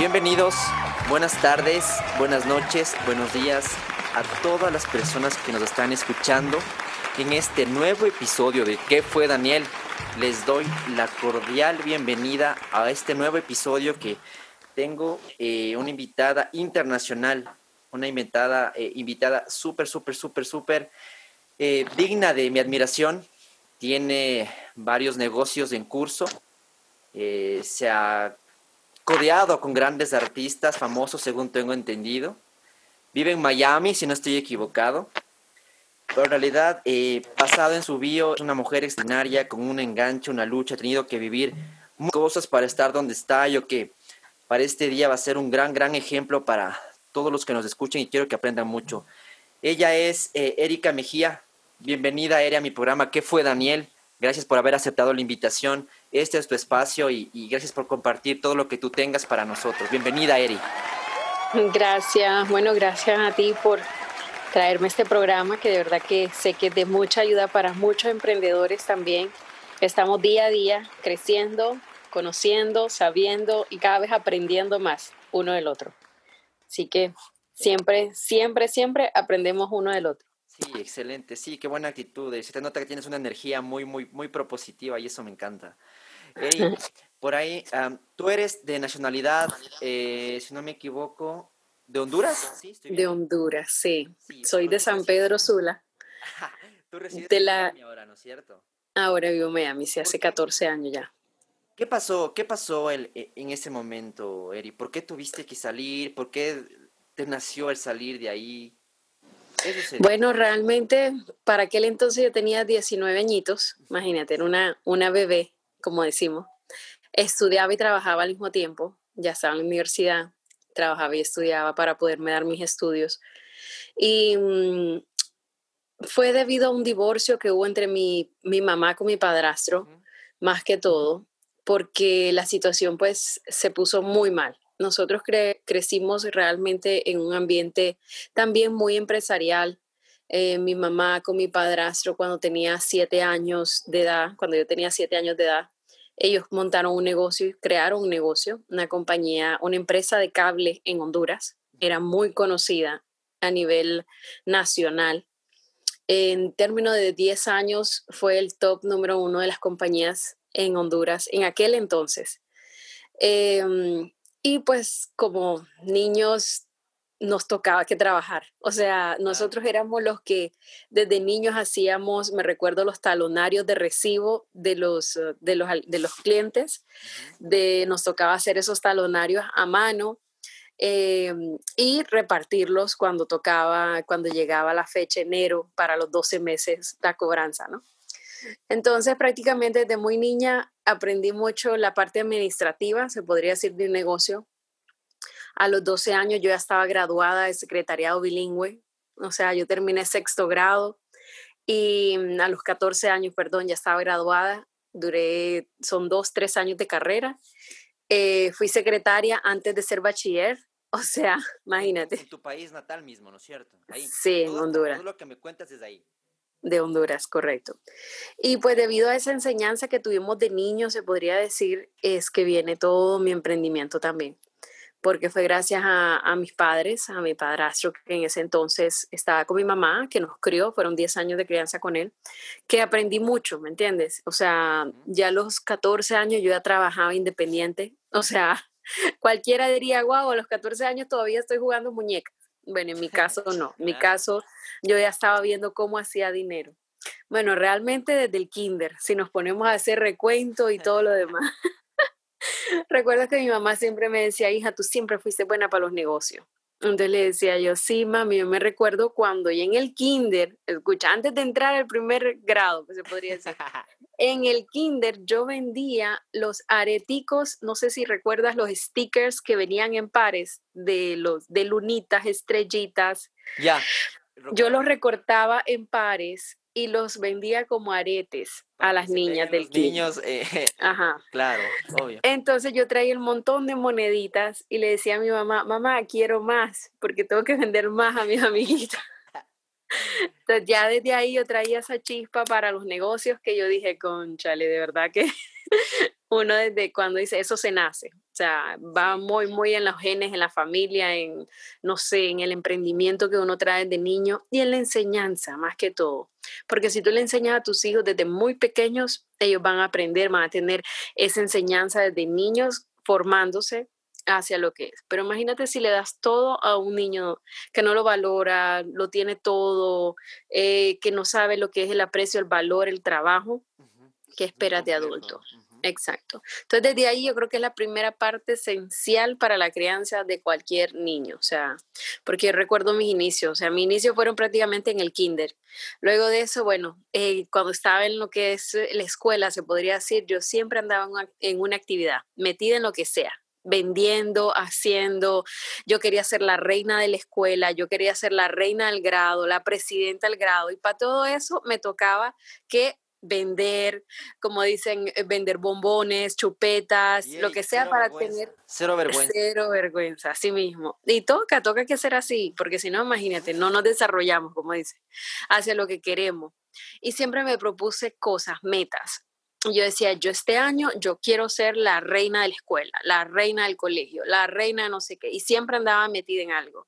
Bienvenidos, buenas tardes, buenas noches, buenos días a todas las personas que nos están escuchando en este nuevo episodio de ¿Qué fue Daniel? Les doy la cordial bienvenida a este nuevo episodio que tengo eh, una invitada internacional, una invitada, eh, invitada súper, súper, súper, súper eh, digna de mi admiración. Tiene varios negocios en curso. se ha codeado con grandes artistas famosos, según tengo entendido. Vive en Miami, si no estoy equivocado. Pero en realidad, eh, pasado en su bio, es una mujer extraordinaria, con un enganche, una lucha, ha tenido que vivir muchas cosas para estar donde está. Yo que para este día va a ser un gran, gran ejemplo para todos los que nos escuchen y quiero que aprendan mucho. Ella es eh, Erika Mejía. Bienvenida, Eri, a mi programa. ¿Qué fue, Daniel? Gracias por haber aceptado la invitación. Este es tu espacio y, gracias por compartir todo lo que tú tengas para nosotros. Bienvenida, Eri. Gracias. Bueno, gracias a ti por traerme este programa que de verdad que sé que es de mucha ayuda para muchos emprendedores también. Estamos día a día creciendo, conociendo, sabiendo y cada vez aprendiendo más uno del otro. Así que siempre, siempre, siempre aprendemos uno del otro. Sí, excelente. Sí, qué buena actitud. Se te nota que tienes una energía muy, muy, muy propositiva y eso me encanta. Por ahí, tú eres de nacionalidad, eh, si no me equivoco, ¿de Honduras? de Honduras, sí. Soy de San Pedro Sula. tú resides en Miami ahora, ¿no es cierto? Ahora vivo en Miami, sí, hace 14 años ya. ¿Qué pasó? ¿Qué pasó el, e, en ese momento, Eri? ¿Por qué tuviste que salir? ¿Por qué te nació el salir de ahí? Bueno, realmente para aquel entonces yo tenía 19 añitos, imagínate, era una, una bebé, como decimos. Estudiaba y trabajaba al mismo tiempo, ya estaba en la universidad, trabajaba y estudiaba para poderme dar mis estudios. Y mm, fue debido a un divorcio que hubo entre mi, mi mamá con mi padrastro, más que todo, porque la situación pues se puso muy mal. Nosotros crecimos realmente en un ambiente también muy empresarial. Eh, mi mamá con mi padrastro cuando tenía siete años de edad, cuando yo tenía siete años de edad, ellos montaron un negocio crearon un negocio, una compañía, una empresa de cable en Honduras. Era muy conocida a nivel nacional. En términos de 10 años fue el top número uno de las compañías en Honduras en aquel entonces. Em, y pues como niños nos tocaba que trabajar. O sea, nosotros éramos los que desde niños hacíamos, me recuerdo, los talonarios de recibo de los, eh, de los, de los clientes. De, nos tocaba hacer esos talonarios a mano em, y repartirlos cuando tocaba, cuando llegaba la fecha enero para los 12 meses la cobranza, ¿no? Entonces, prácticamente desde muy niña aprendí mucho la parte administrativa, se podría decir, de un negocio. A los 12 años yo ya estaba graduada de secretariado bilingüe, o sea, yo terminé sexto grado y mm, a los 14 años, perdón, ya estaba graduada, duré, son dos, tres años de carrera. Eh, fui secretaria antes de ser bachiller, o sea, imagínate. En tu país natal mismo, ¿no es cierto? Ahí. Sí, en Honduras. Todo lo que me cuentas es ahí. De Honduras, correcto. Y pues debido a esa enseñanza que tuvimos de niños, se podría decir, es que viene todo mi emprendimiento también, porque fue gracias a, mis padres, a mi padrastro, que en ese entonces estaba con mi mamá, que nos crió, fueron 10 años de crianza con él, que aprendí mucho, ¿me entiendes? O sea, ya a los 14 años yo ya trabajaba independiente, o sea, cualquiera diría, wow, a los 14 años todavía estoy jugando muñecas. Bueno, en mi caso no. En mi caso, yo ya estaba viendo cómo hacía dinero. Bueno, realmente desde el kinder, si nos ponemos a hacer recuento y todo lo demás. Recuerdo que mi mamá siempre me decía, hija, tú siempre fuiste buena para los negocios. Entonces le decía yo, sí, mami, yo me recuerdo cuando y en el kinder, escucha, antes de entrar al primer grado, que se podría decir, en el kinder yo vendía los areticos, no sé si recuerdas los stickers que venían en pares de los de lunitas, estrellitas. Ya. Yo los recortaba en pares y los vendía como aretes a las niñas del kinder. Niños, eh, Ajá. Claro, obvio. Entonces yo traía un montón de moneditas y le decía a mi mamá, mamá, quiero más, porque tengo que vender más a mis amiguitas. Entonces ya desde ahí yo traía esa chispa para los negocios que yo dije, conchale, de verdad que uno desde cuando dice eso se nace. Sea, va muy, muy en los genes, en la familia, en, no sé, en el emprendimiento que uno trae de niño y en la enseñanza, más que todo. Porque si tú le enseñas a tus hijos desde muy pequeños, ellos van a aprender, van a tener esa enseñanza desde niños formándose hacia lo que es. Pero imagínate si le das todo a un niño que no lo valora, lo tiene todo, eh, que no sabe lo que es el aprecio, el valor, el trabajo, que espera de adulto. Exacto. Entonces, desde ahí yo creo que es la primera parte esencial para la crianza de cualquier niño. O sea, porque recuerdo mis inicios. O sea, mis inicios fueron prácticamente en el kinder. Luego de eso, bueno, eh, cuando estaba en lo que es la escuela, se podría decir, yo siempre andaba en una actividad, metida en lo que sea vendiendo, haciendo. Yo quería ser la reina de la escuela, yo quería ser la reina del grado, la presidenta del grado. Y para todo eso me tocaba que vender, como dicen, eh, vender bombones, chupetas, lo que sea para tener cero vergüenza. Cero vergüenza, así mismo. Y toca, toca que ser así, porque si no, imagínate, no nos desarrollamos, como dice, hacia lo que queremos. Y siempre me propuse cosas, metas yo decía, yo este año yo quiero ser la reina de la escuela, la reina del colegio, la reina no sé qué, y siempre andaba metida en algo.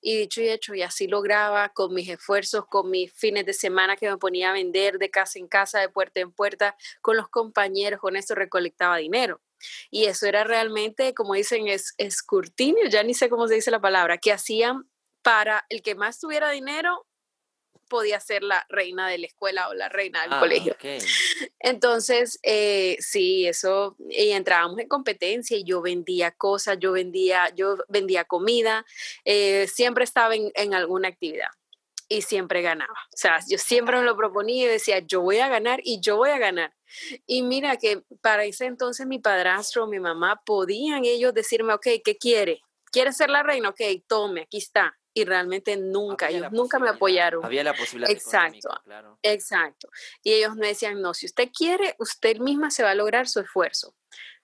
Y dicho y hecho, y así lograba con mis esfuerzos, con mis fines de semana que me ponía a vender de casa en casa, de puerta en puerta, con los compañeros, con eso recolectaba dinero. Y eso era realmente, como dicen, es escrutinio, ya ni sé cómo se dice la palabra, que hacían para el que más tuviera dinero, podía ser la reina de la escuela o la reina del ah, colegio. Entonces, eh, sí, eso, y entrábamos en competencia y yo vendía cosas, yo vendía, yo vendía comida, eh, siempre estaba en, en alguna actividad y siempre ganaba. O sea, yo siempre me lo proponía y decía, yo voy a ganar y yo voy a ganar. Y mira que para ese entonces mi padrastro, mi mamá, podían ellos decirme, ok, ¿qué quiere? ¿Quiere ser la reina? Ok, tome, aquí está y realmente nunca, ellos nunca me apoyaron. Había la posibilidad. Exacto, claro. exacto. Y ellos me decían, no, si usted quiere, usted misma se va a lograr su esfuerzo.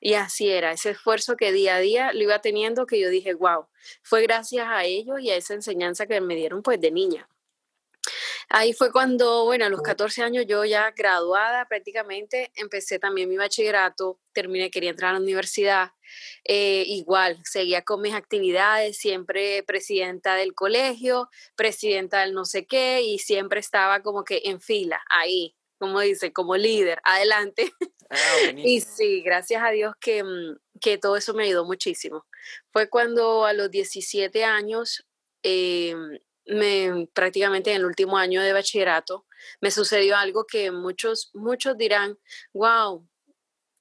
Y así era, ese esfuerzo que día a día lo iba teniendo, que yo dije, wow, fue gracias a ellos y a esa enseñanza que me dieron pues de niña. Ahí fue cuando, bueno, a los 14 años yo ya graduada prácticamente, empecé también mi bachillerato, terminé, quería entrar a la universidad, eh, igual, seguía con mis actividades, siempre presidenta del colegio, presidenta del no sé qué, y siempre estaba como que en fila, ahí, como dice, como líder, adelante. Ah, y sí, gracias a Dios que, mm, que, todo eso me ayudó muchísimo. Fue cuando a los 17 años em, me, prácticamente en el último año de bachillerato, me sucedió algo que muchos, muchos dirán, wow,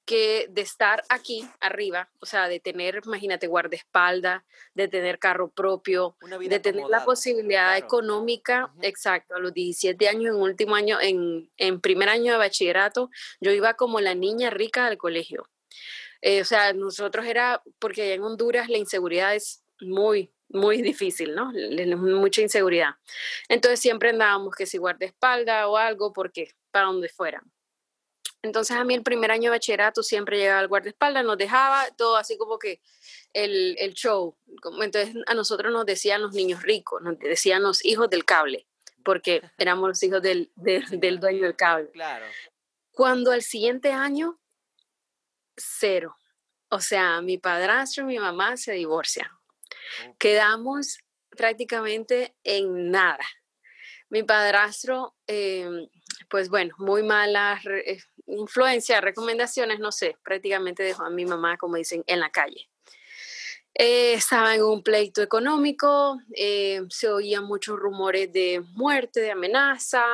que de estar aquí arriba, o sea, de tener, imagínate, guardaespaldas, de tener carro propio, de tener la posibilidad económica, exacto, a los 17 años, en último año, en, en, primer año de bachillerato, yo iba como la niña rica del colegio. Eh, o sea, nosotros era, porque en Honduras la inseguridad es muy, muy difícil, ¿no? Mucha inseguridad. Entonces siempre andábamos que si guardaespaldas o algo, porque para donde fuera. Entonces a mí el primer año de bachillerato siempre llegaba al guardaespaldas, nos dejaba todo así como que el, el show. Entonces a nosotros nos decían los niños ricos, nos decían los hijos del cable, porque éramos los hijos del, del dueño del cable. Claro. Cuando al siguiente año, cero. O sea, mi padrastro y mi mamá se divorcian. Quedamos prácticamente en nada. Mi padrastro, em, pues bueno, muy mala eh, influencia, recomendaciones, no sé, prácticamente dejó a mi mamá, como dicen, en la calle. Eh, estaba en un pleito económico, eh, se oían muchos rumores de muerte, de amenaza,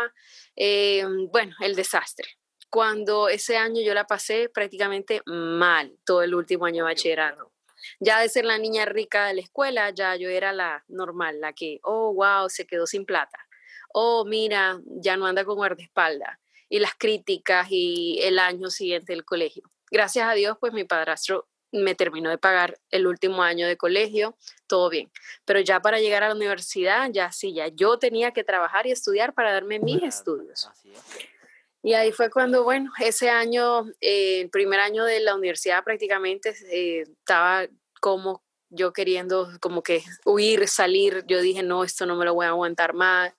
bueno, el desastre. Cuando ese año yo la pasé prácticamente mal, todo el último año de bachillerato ya de ser la niña rica de la escuela, ya yo era la normal, la que, oh, wow, se quedó sin plata. Oh, mira, ya no anda con guardaespaldas. Y las críticas y el año siguiente del colegio. Gracias a Dios, pues mi padrastro me terminó de pagar el último año de colegio, todo bien. Pero ya para llegar a la universidad, ya sí, ya yo tenía que trabajar y estudiar para darme mis estudios. Y ahí fue cuando, bueno, ese año, eh, el primer año de la universidad prácticamente eh, estaba como yo queriendo como que huir, salir. Yo dije, no, esto no me lo voy a aguantar más.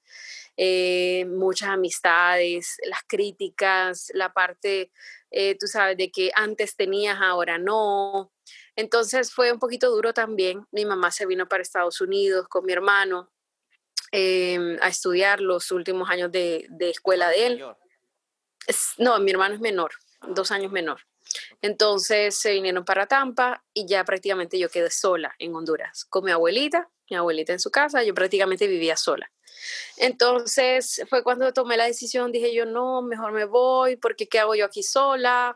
Eh, muchas amistades, las críticas, la parte, eh, tú sabes, de que antes tenías, ahora no. Entonces fue un poquito duro también. Mi mamá se vino para Estados Unidos con mi hermano em, a estudiar los últimos años de, de escuela de él. no, mi hermano es menor, dos años menor. Entonces se vinieron para Tampa y ya prácticamente yo quedé sola en Honduras con mi abuelita, mi abuelita en su casa, yo prácticamente vivía sola. Entonces fue cuando tomé la decisión, dije yo, no, mejor me voy, porque ¿qué hago yo aquí sola?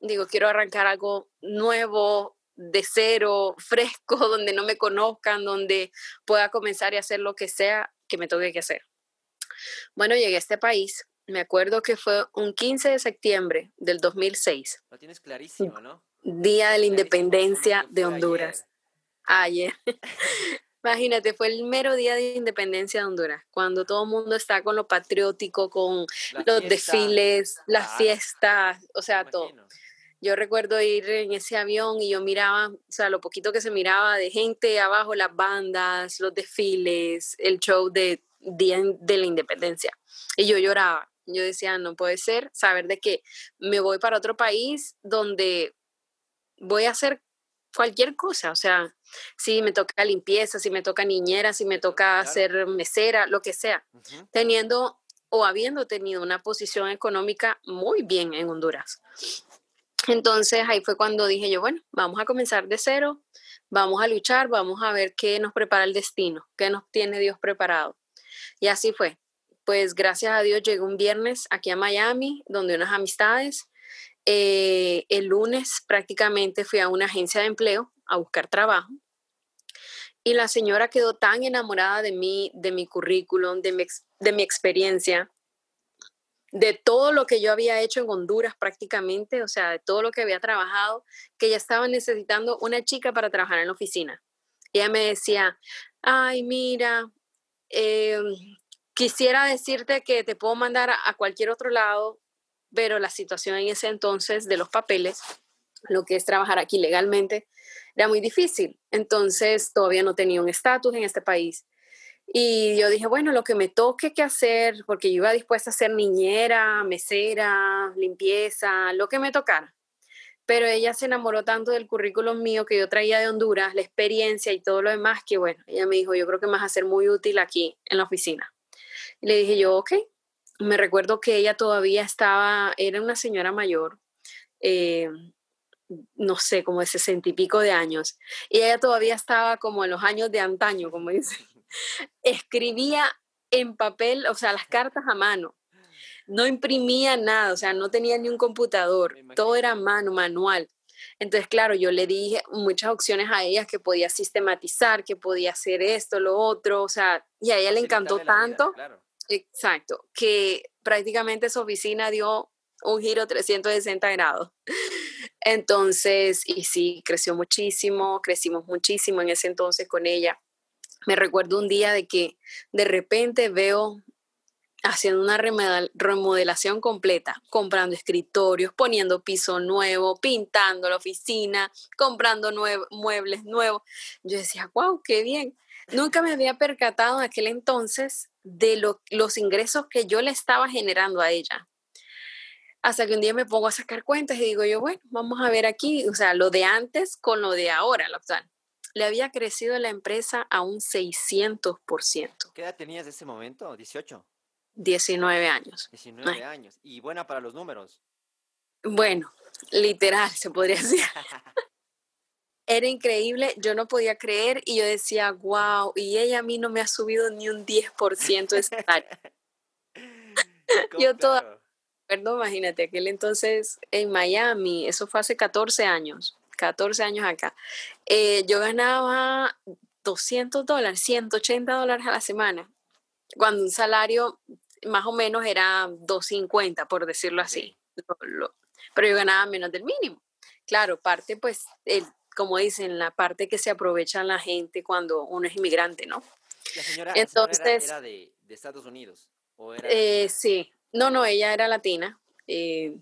Digo, quiero arrancar algo nuevo, de cero, fresco, donde no me conozcan, donde pueda comenzar y hacer lo que sea que me toque que hacer. Bueno, llegué a este país me acuerdo que fue un 15 de septiembre del 2006. Lo tienes clarísimo, ¿no? Día de la independencia de Honduras. Ayer. Imagínate, fue el mero día de independencia de Honduras, cuando todo el mundo está con lo patriótico, con los desfiles, las fiestas, o sea, todo. Yo recuerdo ir en ese avión y yo miraba, o sea, lo poquito que se miraba de gente abajo, las bandas, los desfiles, el show de Día de la Independencia. Y yo lloraba, yo decía, no puede ser saber de que me voy para otro país donde voy a hacer cualquier cosa, o sea, si me toca limpieza, si me toca niñera, si me toca hacer mesera, lo que sea, teniendo o habiendo tenido una posición económica muy bien en Honduras. Entonces ahí fue cuando dije yo, bueno, vamos a comenzar de cero, vamos a luchar, vamos a ver qué nos prepara el destino, qué nos tiene Dios preparado. Y así fue pues gracias a Dios llegué un viernes aquí a Miami, donde unas amistades. Eh, el lunes prácticamente fui a una agencia de empleo a buscar trabajo. Y la señora quedó tan enamorada de mí, de mi currículum, de mi, experiencia, de todo lo que yo había hecho en Honduras prácticamente, o sea, de todo lo que había trabajado, que ella estaba necesitando una chica para trabajar en la oficina. Y ella me decía, ay, mira, eh, Quisiera decirte que te puedo mandar a cualquier otro lado, pero la situación en ese entonces de los papeles, lo que es trabajar aquí legalmente, era muy difícil. Entonces todavía no tenía un estatus en este país. Y yo dije, bueno, lo que me toque que hacer, porque yo iba dispuesta a ser niñera, mesera, limpieza, lo que me tocara. Pero ella se enamoró tanto del currículum mío que yo traía de Honduras, la experiencia y todo lo demás, que bueno, ella me dijo, yo creo que me vas a ser muy útil aquí en la oficina. Y le dije yo, ok. Me recuerdo que ella todavía estaba, era una señora mayor, eh, no sé, como de sesenta y pico de años. Y ella todavía estaba como en los años de antaño, como dice. Escribía en papel, o sea, las cartas a mano. No imprimía nada, o sea, no tenía ni un computador. Todo era mano, manual. Entonces, claro, yo le dije muchas opciones a ella que podía sistematizar, que podía hacer esto, lo otro, o sea, y a ella le encantó tanto. Exacto, que prácticamente su oficina dio un giro 360 grados. Entonces, y sí, creció muchísimo, crecimos muchísimo en ese entonces con ella. Me recuerdo un día de que de repente veo haciendo una remodelación completa, comprando escritorios, poniendo piso nuevo, pintando la oficina, comprando muebles nuevos. Yo decía, wow, qué bien. Nunca me había percatado en aquel entonces de los ingresos que yo le estaba generando a ella. Hasta que un día me pongo a sacar cuentas y digo yo, bueno, vamos a ver aquí, o sea, lo de antes con lo de ahora, lo Le había crecido la empresa a un 600%. ¿Qué edad tenías en ese momento? ¿18? 19 años. 19 años. Y buena para los números. Bueno, literal, se podría decir. Era increíble, yo no podía creer y yo decía, wow, y ella a mí no me ha subido ni un 10% de salario. yo toda, perdón, imagínate, aquel entonces en Miami, eso fue hace 14 años, 14 años acá, eh, yo ganaba 200 dólares, 180 dólares a la semana, cuando un salario más o menos era 250, por decirlo así, pero yo ganaba menos del mínimo. Claro, parte pues el como dicen, la parte que se aprovecha la gente cuando uno es inmigrante, ¿no? La señora, Entonces, era, de, Estados Unidos. eh, sí, no, no, ella era latina. Eh,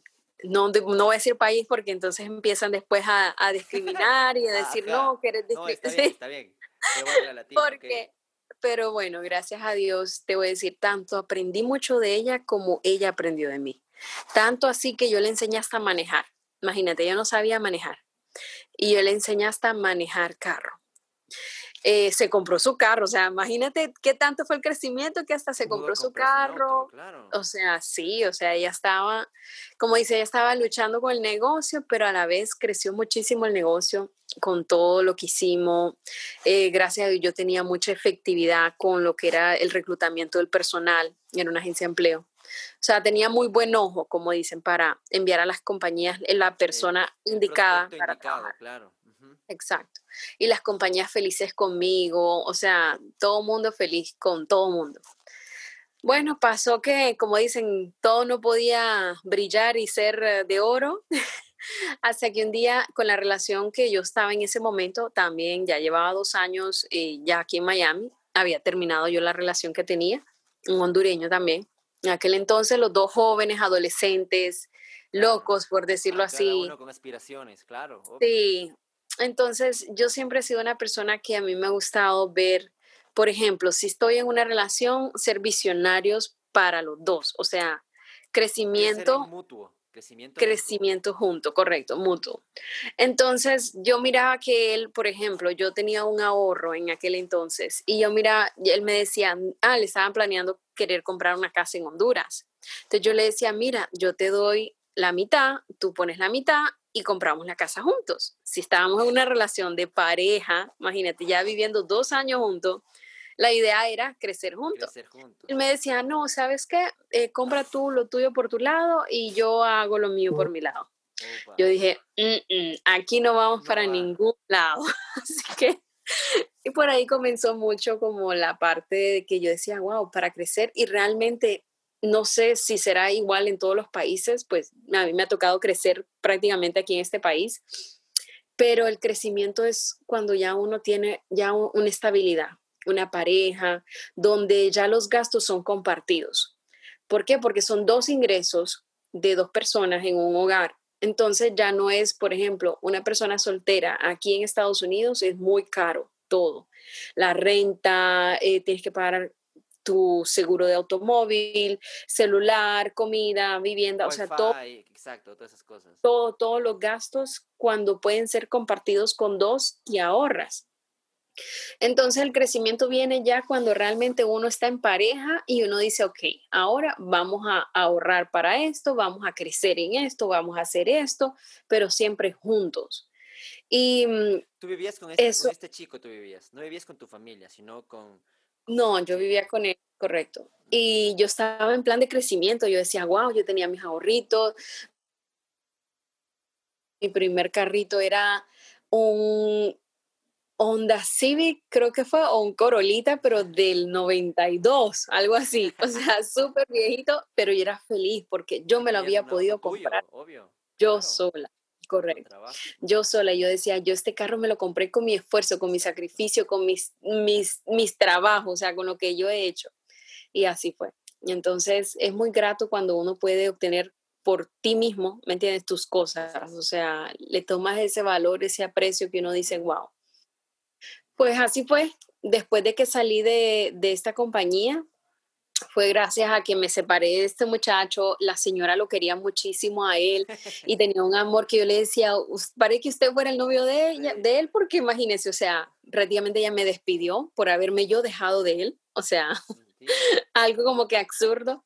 no, no voy a decir país porque entonces empiezan después a, a discriminar y a ah, decir, no, que eres no, está bien, está bien. porque, pero bueno, gracias a Dios te voy a decir, tanto aprendí mucho de ella como ella aprendió de mí. Tanto así que yo le enseñé hasta a manejar. Imagínate, yo no sabía manejar. Y yo le enseñé hasta a manejar carro. Eh, se compró su carro, o sea, imagínate qué tanto fue el crecimiento que hasta se compró su carro. O sea, sí, o sea, ella estaba, como dice, ella estaba luchando con el negocio, pero a la vez creció muchísimo el negocio con todo lo que hicimos. Eh, gracias a Dios yo tenía mucha efectividad con lo que era el reclutamiento del personal en una agencia de empleo. O sea, tenía muy buen ojo, como dicen, para enviar a las compañías la persona indicada para trabajar. Claro. Exacto. Y las compañías felices conmigo, o sea, todo mundo feliz con todo mundo. Bueno, pasó que, como dicen, todo no podía brillar y ser eh, de oro, hasta que un día, con la relación que yo estaba en ese momento, también ya llevaba dos años eh, ya aquí en Miami, había terminado yo la relación que tenía, un hondureño también. En aquel entonces, los dos jóvenes, adolescentes, locos, por decirlo así. Uno con aspiraciones, claro. Sí, entonces, yo siempre he sido una persona que a mí me ha gustado ver, por ejemplo, si estoy en una relación, ser visionarios para los dos, o sea, crecimiento. Mutuo. Crecimiento, junto, correcto, mutuo. Entonces, yo miraba que él, por ejemplo, yo tenía un ahorro en aquel entonces y yo miraba, él me decía, ah, le estaban planeando querer comprar una casa en Honduras. Entonces yo le decía, mira, yo te doy la mitad, tú pones la mitad y compramos la casa juntos. Si estábamos en una relación de pareja, imagínate, ya viviendo dos años juntos, la idea era crecer juntos. Crecer Y me decía, no, ¿sabes qué? Eh, compra tú lo tuyo por tu lado y yo hago lo mío por mi lado. Yo dije, aquí no vamos para ningún lado. Así que, y por ahí comenzó mucho como la parte de que yo decía, wow, para crecer y realmente no sé si será igual en todos los países, pues a mí me ha tocado crecer prácticamente aquí en este país, pero el crecimiento es cuando ya uno tiene ya una estabilidad, una pareja, donde ya los gastos son compartidos. ¿Por qué? Porque son dos ingresos de dos personas en un hogar. Entonces ya no es, por ejemplo, una persona soltera aquí en Estados Unidos es muy caro todo. La renta, eh, tienes que pagar tu seguro de automóvil, celular, comida, vivienda, o sea, todo. Exacto, todas esas cosas. Todo, todos los gastos cuando pueden ser compartidos con dos y ahorras. Entonces el crecimiento viene ya cuando realmente uno está en pareja y uno dice, ok, ahora vamos a ahorrar para esto, vamos a crecer en esto, vamos a hacer esto, pero siempre juntos. Y mm, tú vivías con este, con este chico, tú vivías, no vivías con tu familia, sino con, no, yo vivía con él, correcto. Y yo estaba en plan de crecimiento, yo decía, wow, yo tenía mis ahorritos. Mi primer carrito era un Honda Civic, creo que fue, o un Corolita, pero del 92, algo así. O sea, súper viejito, pero yo era feliz porque yo me lo había podido comprar yo sola. Correcto. Yo sola, yo decía, yo este carro me lo compré con mi esfuerzo, con mi sacrificio, con mis, mis, mis trabajos, o sea, con lo que yo he hecho. Y así fue. Y entonces es muy grato cuando uno puede obtener por ti mismo, ¿me entiendes? Tus cosas. O sea, le tomas ese valor, ese aprecio que uno dice, wow. Pues así fue. Después de que salí de, de esta compañía, fue gracias a que me separé de este muchacho, la señora lo quería muchísimo a él y tenía un amor que yo le decía, parece que usted fuera el novio de, ella, de él, porque imagínese, o sea, prácticamente ella me despidió por haberme yo dejado de él, o sea, algo como que absurdo.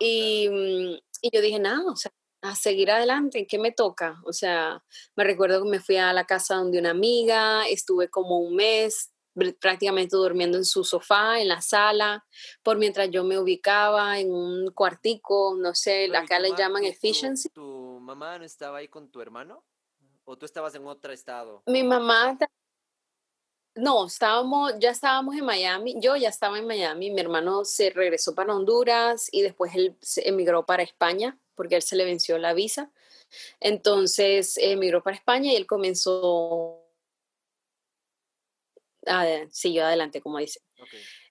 y, mm, y yo dije, nada, o sea, a seguir adelante, ¿qué me toca? O sea, me recuerdo que me fui a la casa donde una amiga, estuve como un mes, prácticamente durmiendo en su sofá, en la sala, por mientras yo me ubicaba en un cuartico, no sé, acá le llaman efficiency. Tu, mamá no estaba ahí con tu hermano? ¿O tú estabas en otro estado? Mi mamá, no, estábamos, ya estábamos en Miami, yo ya estaba en Miami, mi hermano se regresó para Honduras y después él se emigró para España porque él se le venció la visa. Entonces emigró para España y él comenzó siguió adelante, como dice.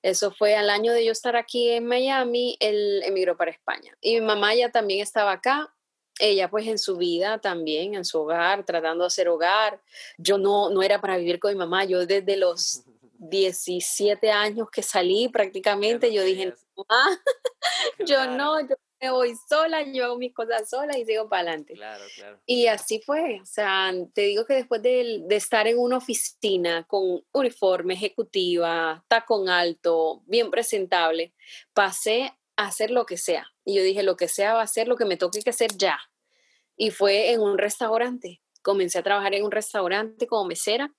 Eso fue al año de yo estar aquí en Miami, él emigró para España. Y mi mamá ya también estaba acá, ella pues en su vida también, en su hogar, tratando de hacer hogar. Yo no, no era para vivir con mi mamá, yo desde los 17 años que salí prácticamente, yo dije, ah, yo no, yo me voy sola, yo hago mis cosas sola y sigo para adelante. Claro, claro. Y así fue, o sea, te digo que después de, de estar en una oficina con uniforme, ejecutiva, tacón alto, bien presentable, pasé a hacer lo que sea. Y yo dije, lo que sea va a ser lo que me toque que hacer ya. Y fue en un restaurante. Comencé a trabajar en un restaurante como mesera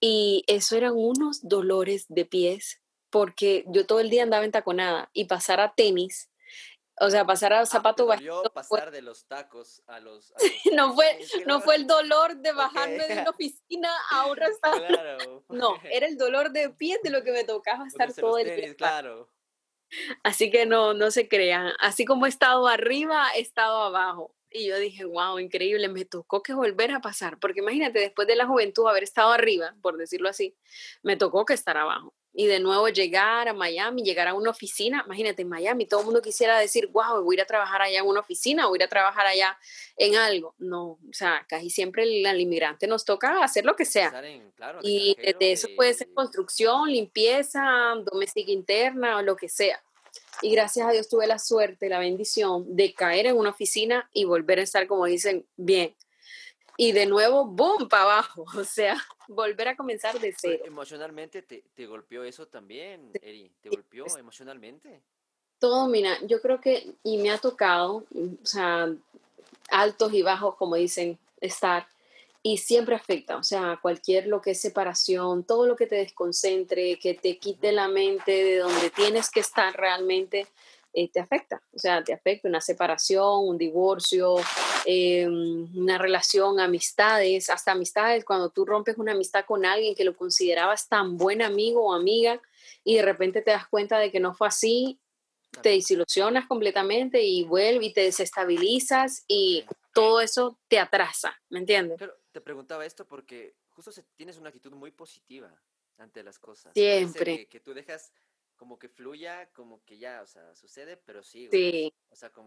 y eso eran unos dolores de pies porque yo todo el día andaba en taconada y pasar a tenis o sea, pasar a ah, zapato bajito. pasar de los tacos a los. no fue, no fue el dolor de bajarme de una oficina a un restaurante. Claro. No, era el dolor de pies de lo que me tocaba estar todo el día. Claro. Así que no, no se crean. Así como he estado arriba, he estado abajo. Y yo dije, wow, increíble, me tocó que volver a pasar, porque imagínate, después de la juventud, haber estado arriba, por decirlo así, me tocó que estar abajo y de nuevo llegar a Miami, llegar a una oficina, imagínate, en Miami todo el mundo quisiera decir, wow, voy a ir a trabajar allá en una oficina, voy a ir a trabajar allá en algo. No, o sea, casi siempre el, inmigrante nos toca hacer lo que sea. y de eso puede ser construcción, limpieza, doméstica interna o lo que sea. Y gracias a Dios tuve la suerte, la bendición de caer en una oficina y volver a estar, como dicen, bien y de nuevo, ¡boom!, para abajo. O sea, volver a comenzar de cero. Emocionalmente te, te golpeó eso también, Eri, ¿te golpeó emocionalmente? Todo, mira, yo creo que, y me ha tocado, o sea, altos y bajos, como dicen, estar, y siempre afecta, o sea, cualquier lo que es separación, todo lo que te desconcentre, que te quite la mente de donde tienes que estar realmente, eh, te afecta, o sea, te afecta una separación, un divorcio, eh, una relación, amistades, hasta amistades, cuando tú rompes una amistad con alguien que lo considerabas tan buen amigo o amiga y de repente te das cuenta de que no fue así, te desilusionas completamente y vuelves y te desestabilizas y todo eso te atrasa, ¿me entiendes? Pero te preguntaba esto porque justo tienes una actitud muy positiva ante las cosas. Siempre. que tú dejas como que fluya, como que ya, o sea, sucede, pero sí. Sí,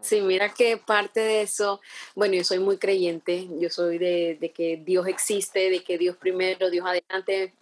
sí mira que parte de eso, bueno, yo soy muy creyente, yo soy de, de que Dios existe, de que Dios primero, Dios adelante,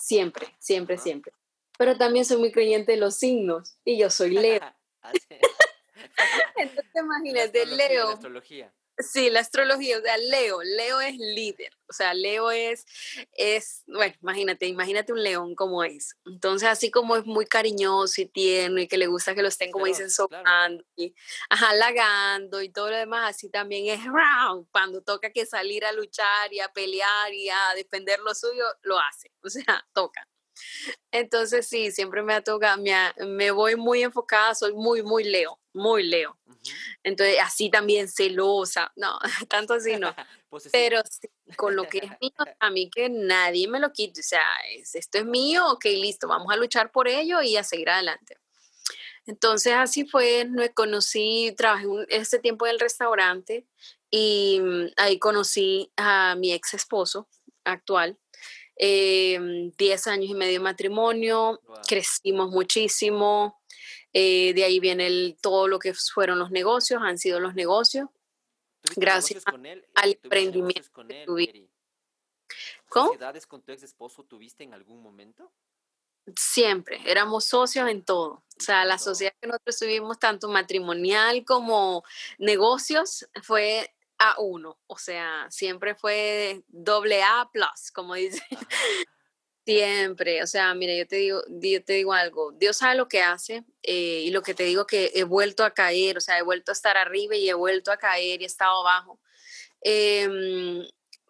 siempre, siempre, siempre. Pero también soy muy creyente de los signos y yo soy Leo. Ah, Entonces imagínate, Leo. La astrología. Sí, la astrología, o sea, Leo, Leo es líder, o sea, Leo es, es, bueno, imagínate, imagínate un león como es. Entonces, así como es muy cariñoso y tierno y que le gusta que lo estén, como dicen, socando y halagando y todo lo demás, así también es cuando toca que salir a luchar y a pelear y a defender lo suyo, lo hace, o sea, toca. Entonces, sí, siempre me ha tocado, me, me voy muy enfocada, soy muy, muy Leo, muy Leo. Entonces, así también celosa, no, tanto así no. Pero con lo que es mío, a mí que nadie me lo quite, o sea, esto es mío, ok, listo, vamos a luchar por ello y a seguir adelante. Entonces, así fue, me conocí, trabajé un, ese tiempo en el restaurante y mm, ahí conocí a mi ex esposo actual. Eh, diez años y medio de matrimonio, crecimos muchísimo, eh, de ahí viene el, todo lo que fueron los negocios, han sido los negocios. Gracias al emprendimiento con él, que ¿Cómo? con tu ex esposo tuviste en algún momento? Siempre, éramos socios en todo. O sea, la sociedad que nosotros tuvimos, tanto matrimonial como negocios, fue A1. O sea, siempre fue doble A plus, como dice. Siempre, o sea, mira, yo te digo, yo te digo algo, Dios sabe lo que hace eh, y lo que te digo que he vuelto a caer, o sea, he vuelto a estar arriba y he vuelto a caer y he estado abajo. Em,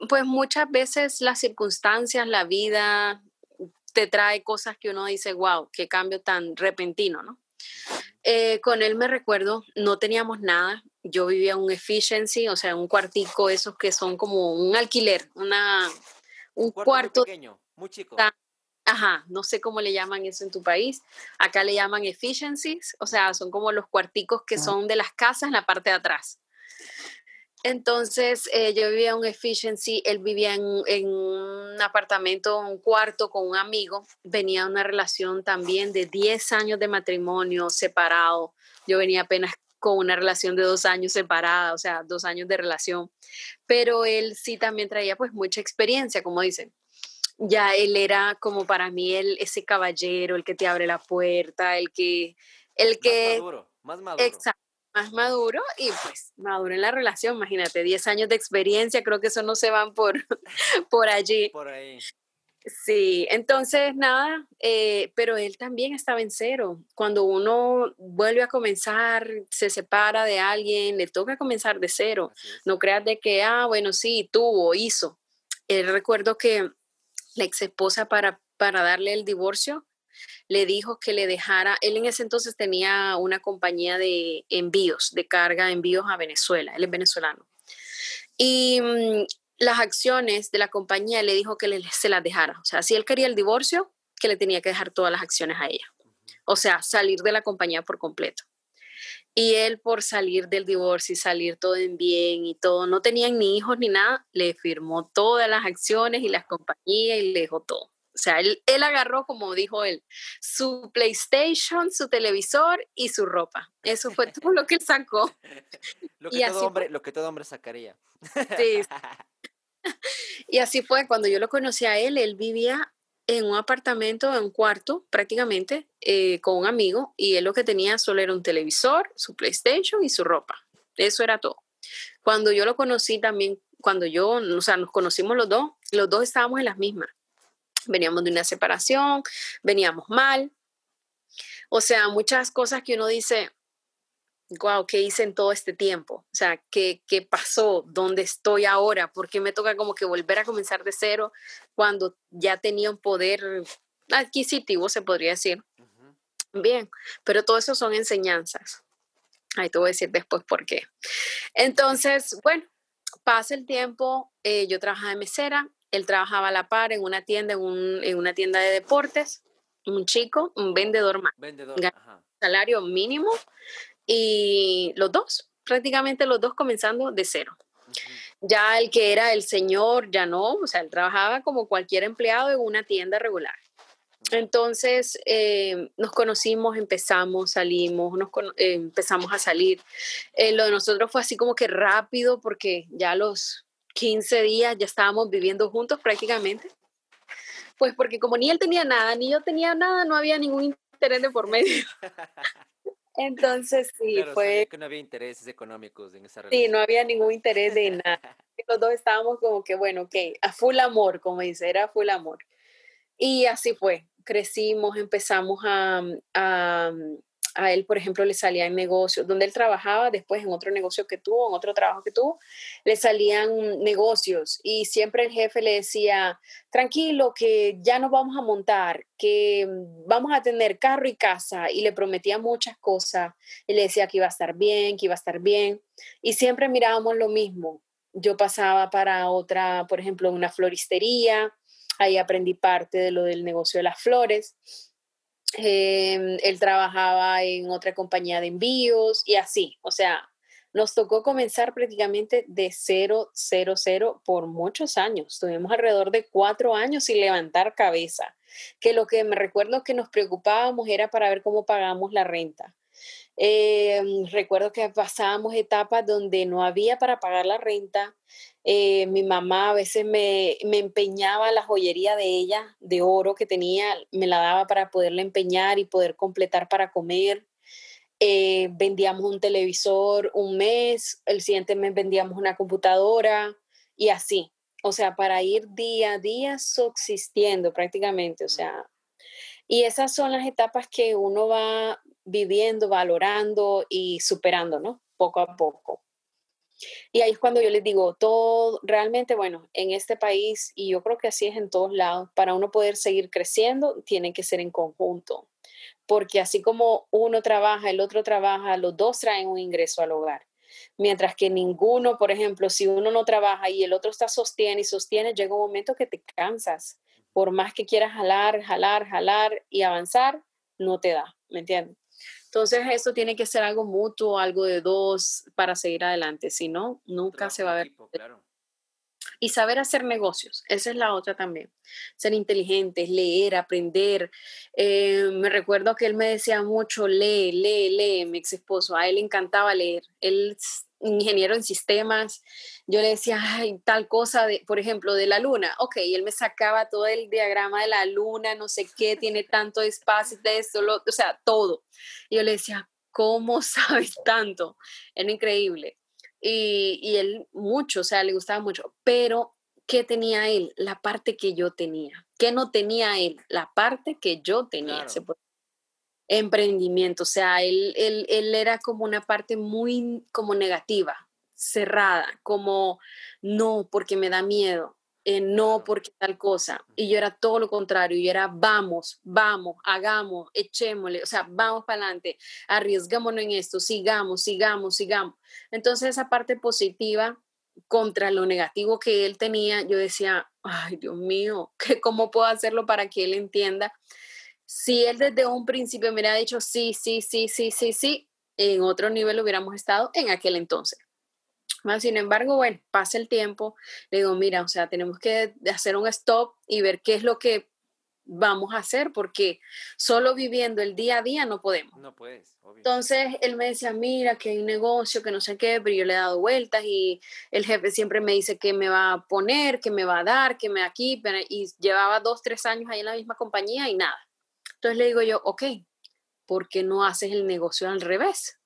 pues muchas veces las circunstancias, la vida te trae cosas que uno dice, wow, qué cambio tan repentino, ¿no? Eh, con él me recuerdo, no teníamos nada, yo vivía un efficiency, o sea, un cuartico, esos que son como un alquiler, una, un, cuarto, pequeño muy chico. Ajá, no sé cómo le llaman eso en tu país. Acá le llaman efficiencies, o sea, son como los cuarticos que son de las casas en la parte de atrás. Entonces, eh, yo vivía en un efficiency, él vivía en, en, un apartamento, un cuarto con un amigo, venía una relación también de 10 años de matrimonio separado, yo venía apenas con una relación de dos años separada, o sea, dos años de relación, pero él sí también traía pues mucha experiencia, como dicen. Ya él era como para mí el, ese caballero, el que te abre la puerta, el que... El que más maduro, más maduro. Exacto, más maduro y pues maduro en la relación, imagínate, 10 años de experiencia, creo que eso no se van por, por allí. Por ahí. Sí, entonces nada, eh, pero él también estaba en cero. Cuando uno vuelve a comenzar, se separa de alguien, le toca comenzar de cero. No creas de que, ah, bueno, sí, tuvo, hizo. Él recuerdo que la ex esposa para, para darle el divorcio le dijo que le dejara, él en ese entonces tenía una compañía de envíos, de carga, envíos a Venezuela, él es venezolano. Y mm, las acciones de la compañía le dijo que se las dejara. O sea, si él quería el divorcio, que le tenía que dejar todas las acciones a ella. O sea, salir de la compañía por completo. Y él por salir del divorcio y salir todo en bien y todo, no tenían ni hijos ni nada, le firmó todas las acciones y las compañías y le dejó todo. O sea, él, él agarró, como dijo él, su PlayStation, su televisor y su ropa. Eso fue todo lo que él sacó. lo, que todo hombre, lo que todo hombre sacaría. Sí. y así fue, cuando yo lo conocí a él, él vivía en un apartamento, en un cuarto prácticamente, eh, con un amigo, y él lo que tenía solo era un televisor, su PlayStation y su ropa. Eso era todo. Cuando yo lo conocí también, cuando yo, o sea, nos conocimos los dos, los dos estábamos en las mismas. Veníamos de una separación, veníamos mal. O sea, muchas cosas que uno dice, wow, ¿qué hice en todo este tiempo? O sea, ¿qué, ¿qué, pasó? ¿Dónde estoy ahora? ¿Por qué me toca como que volver a comenzar de cero cuando ya tenía un poder adquisitivo, se podría decir? Bien, pero todo eso son enseñanzas. Ahí te voy a decir después por qué. Entonces, bueno, pasa el tiempo, eh, yo trabajaba en mesera, él trabajaba a la par en una tienda, en, un, en una tienda de deportes, un chico, un vendedor más. Vendedor, salario mínimo y los dos, prácticamente los dos comenzando de cero. Ya el que era el señor, ya no, o sea, él trabajaba como cualquier empleado en una tienda regular. Entonces eh, nos conocimos, empezamos, salimos, nos eh, empezamos a salir. Eh, lo de nosotros fue así como que rápido porque ya los 15 días ya estábamos viviendo juntos prácticamente. Pues porque como ni él tenía nada, ni yo tenía nada, no había ningún interés de por medio. Entonces sí, fue... que no había intereses económicos en esa relación. Sí, no había ningún interés de nada. Los dos estábamos como que, bueno, ok, a full amor, como dice, era full amor. Y así fue, crecimos, empezamos a, a, a él, por ejemplo, le salían negocios, donde él trabajaba, después en otro negocio que tuvo, en otro trabajo que tuvo, le salían negocios y siempre el jefe le decía, tranquilo, que ya nos vamos a montar, que vamos a tener carro y casa y le prometía muchas cosas y le decía que iba a estar bien, que iba a estar bien y siempre mirábamos lo mismo. Yo pasaba para otra, por ejemplo, una floristería, ahí aprendí parte de lo del negocio de las flores Em, él trabajaba en otra compañía de envíos y así. O sea, nos tocó comenzar prácticamente de cero, cero, cero por muchos años. Tuvimos alrededor de cuatro años sin levantar cabeza. Que lo que me recuerdo que nos preocupábamos era para ver cómo pagamos la renta. Em, recuerdo que pasábamos etapas donde no había para pagar la renta. Eh, mi mamá a veces me, me, empeñaba la joyería de ella, de oro que tenía, me la daba para poderla empeñar y poder completar para comer. Eh, vendíamos un televisor un mes, el siguiente mes vendíamos una computadora y así. O sea, para ir día a día subsistiendo prácticamente. O sea, y esas son las etapas que uno va viviendo, valorando y superando, ¿no? Poco a poco. Y ahí es cuando yo les digo, todo, realmente, bueno, en este país, y yo creo que así es en todos lados, para uno poder seguir creciendo, tiene que ser en conjunto. Porque así como uno trabaja, el otro trabaja, los dos traen un ingreso al hogar. Mientras que ninguno, por ejemplo, si uno no trabaja y el otro está sostiene y sostiene, llega un momento que te cansas. Por más que quieras jalar, jalar, jalar y avanzar, no te da, ¿me entiendes? Entonces, esto tiene que ser algo mutuo, algo de dos para seguir adelante. Si no, nunca se va a ver. Y saber hacer negocios, esa es la otra también. Ser inteligentes, leer, aprender. Eh, me recuerdo que él me decía mucho, lee, lee, lee, mi ex esposo. A él le encantaba leer. Él ingeniero en sistemas, yo le decía, ay, tal cosa, de, por ejemplo, de la luna. Ok, y él me sacaba todo el diagrama de la luna, no sé qué, tiene tanto espacio de esto, o sea, todo. Y yo le decía, ¿cómo sabes tanto? Era increíble. Y, y él mucho, o sea, le gustaba mucho, pero ¿qué tenía él? La parte que yo tenía. ¿Qué no tenía él? La parte que yo tenía. Emprendimiento, o sea, él, él, él era como una parte muy como negativa, cerrada, como no, porque me da miedo, eh, no porque tal cosa. Y yo era todo lo contrario, yo era vamos, vamos, hagamos, echémosle, o sea, vamos para adelante, arriesgámonos en esto, sigamos, sigamos, sigamos. Entonces esa parte positiva contra lo negativo que él tenía, yo decía, ay Dios mío, ¿cómo puedo hacerlo para que él entienda? Si él desde un principio me hubiera dicho sí, sí, sí, sí, sí, sí, en otro nivel hubiéramos estado en aquel entonces. Sin embargo, bueno, pasa el tiempo, le digo, mira, o sea, tenemos que hacer un stop y ver qué es lo que vamos a hacer, porque solo viviendo el día a día no podemos. No puedes, obvio. Entonces él me decía, mira, que hay un negocio, que no sé qué, pero yo le he dado vueltas y el jefe siempre me dice que me va a poner, que me va a dar, que me aquí, y llevaba dos, tres años ahí en la misma compañía y nada. Entonces le digo yo, ok, ¿por qué no haces el negocio al revés?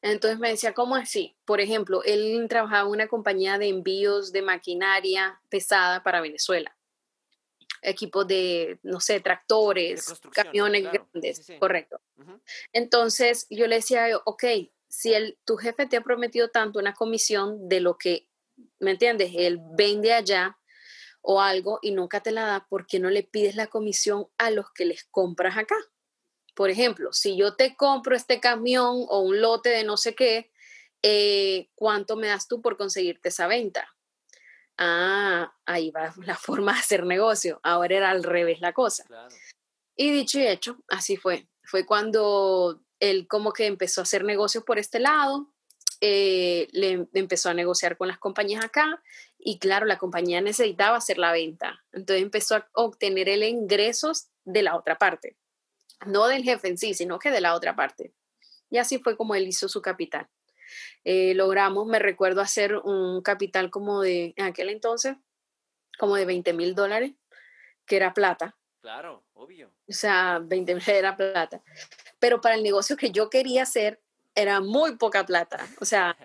Entonces me decía, ¿cómo así? Por ejemplo, él trabajaba en una compañía de envíos de maquinaria pesada para Venezuela equipos de, no sé, tractores, camiones grandes, correcto. Entonces yo le decía, ok, si el, tu jefe te ha prometido tanto una comisión de lo que, ¿me entiendes? Él vende allá o algo y nunca te la da, ¿por qué no le pides la comisión a los que les compras acá? Por ejemplo, si yo te compro este camión o un lote de no sé qué, eh, ¿cuánto me das tú por conseguirte esa venta? ah, ahí va la forma de hacer negocio. Ahora era al revés la cosa. Y dicho y hecho, así fue. Fue cuando él como que empezó a hacer negocios por este lado, eh, le empezó a negociar con las compañías acá y claro, la compañía necesitaba hacer la venta. Entonces empezó a obtener el ingresos de la otra parte. No del jefe en sí, sino que de la otra parte. Y así fue como él hizo su capital. Eh, logramos, me recuerdo, hacer un capital como de, en aquel entonces, como de 20 mil dólares, que era plata. Claro, obvio. O sea, 20 mil era plata. Pero para el negocio que yo quería hacer, era muy poca plata. O sea,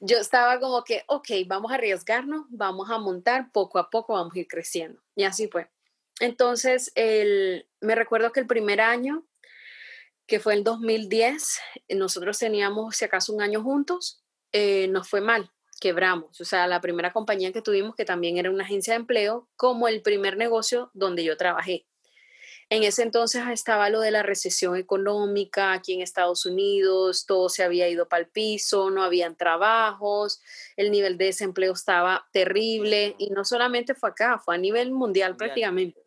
yo estaba como que, ok, vamos a arriesgarnos, vamos a montar, poco a poco vamos a ir creciendo. Y así fue. Entonces, el, me recuerdo que el primer año que fue en 2010, nosotros teníamos si acaso un año juntos, eh, nos fue mal, quebramos. O sea, la primera compañía que tuvimos, que también era una agencia de empleo, como el primer negocio donde yo trabajé. En ese entonces estaba lo de la recesión económica aquí en Estados Unidos, todo se había ido para el piso, no habían trabajos, el nivel de desempleo estaba terrible y no solamente fue acá, fue a nivel mundial. prácticamente.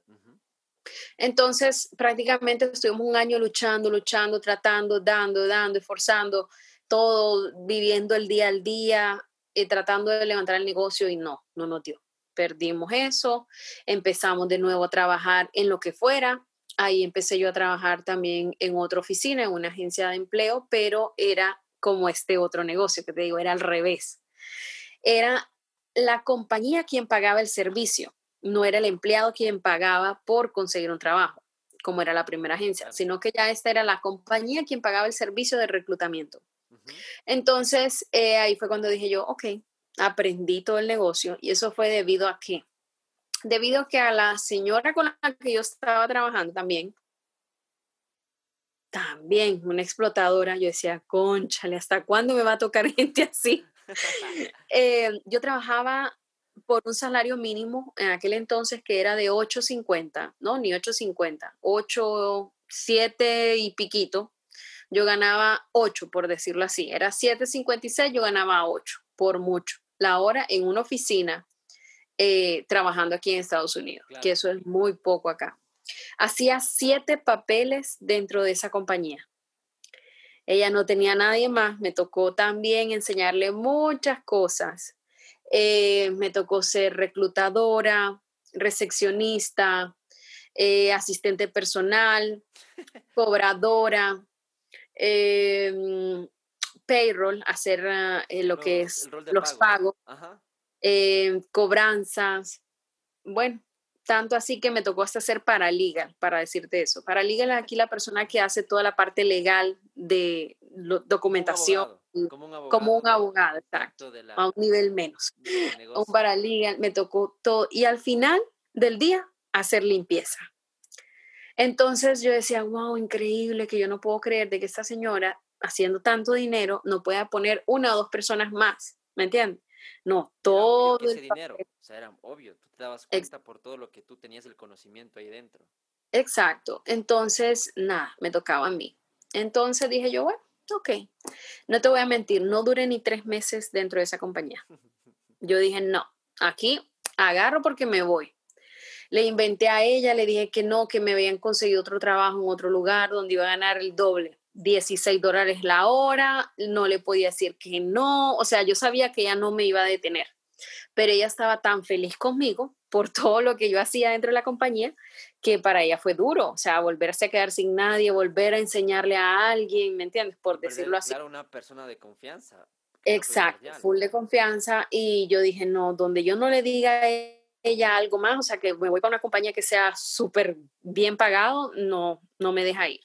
Entonces, prácticamente estuvimos un año luchando, luchando, tratando, dando, dando, esforzando, todo, viviendo el día al día, y eh, tratando de levantar el negocio y no, no nos dio. Perdimos eso, empezamos de nuevo a trabajar en lo que fuera. Ahí empecé yo a trabajar también en otra oficina, en una agencia de empleo, pero era como este otro negocio que te digo, era al revés. Era la compañía quien pagaba el servicio no era el empleado quien pagaba por conseguir un trabajo, como era la primera agencia, sino que ya esta era la compañía quien pagaba el servicio de reclutamiento. Entonces, eh, ahí fue cuando dije yo, ok, aprendí todo el negocio y eso fue debido a qué? Debido a que a la señora con la que yo estaba trabajando también, también una explotadora, yo decía, conchale, ¿hasta cuándo me va a tocar gente así? Eh, yo trabajaba por un salario mínimo en aquel entonces que era de 8.50, no, ni 8.50, 8, 7 y piquito. Yo ganaba 8, por decirlo así. Era 7.56, yo ganaba 8, por mucho. La hora en una oficina eh, trabajando aquí en Estados Unidos, que eso es muy poco acá. Hacía siete papeles dentro de esa compañía. Ella no tenía nadie más, me tocó también enseñarle muchas cosas. Eh, me tocó ser reclutadora, recepcionista, eh, asistente personal, cobradora, em, payroll, hacer eh, lo que es los pagos, eh, cobranzas, bueno, tanto así que me tocó hasta hacer paralegal, para decirte eso. Paralegal es aquí la persona que hace toda la parte legal de documentación. Como un abogado, exacto. a un nivel menos. Un paralegal, me tocó todo. Y al final del día, hacer limpieza. Entonces yo decía, wow, increíble, que yo no puedo creer de que esta señora, haciendo tanto dinero, no pueda poner una o dos personas más. ¿Me entiendes? No, todo ese dinero, o sea, era obvio, tú te dabas cuenta por todo lo que tú tenías el conocimiento ahí dentro. Exacto, entonces, nada, me tocaba a mí. Entonces dije yo, bueno, ok, no te voy a mentir, no duré ni tres meses dentro de esa compañía. Yo dije, no, aquí agarro porque me voy. Le inventé a ella, le dije que no, que me habían conseguido otro trabajo en otro lugar donde iba a ganar el doble. 16 dólares la hora, no le podía decir que no, o sea, yo sabía que ella no me iba a detener, pero ella estaba tan feliz conmigo por todo lo que yo hacía dentro de la compañía que para ella fue duro, o sea, volverse a quedar sin nadie, volver a enseñarle a alguien, ¿me entiendes? Por decirlo así. Claro, una persona de confianza. Exacto, full de confianza y yo dije, no, donde yo no le diga a ella algo más, o sea, que me voy para una compañía que sea súper bien pagado, no, no me deja ir.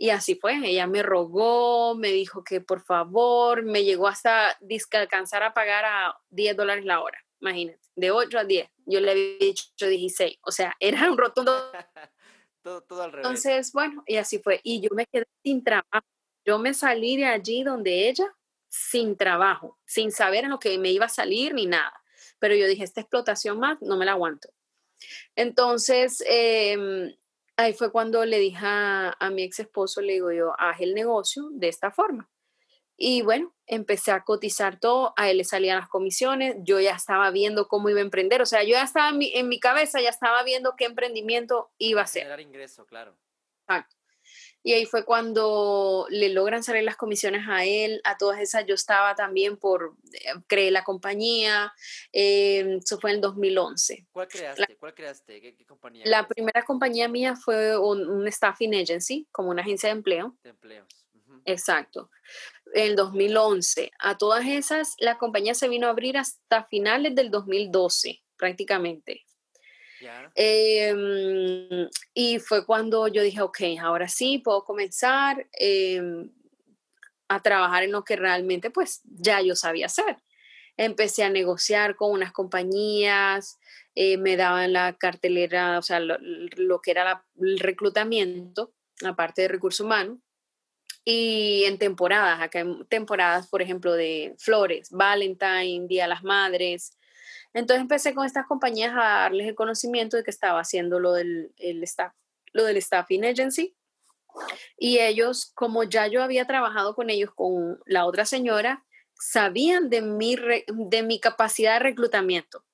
Y así fue, ella me rogó, me dijo que por favor, me llegó hasta alcanzar a pagar a 10 dólares la hora, imagínate, de 8 a 10. Yo le había dicho 16, o sea, era un rotundo. todo, todo al revés. Entonces, bueno, y así fue. Y yo me quedé sin trabajo. Yo me salí de allí donde ella sin trabajo, sin saber en lo que me iba a salir ni nada. Pero yo dije, esta explotación más no me la aguanto. Entonces, eh, ahí fue cuando le dije a, mi ex esposo, le digo yo, haz el negocio de esta forma. Y bueno, empecé a cotizar todo, a él le salían las comisiones, yo ya estaba viendo cómo iba a emprender, o sea, yo ya estaba en mi, en mi cabeza, ya estaba viendo qué emprendimiento iba a ser. Generar ingreso, claro. Exacto. Y ahí fue cuando le logran salir las comisiones a él, a todas esas yo estaba también por, eh, creé la compañía, eh, eso fue en el 2011. ¿Cuál creaste? ¿Cuál creaste? ¿Qué, compañía? La primera compañía mía fue un, staffing agency, como una agencia de empleo. De empleos. Exacto. En el 2011. A todas esas, la compañía se vino a abrir hasta finales del 2012, prácticamente. Em, y fue cuando yo dije, ok, ahora sí puedo comenzar em, a trabajar en lo que realmente pues ya yo sabía hacer. Empecé a negociar con unas compañías, eh, me daban la cartelera, o sea, lo, que era el reclutamiento, aparte de recursos humanos. Y en temporadas, acá en temporadas, por ejemplo, de flores, Valentine, Día de las Madres, entonces empecé con estas compañías a darles el conocimiento de que estaba haciendo lo del, staff, lo del staffing agency. Y ellos, como ya yo había trabajado con ellos, con la otra señora, sabían de mi, de mi capacidad de reclutamiento.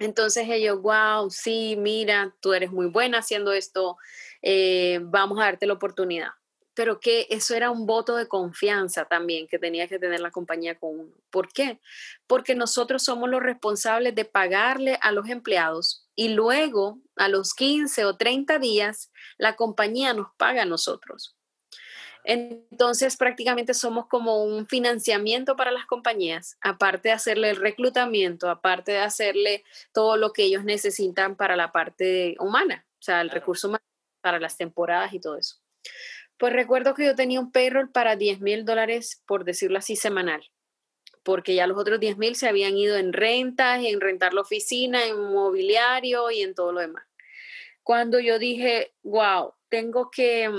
Entonces ellos, wow, sí, mira, tú eres muy buena haciendo esto, eh, vamos a darte la oportunidad pero que eso era un voto de confianza también que tenía que tener la compañía con uno. ¿Por qué? Porque nosotros somos los responsables de pagarle a los empleados y luego a los 15 o 30 días la compañía nos paga a nosotros. Entonces prácticamente somos como un financiamiento para las compañías, aparte de hacerle el reclutamiento, aparte de hacerle todo lo que ellos necesitan para la parte humana, o sea, el recurso humano para las temporadas y todo eso. Pues recuerdo que yo tenía un payroll para 10 mil dólares, por decirlo así, semanal, porque ya los otros 10 mil se habían ido en rentas, en rentar la oficina, en mobiliario y en todo lo demás. Cuando yo dije, wow, tengo que,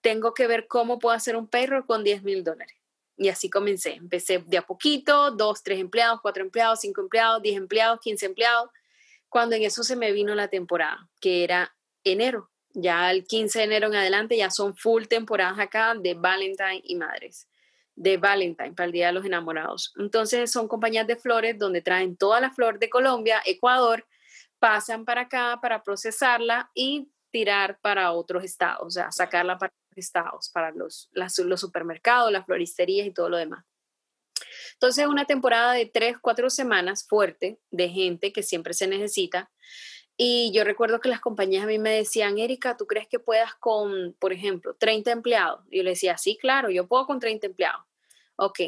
tengo que ver cómo puedo hacer un payroll con 10 mil dólares. Y así comencé. Empecé de a poquito, dos, tres empleados, cuatro empleados, cinco empleados, diez empleados, quince empleados, cuando en eso se me vino la temporada, que era enero. Ya el 15 de enero en adelante ya son full temporadas acá de Valentine y Madres, de Valentine para el Día de los Enamorados. Entonces son compañías de flores donde traen toda la flor de Colombia, Ecuador, pasan para acá para procesarla y tirar para otros estados, o sea, sacarla para otros estados, para los, los supermercados, las floristerías y todo lo demás. Entonces, una temporada de tres, cuatro semanas fuerte de gente que siempre se necesita. Y yo recuerdo que las compañías a mí me decían, Erika, ¿tú crees que puedas con, por ejemplo, 30 empleados? Y yo le decía, sí, claro, yo puedo con 30 empleados. Ok,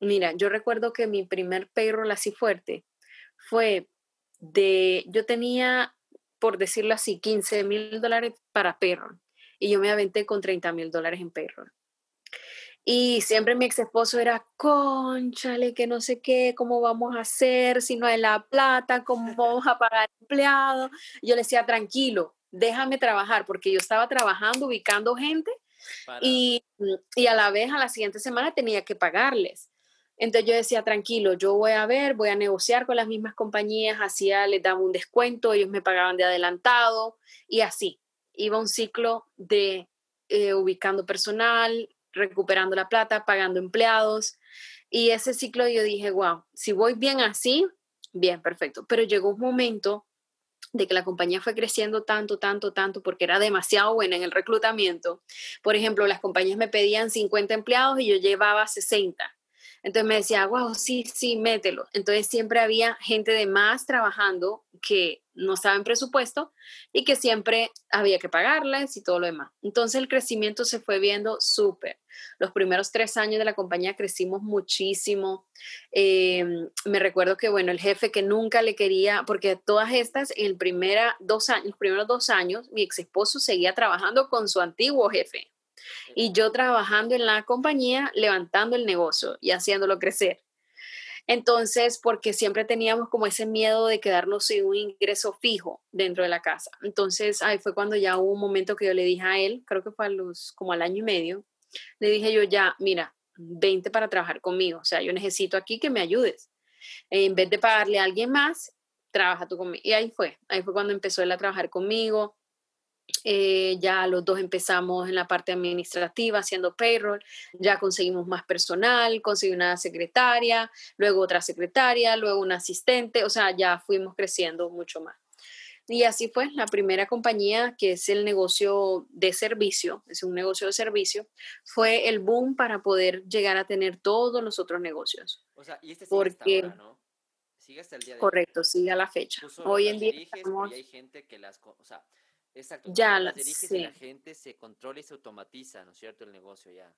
mira, yo recuerdo que mi primer payroll así fuerte fue de, yo tenía, por decirlo así, 15 mil dólares para payroll y yo me aventé con 30 mil dólares en payroll. Y siempre mi ex esposo era, conchale, que no sé qué, cómo vamos a hacer, si no hay la plata, cómo vamos a pagar empleados. Yo le decía, tranquilo, déjame trabajar, porque yo estaba trabajando, ubicando gente y, y, a la vez a la siguiente semana tenía que pagarles. Entonces yo decía, tranquilo, yo voy a ver, voy a negociar con las mismas compañías, hacía, les daba un descuento, ellos me pagaban de adelantado y así. Iba un ciclo de eh, ubicando personal, recuperando la plata, pagando empleados. Y ese ciclo yo dije, wow, si voy bien así, bien, perfecto. Pero llegó un momento de que la compañía fue creciendo tanto, tanto, tanto, porque era demasiado buena en el reclutamiento. Por ejemplo, las compañías me pedían 50 empleados y yo llevaba 60. Entonces me decía, wow, sí, sí, mételo. Entonces siempre había gente de más trabajando que no estaba en presupuesto y que siempre había que pagarles y todo lo demás. Entonces el crecimiento se fue viendo súper. Los primeros tres años de la compañía crecimos muchísimo. Em, me recuerdo que, bueno, el jefe que nunca le quería, porque todas estas, en el primera dos años, los primeros dos años, mi ex esposo seguía trabajando con su antiguo jefe y yo trabajando en la compañía, levantando el negocio y haciéndolo crecer. Entonces, porque siempre teníamos como ese miedo de quedarnos sin un ingreso fijo dentro de la casa. Entonces, ahí fue cuando ya hubo un momento que yo le dije a él, creo que fue a los, como al año y medio, le dije yo ya, mira, vente para trabajar conmigo. O sea, yo necesito aquí que me ayudes. En vez de pagarle a alguien más, trabaja tú conmigo. Y ahí fue, ahí fue cuando empezó él a trabajar conmigo. Eh, ya los dos empezamos en la parte administrativa haciendo payroll, ya conseguimos más personal, conseguí una secretaria, luego otra secretaria, luego un asistente, o sea, ya fuimos creciendo mucho más. Y así fue la primera compañía, que es el negocio de servicio, es un negocio de servicio, fue el boom para poder llegar a tener todos los otros negocios. O sea, y este sigue Porque, ¿no? Sigue hasta el día de Correcto, sigue a la fecha. Hoy en día... hay gente que las... O sea, Exacto. Ya las diriges sí. la gente se controla y se automatiza, ¿no es cierto? El negocio ya.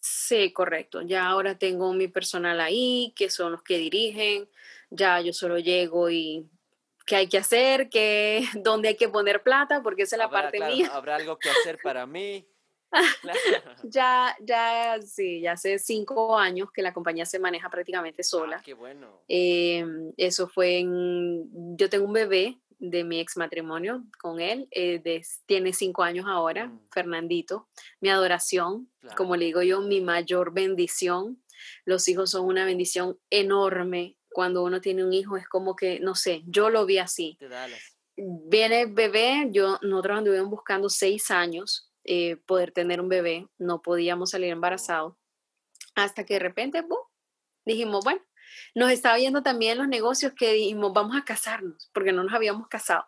Sí, correcto. Ya ahora tengo mi personal ahí, que son los que dirigen. Ya yo solo llego y qué hay que hacer, qué, dónde hay que poner plata, porque esa es la parte mía. Habrá algo que hacer para mí. ya, ya, sí, ya hace cinco años que la compañía se maneja prácticamente ah, sola. qué bueno. Em, eso fue en, yo tengo un bebé de mi ex matrimonio con él, eh, tiene cinco años ahora, mm. Fernandito, mi adoración, como le digo yo, mi mayor bendición. Los hijos son una bendición enorme. Cuando uno tiene un hijo es como que, no sé, yo lo vi así. Viene bebé, yo, nosotros anduvimos buscando seis años eh, poder tener un bebé, no podíamos salir oh. embarazados, hasta que de repente, dijimos, bueno, nos estaba viendo también los negocios que dijimos, vamos a casarnos, porque no nos habíamos casado.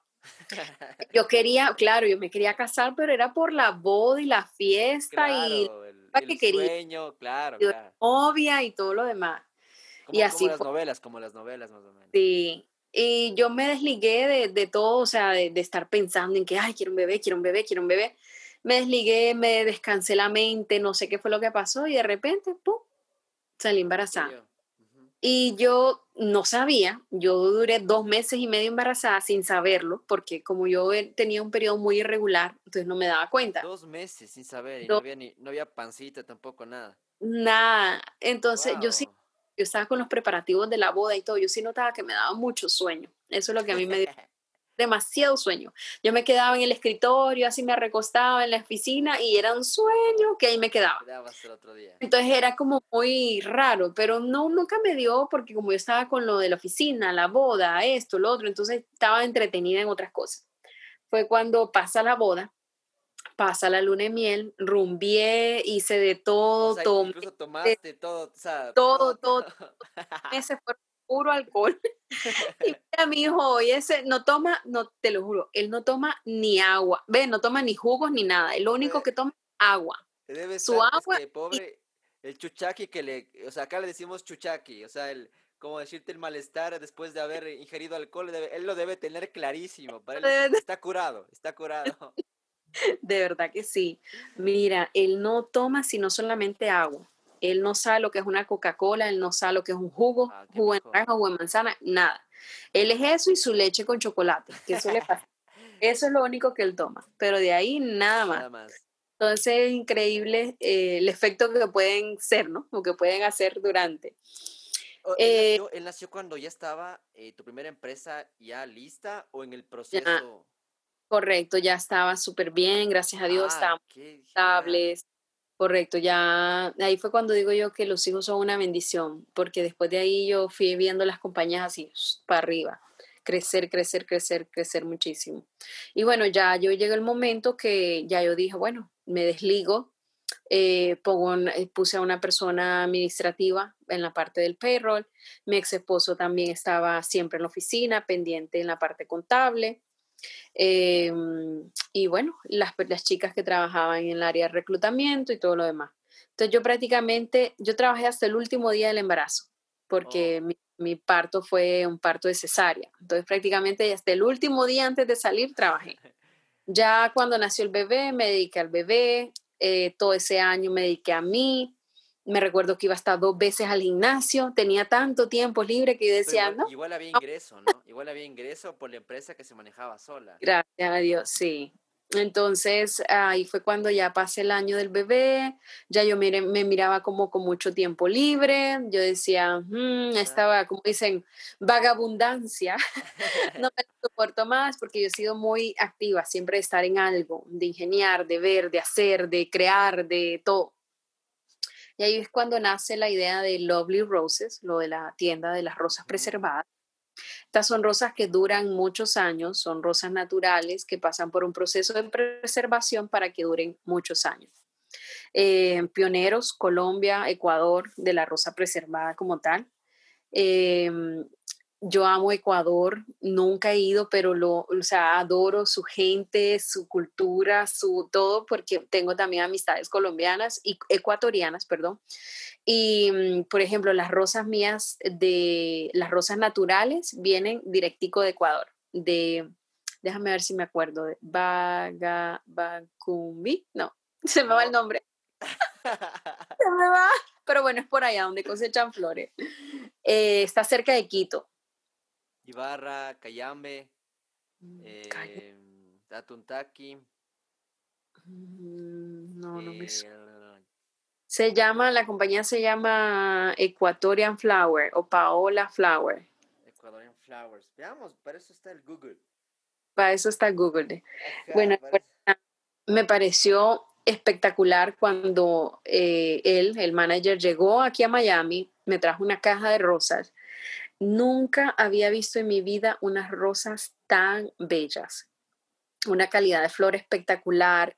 Yo quería, claro, yo me quería casar, pero era por la boda y la fiesta y el, que quería. Sueño, claro, claro. Novia y todo lo demás. y así como las novelas, como las novelas más o menos. Sí, y yo me desligué de, de todo, o sea, de, de, estar pensando en que, ay, quiero un bebé, quiero un bebé, quiero un bebé. Me desligué, me descansé la mente, no sé qué fue lo que pasó y de repente, ¡pum!, salí embarazada. Y yo no sabía, yo duré dos meses y medio embarazada sin saberlo, porque como yo tenía un periodo muy irregular, entonces no me daba cuenta. Dos meses sin saber, y no, había, ni, no había pancita tampoco, nada. Nada, entonces yo sí, yo estaba con los preparativos de la boda y todo, yo sí notaba que me daba mucho sueño, eso es lo que a mí me dio demasiado sueño. Yo me quedaba en el escritorio, así me recostaba en la oficina y era un sueño que ahí me quedaba. Entonces era como muy raro, pero no, nunca me dio porque como yo estaba con lo de la oficina, la boda, esto, lo otro, entonces estaba entretenida en otras cosas. Fue cuando pasa la boda, pasa la luna de miel, rumbié, hice de todo, todo. tomaste todo, todo, todo. Ese fue puro alcohol. y a mi hijo hoy ese no toma, no te lo juro, él no toma ni agua, ve, no toma ni jugos ni nada, lo único que toma es agua. Debe Su agua. pobre, el chuchaqui que le, o sea, acá le decimos chuchaqui, o sea, el, como decirte el malestar después de haber ingerido alcohol, él lo debe tener clarísimo, para él está curado, está curado. De verdad que sí. Mira, él no toma sino solamente agua Él no sabe lo que es una Coca-Cola, él no sabe lo que es un jugo, ah, jugo de naranja, jugo de manzana, nada. Él es eso y su leche con chocolate, que eso le pasa. Eso es lo único que él toma, pero de ahí nada más. Nada más. Entonces es increíble eh, el efecto que pueden ser, ¿no? O que pueden hacer durante. Eh, él, nació, cuando ya estaba eh, tu primera empresa ya lista o en el proceso? correcto, ya estaba súper bien, gracias a Dios, ah, estables. Correcto, ya ahí fue cuando digo yo que los hijos son una bendición, porque después de ahí yo fui viendo las compañías así para arriba, crecer, crecer, crecer, crecer muchísimo. Y bueno, ya yo llegué el momento que ya yo dije, bueno, me desligo, eh, pongo, eh, puse a una persona administrativa en la parte del payroll, mi ex esposo también estaba siempre en la oficina, pendiente en la parte contable. Em, y bueno, las, las chicas que trabajaban en el área de reclutamiento y todo lo demás. Entonces yo prácticamente, yo trabajé hasta el último día del embarazo, porque oh. mi, mi, parto fue un parto de cesárea. Entonces prácticamente hasta el último día antes de salir trabajé. Ya cuando nació el bebé, me dediqué al bebé, eh, todo ese año me dediqué a mí, me recuerdo que iba hasta dos veces al gimnasio, tenía tanto tiempo libre que yo decía, igual, no. Igual había ingreso, ¿no? Igual había ingreso por la empresa que se manejaba sola. Gracias a Dios, sí. Entonces ahí fue cuando ya pasé el año del bebé, ya yo me, me miraba como con mucho tiempo libre, yo decía, mm, estaba, como dicen, vagabundancia, no me soporto más porque yo he sido muy activa, siempre de estar en algo, de ingeniar, de ver, de hacer, de crear, de todo. Y ahí es cuando nace la idea de Lovely Roses, lo de la tienda de las rosas preservadas. Estas son rosas que duran muchos años, son rosas naturales que pasan por un proceso de preservación para que duren muchos años. Eh, pioneros, Colombia, Ecuador, de la rosa preservada como tal. Eh, yo amo Ecuador, nunca he ido, pero lo, o sea, adoro su gente, su cultura, su todo, porque tengo también amistades colombianas y ecuatorianas, perdón. Y, mm, por ejemplo, las rosas mías de las rosas naturales vienen directico de Ecuador, de, déjame ver si me acuerdo, de Baga, no, se me va el nombre. se me va, pero bueno, es por allá donde cosechan flores. Eh, está cerca de Quito. Ibarra, Cayambe, mm, eh, Atuntaki. Mm, no, no me eh, Se llama, la compañía se llama Equatorian Flower o Paola Flower. Ecuadorian Flowers. Veamos, para eso está el Google. Para eso está Google. bueno, me pareció espectacular cuando eh, él, el manager, llegó aquí a Miami, me trajo una caja de rosas Nunca había visto en mi vida unas rosas tan bellas. Una calidad de flor espectacular,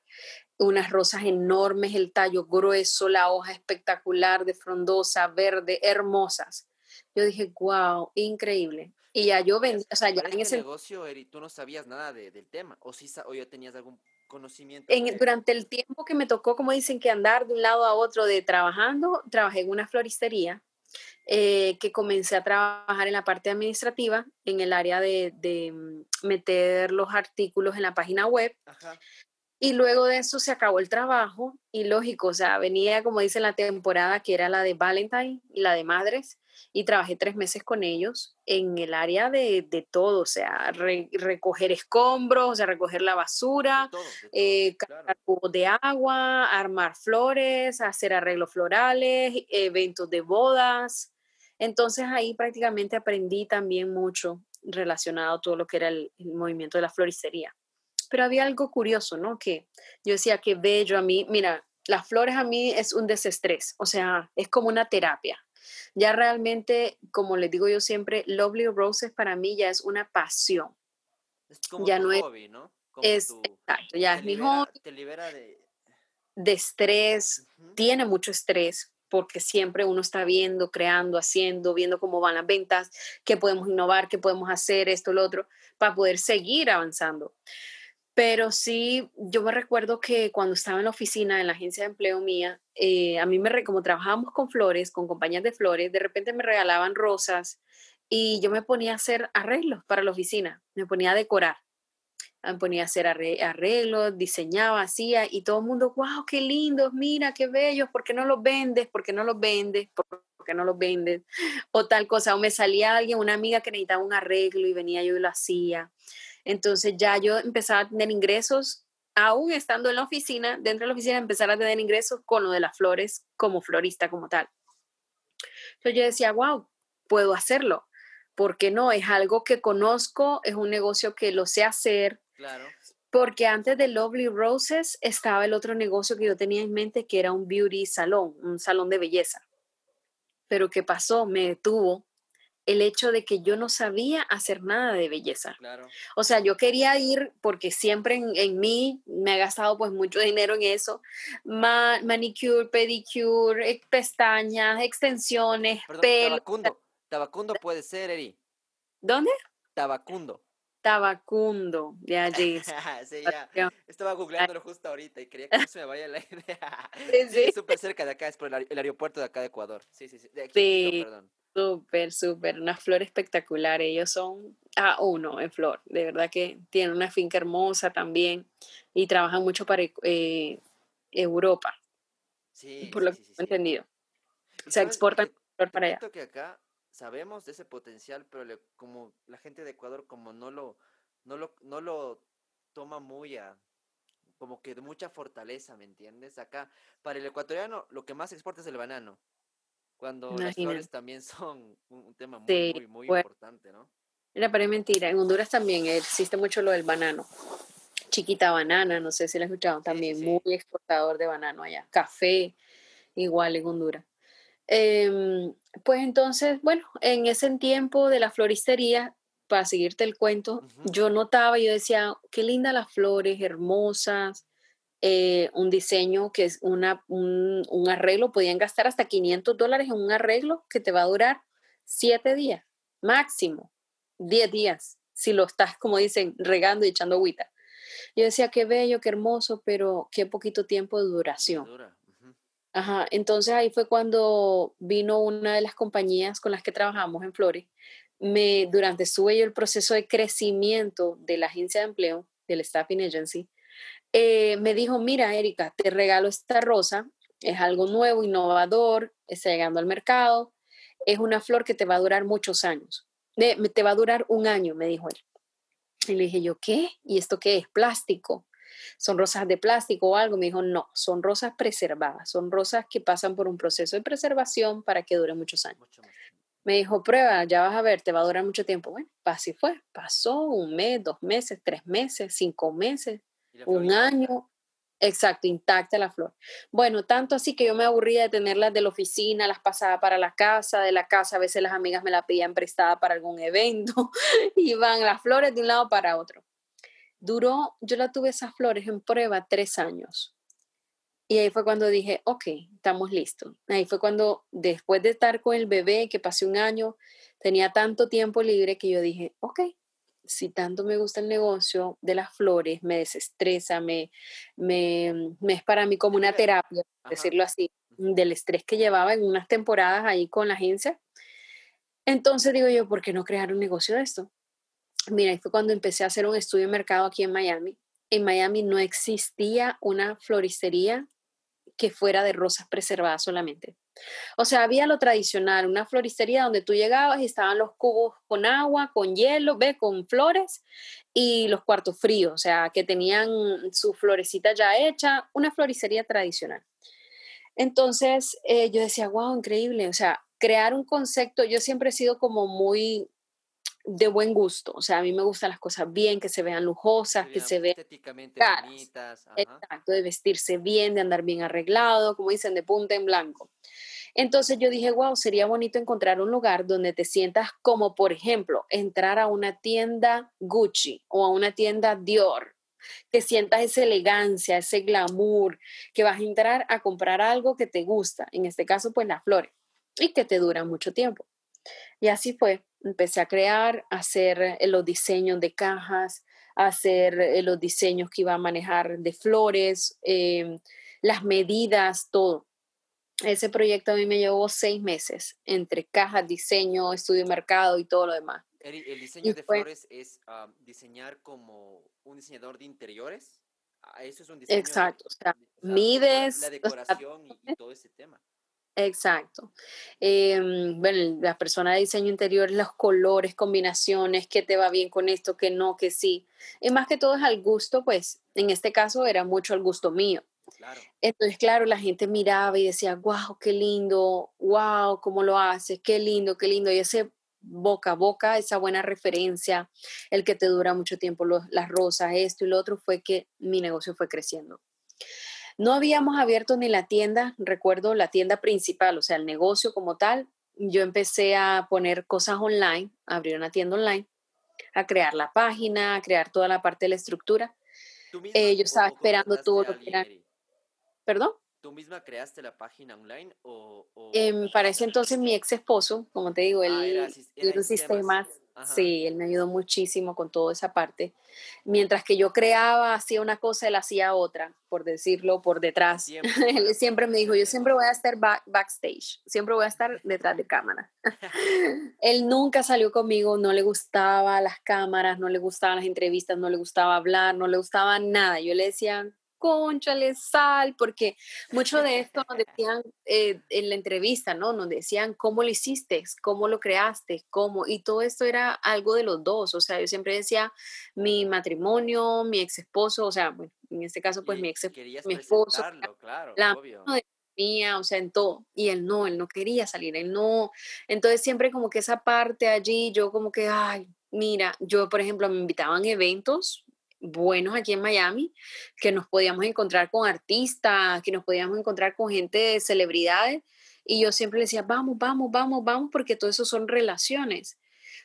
unas rosas enormes, el tallo grueso, la hoja espectacular, de frondosa, verde, hermosas. Yo dije, wow, increíble. Y ya yo vendí, o sea, ya en ese negocio, Eri, tú no sabías nada del tema, o sí, o ya tenías algún conocimiento. Durante el tiempo que me tocó, como dicen, que andar de un lado a otro de trabajando, trabajé en una floristería eh, que comencé a trabajar en la parte administrativa, en el área de, mm, meter los artículos en la página web. Y luego de eso se acabó el trabajo y lógico, o sea, venía como dice la temporada que era la de Valentine y la de Madres y trabajé tres meses con ellos en el área de, de todo, o sea, recoger escombros, o sea, recoger la basura, de, eh, de agua, armar flores, hacer arreglos florales, eventos de bodas. Entonces ahí prácticamente aprendí también mucho relacionado a todo lo que era el, movimiento de la floristería. Pero había algo curioso, ¿no? Que yo decía que bello a mí, mira, las flores a mí es un desestrés, o sea, es como una terapia. Ya realmente, como les digo yo siempre, Lovely Roses para mí ya es una pasión. Es como ya no hobby, ¿no? es, exacto, ya es mi hobby. Te libera de... De estrés, tiene mucho estrés, porque siempre uno está viendo, creando, haciendo, viendo cómo van las ventas, qué podemos innovar, qué podemos hacer, esto, lo otro, para poder seguir avanzando. Pero sí, yo me recuerdo que cuando estaba en la oficina, en la agencia de empleo mía, eh, a mí me, como trabajábamos con flores, con compañías de flores, de repente me regalaban rosas y yo me ponía a hacer arreglos para la oficina, me ponía a decorar ponía a hacer arreglos, diseñaba, hacía, y todo el mundo, wow, qué lindos, mira, qué bellos, ¿por qué no los vendes? ¿Por qué no los vendes? ¿Por qué no los vendes? O tal cosa, o me salía alguien, una amiga que necesitaba un arreglo y venía yo y lo hacía. Entonces ya yo empezaba a tener ingresos, aún estando en la oficina, dentro de la oficina, empezar a tener ingresos con lo de las flores como florista, como tal. Entonces yo decía, wow, puedo hacerlo. ¿Por qué no? Es algo que conozco, es un negocio que lo sé hacer. Claro. Porque antes de Lovely Roses estaba el otro negocio que yo tenía en mente, que era un beauty salón, un salón de belleza. Pero ¿qué pasó? Me detuvo el hecho de que yo no sabía hacer nada de belleza. O sea, yo quería ir porque siempre en, mí me ha gastado pues mucho dinero en eso. manicure, pedicure, eh, pestañas, extensiones, pelo. Tabacundo. tabacundo puede ser, Eri. ¿Dónde? Tabacundo. Tabacundo, ya, sí, ya. Estaba googleándolo justo ahorita y quería que no se me vaya la idea. Sí, sí. Súper cerca de acá, es por el, aeropuerto de acá de Ecuador. Sí, sí, sí. De aquí, sí. perdón. Súper, súper, una flor espectacular. Ellos son a uno en flor. De verdad que tienen una finca hermosa también y trabajan mucho para eh, Europa. Sí. Por lo que he entendido. Se exportan flor para allá. que acá sabemos de ese potencial, pero como la gente de Ecuador como no lo, no lo, no lo toma muy a, como que de mucha fortaleza, ¿me entiendes? Acá, para el ecuatoriano, lo que más exporta es el banano. Cuando las flores también son un tema muy, muy, importante, ¿no? Pero es mentira. En Honduras también existe mucho lo del banano. Chiquita banana, no sé si lo has escuchado, también muy exportador de banano allá. Café, igual en Honduras. Em, pues entonces, bueno, en ese tiempo de la floristería, para seguirte el cuento, yo notaba, yo decía, qué lindas las flores, hermosas, eh, un diseño que es una, un, arreglo, podían gastar hasta 500 dólares en un arreglo que te va a durar 7 días, máximo 10 días, si lo estás, como dicen, regando y echando agüita. Yo decía, qué bello, qué hermoso, pero qué poquito tiempo de duración. Ajá, entonces ahí fue cuando vino una de las compañías con las que trabajamos en Flores. Me, durante su el proceso de crecimiento de la agencia de empleo, del Staffing Agency, eh, me dijo, mira, Erika, te regalo esta rosa, es algo nuevo, innovador, está llegando al mercado, es una flor que te va a durar muchos años. te va a durar un año, me dijo él. Y le dije yo, ¿qué? ¿Y esto qué es? Plástico. ¿Son rosas de plástico o algo? Me dijo, no, son rosas preservadas, son rosas que pasan por un proceso de preservación para que dure muchos años. Me dijo, prueba, ya vas a ver, te va a durar mucho tiempo. Bueno, así fue. Pasó un mes, dos meses, tres meses, cinco meses un año, exacto, intacta la flor. Bueno, tanto así que yo me aburría de tenerlas de la oficina, las pasaba para la casa, de la casa a veces las amigas me la pedían prestada para algún evento, iban las flores de un lado para otro. Duró, yo la tuve esas flores en prueba tres años. Y ahí fue cuando dije, ok, estamos listos. Ahí fue cuando, después de estar con el bebé, que pasé un año, tenía tanto tiempo libre que yo dije, ok, si tanto me gusta el negocio de las flores, me desestresa, me, me, es para mí como una terapia, decirlo así, del estrés que llevaba en unas temporadas ahí con la agencia. Entonces digo yo, ¿por qué no crear un negocio de esto? Mira, ahí fue cuando empecé a hacer un estudio de mercado aquí en Miami. En Miami no existía una floristería que fuera de rosas preservadas solamente. O sea, había lo tradicional, una floristería donde tú llegabas y estaban los cubos con agua, con hielo, ve, con flores y los cuartos fríos, o sea, que tenían su florecita ya hecha, una floristería tradicional. Entonces, eh, yo decía, wow, increíble, o sea, crear un concepto, yo siempre he sido como muy de buen gusto, o sea, a mí me gustan las cosas bien, que se vean lujosas, que se vean estéticamente bonitas. Exacto, de vestirse bien, de andar bien arreglado, como dicen, de punta en blanco. Entonces yo dije, wow, sería bonito encontrar un lugar donde te sientas como, por ejemplo, entrar a una tienda Gucci o a una tienda Dior, que sientas esa elegancia, ese glamour, que vas a entrar a comprar algo que te gusta, en este caso pues las flores, y que te duran mucho tiempo. Y así fue, empecé a crear, a hacer eh, los diseños de cajas, a hacer eh, los diseños que iba a manejar de flores, em, las medidas, todo. Ese proyecto a mí me llevó seis meses entre cajas, diseño, estudio de mercado y todo lo demás. El, diseño de flores es ah, diseñar como un diseñador de interiores. Ah, eso es un diseño. Exacto, o sea, mides. La decoración y, todo ese tema. Exacto. Em, bueno, la persona de diseño interior, los colores, combinaciones, qué te va bien con esto, qué no, qué sí. Y más que todo es al gusto, pues en este caso era mucho al gusto mío. Entonces, claro, la gente miraba y decía, wow, qué lindo, wow, cómo lo haces, qué lindo, qué lindo. Y ese boca a boca, esa buena referencia, el que te dura mucho tiempo, las rosas, esto y lo otro, fue que mi negocio fue creciendo. No habíamos abierto ni la tienda, recuerdo la tienda principal, o sea, el negocio como tal. Yo empecé a poner cosas online, a abrir una tienda online, a crear la página, a crear toda la parte de la estructura. Eh, yo estaba esperando todo lo que era ¿Perdón? ¿Tú misma creaste la página online o...? Em, para ese entonces mi ex esposo, como te digo, ah, él era, sistemas. Sí, él me ayudó muchísimo con toda esa parte. Mientras que yo creaba, hacía una cosa, él hacía otra, por decirlo, por detrás. él siempre me dijo, yo siempre voy a estar backstage, siempre voy a estar detrás de cámara. él nunca salió conmigo, no le gustaba las cámaras, no le gustaban las entrevistas, no le gustaba hablar, no le gustaba nada. Yo le decía, conchale, sal, porque mucho de esto nos decían eh, en la entrevista, ¿no? Nos decían cómo lo hiciste, cómo lo creaste, cómo, y todo esto era algo de los dos, o sea, yo siempre decía mi matrimonio, mi ex esposo, o sea, bueno, en este caso, pues mi ex mi esposo, claro, la obvio. mía, o sea, en todo, y él no, él no quería salir, él no, entonces siempre como que esa parte allí, yo como que, ay, mira, yo por ejemplo me invitaban a eventos, buenos aquí en Miami, que nos podíamos encontrar con artistas, que nos podíamos encontrar con gente de celebridades. Y yo siempre le decía, vamos, vamos, vamos, vamos, porque todo eso son relaciones.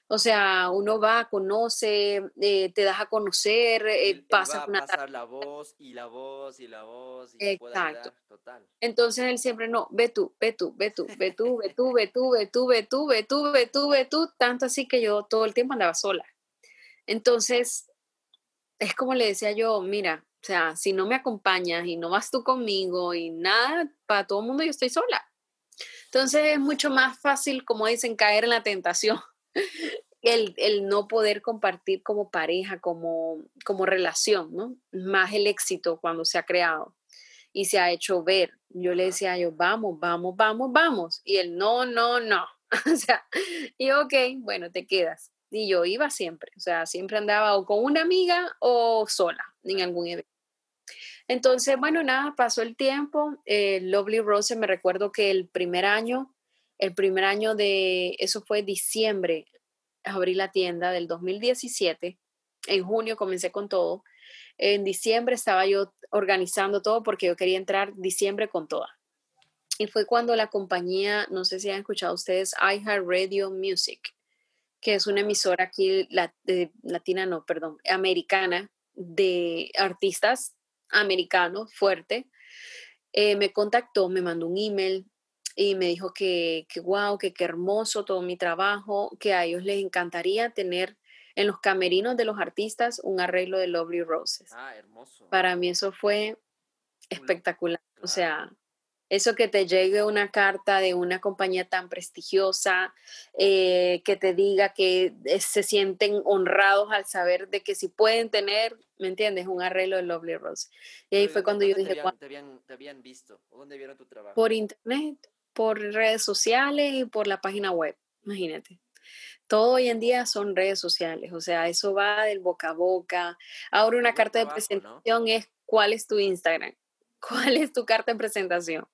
O sea, uno va, conoce, eh, te das a conocer, eh, pasa una pasar la voz y la voz y la voz. Y Exacto. Total. Entonces él siempre, no, ve tú, ve tú, ve tú, ve tú, ve tú, ve tú, ve tú, ve tú, ve tú, ve tú, ve tú, tanto así que yo todo el tiempo andaba sola. Entonces, es como le decía yo, mira, o sea, si no me acompañas y no vas tú conmigo y nada, para todo el mundo yo estoy sola. Entonces es mucho más fácil, como dicen, caer en la tentación. El, el, no poder compartir como pareja, como, como relación, ¿no? Más el éxito cuando se ha creado y se ha hecho ver. Yo le decía a yo, vamos, vamos, vamos, vamos. Y él, no, no, no. o sea, y ok, bueno, te quedas y yo iba siempre, o sea, siempre andaba o con una amiga o sola en algún evento. Entonces, bueno, nada, pasó el tiempo. Eh, Lovely Rose, me recuerdo que el primer año, el primer año de, eso fue diciembre, abrí la tienda del 2017. En junio comencé con todo. En diciembre estaba yo organizando todo porque yo quería entrar diciembre con toda. Y fue cuando la compañía, no sé si han escuchado ustedes, iHeartRadio Music, que es una emisora aquí latina, no, perdón, americana, de artistas americanos, fuerte, eh, me contactó, me mandó un email y me dijo que, que wow, que qué hermoso todo mi trabajo, que a ellos les encantaría tener en los camerinos de los artistas un arreglo de Lovely Roses. Ah, hermoso. Para mí eso fue espectacular. O sea, eso que te llegue una carta de una compañía tan prestigiosa, eh, que te diga que eh, se sienten honrados al saber de que si pueden tener, ¿me entiendes? Un arreglo de Lovely Rose. Y ahí fue cuando yo dije... Te habían, te, habían, visto? ¿Dónde vieron tu trabajo? Por internet, por redes sociales y por la página web, imagínate. Todo hoy en día son redes sociales, o sea, eso va del boca a boca. Ahora una carta de presentación es cuál es tu Instagram cuál es tu carta de presentación.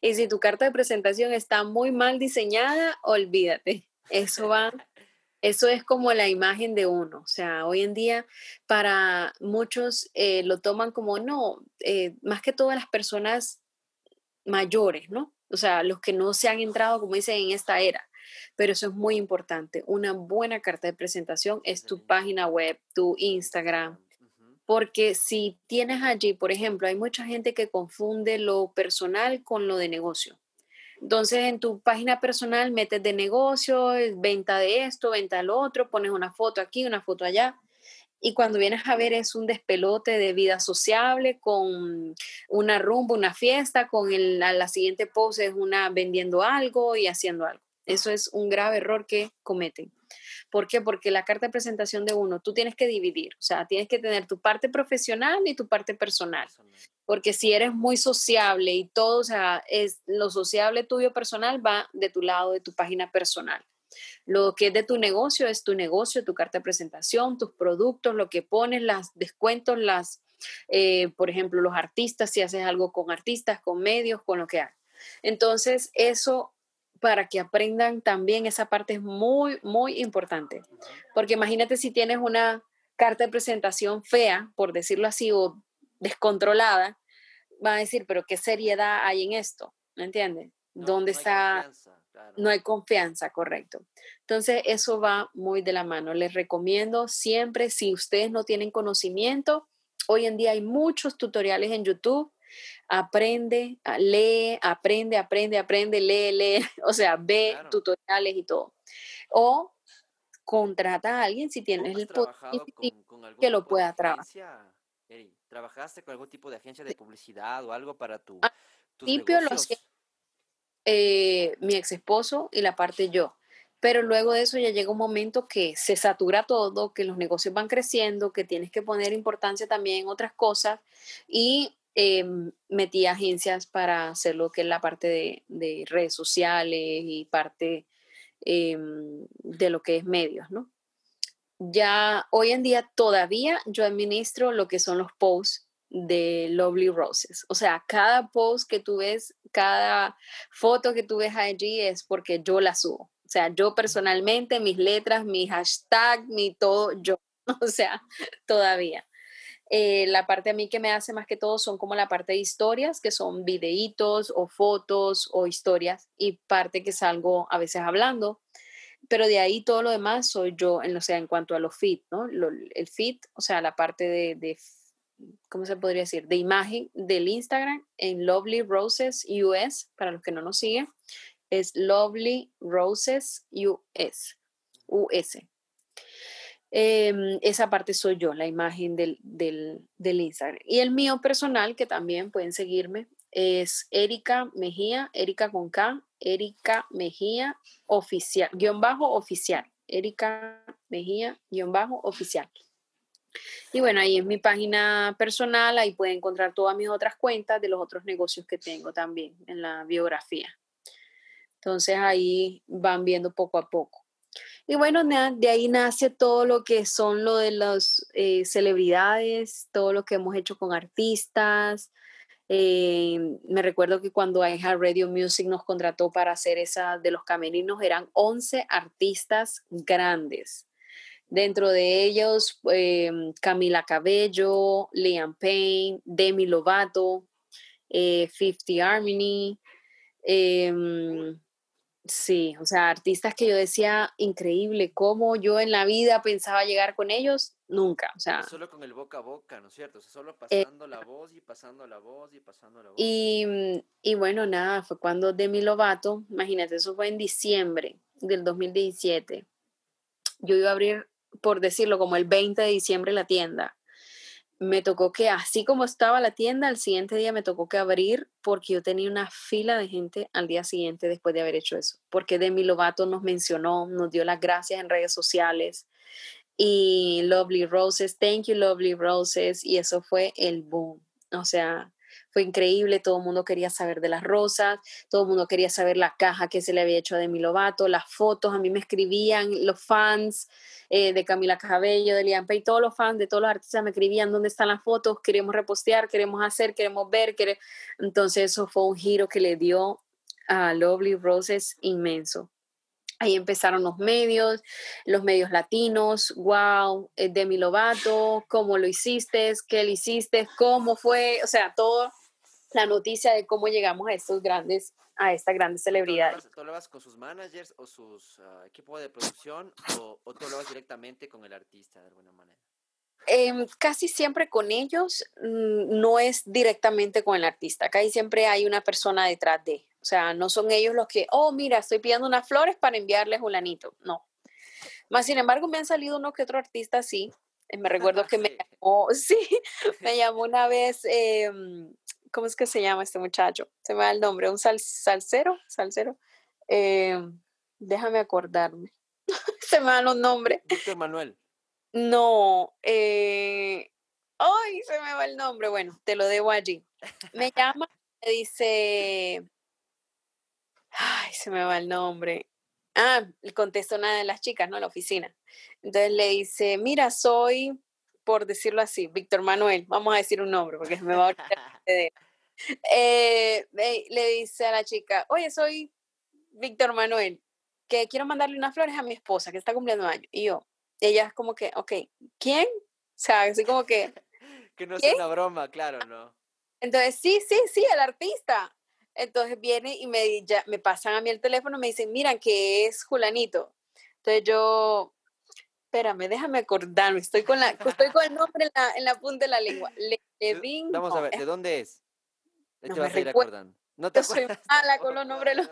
Y si tu carta de presentación está muy mal diseñada, olvídate. Eso va, eso es como la imagen de uno. O sea, hoy en día para muchos eh, lo toman como no, eh, más que todas las personas mayores, ¿no? O sea, los que no se han entrado, como dicen, en esta era. Pero eso es muy importante. Una buena carta de presentación es tu página web, tu Instagram, porque si tienes allí, por ejemplo, hay mucha gente que confunde lo personal con lo de negocio. Entonces, en tu página personal metes de negocio, venta de esto, venta de lo otro, pones una foto aquí, una foto allá. Y cuando vienes a ver es un despelote de vida sociable con una rumba, una fiesta, con el, la siguiente pose es una vendiendo algo y haciendo algo. Eso es un grave error que cometen. ¿Por qué? Porque la carta de presentación de uno, tú tienes que dividir, o sea, tienes que tener tu parte profesional y tu parte personal. Porque si eres muy sociable y todo, o sea, es lo sociable tuyo personal va de tu lado, de tu página personal. Lo que es de tu negocio es tu negocio, tu carta de presentación, tus productos, lo que pones, los descuentos, las, eh, por ejemplo, los artistas, si haces algo con artistas, con medios, con lo que hagas. Entonces, eso para que aprendan también esa parte es muy, muy importante. Porque imagínate si tienes una carta de presentación fea, por decirlo así, o descontrolada, va a decir, pero ¿qué seriedad hay en esto? ¿Me entiendes? ¿Dónde está? No hay confianza, correcto. Entonces, eso va muy de la mano. Les recomiendo siempre, si ustedes no tienen conocimiento, hoy en día hay muchos tutoriales en YouTube aprende, ah, lee, aprende, aprende, aprende, lee, lee, o sea, ve tutoriales y todo. O contrata a alguien si tienes el poder que lo pueda trabajar. ¿Trabajaste con algún tipo de agencia de publicidad o algo para tu, Al principio lo hacía eh, mi ex esposo y la parte yo. Pero luego de eso ya llega un momento que se satura todo, que los negocios van creciendo, que tienes que poner importancia también en otras cosas y eh, metí agencias para hacer lo que es la parte de, redes sociales y parte em, de lo que es medios, ¿no? Ya hoy en día todavía yo administro lo que son los posts de Lovely Roses. O sea, cada post que tú ves, cada foto que tú ves allí es porque yo la subo. O sea, yo personalmente, mis letras, mi hashtag, mi todo, yo. O sea, todavía. Eh, la parte a mí que me hace más que todo son como la parte de historias, que son videitos o fotos o historias, y parte que salgo a veces hablando. Pero de ahí todo lo demás soy yo, en, o sea, en cuanto a los fit, ¿no? el fit, o sea, la parte de, de, ¿cómo se podría decir? De imagen del Instagram en Lovely Roses US, para los que no nos siguen, es Lovely Roses US. US. Em, esa parte soy yo, la imagen del, del, Instagram. Y el mío personal, que también pueden seguirme, es Erika Mejía, Erika con K, Erika Mejía oficial, guion bajo oficial, Erika Mejía, guion bajo oficial. Y bueno, ahí es mi página personal, ahí pueden encontrar todas mis otras cuentas de los otros negocios que tengo también en la biografía. Entonces ahí van viendo poco a poco. Y bueno, de ahí nace todo lo que son lo de las eh, celebridades, todo lo que hemos hecho con artistas. Eh, me recuerdo que cuando iHeart Radio Music nos contrató para hacer esa de los camerinos, eran 11 artistas grandes. Dentro de ellos, eh, Camila Cabello, Liam Payne, Demi Lovato, 50 Harmony, em, Sí, o sea, artistas que yo decía, increíble, cómo yo en la vida pensaba llegar con ellos, nunca, o sea. Solo con el boca a boca, ¿no es cierto? O sea, solo eh, pasando la voz y pasando la voz y pasando la voz. Y, mm, y bueno, nada, fue cuando Demi Lovato, imagínate, eso fue en diciembre del 2017. Yo iba a abrir, por decirlo, como el 20 de diciembre la tienda me tocó que así como estaba la tienda, al siguiente día me tocó que abrir porque yo tenía una fila de gente al día siguiente después de haber hecho eso. Porque Demi Lovato nos mencionó, nos dio las gracias en redes sociales y Lovely Roses, thank you Lovely Roses y eso fue el boom. O sea, fue increíble, todo el mundo quería saber de las rosas, todo el mundo quería saber la caja que se le había hecho a Demi Lovato, las fotos, a mí me escribían los fans eh, de Camila Cabello, de Liam Pay, todos los fans de todos los artistas me escribían dónde están las fotos, queremos repostear, queremos hacer, queremos ver, entonces eso fue un giro que le dio a Lovely Roses inmenso. Ahí empezaron los medios, los medios latinos, wow, eh, Demi Lovato, cómo lo hiciste, qué le hiciste, cómo fue, o sea, todo la noticia de cómo llegamos a estos grandes, a esta grande celebridad. ¿Tú hablabas con sus managers o sus uh, equipos de producción o, o tú hablabas directamente con el artista de alguna manera? Em, casi siempre con ellos mm, no es directamente con el artista, casi siempre hay una persona detrás de, o sea, no son ellos los que, oh, mira, estoy pidiendo unas flores para enviarles un anito, no. Más sin embargo, me han salido uno que otro artista así. Eh, me recuerdo que me llamó, sí, me llamó una vez eh, ¿cómo es que se llama este muchacho? Se me da el nombre, un sal, salsero, salsero. Eh, déjame acordarme. se me van los nombres. Víctor Manuel. No, eh, ay, se me va el nombre. Bueno, te lo debo allí. Me llama, me dice, ay, se me va el nombre. Ah, le contesta una de las chicas, ¿no? La oficina. Entonces le dice, mira, soy, por decirlo así, Víctor Manuel, vamos a decir un nombre porque se me va a eh, le dice a la chica, oye, soy Víctor Manuel, que quiero mandarle unas flores a mi esposa que está cumpliendo años. Y yo, ella es como que, ok, ¿quién? O sea, así como que... que no es una broma, claro, ¿no? Entonces, sí, sí, sí, el artista. Entonces viene y me, ya, me pasan a mí el teléfono y me dicen, miran que es Julanito. Entonces yo, espérame, déjame acordarme, estoy con, la, estoy con el nombre en la, en la punta de la lengua. Levin, Vamos a ver, ¿de dónde es? No te vas a ir acordando. No te soy mala con los nombres. Los...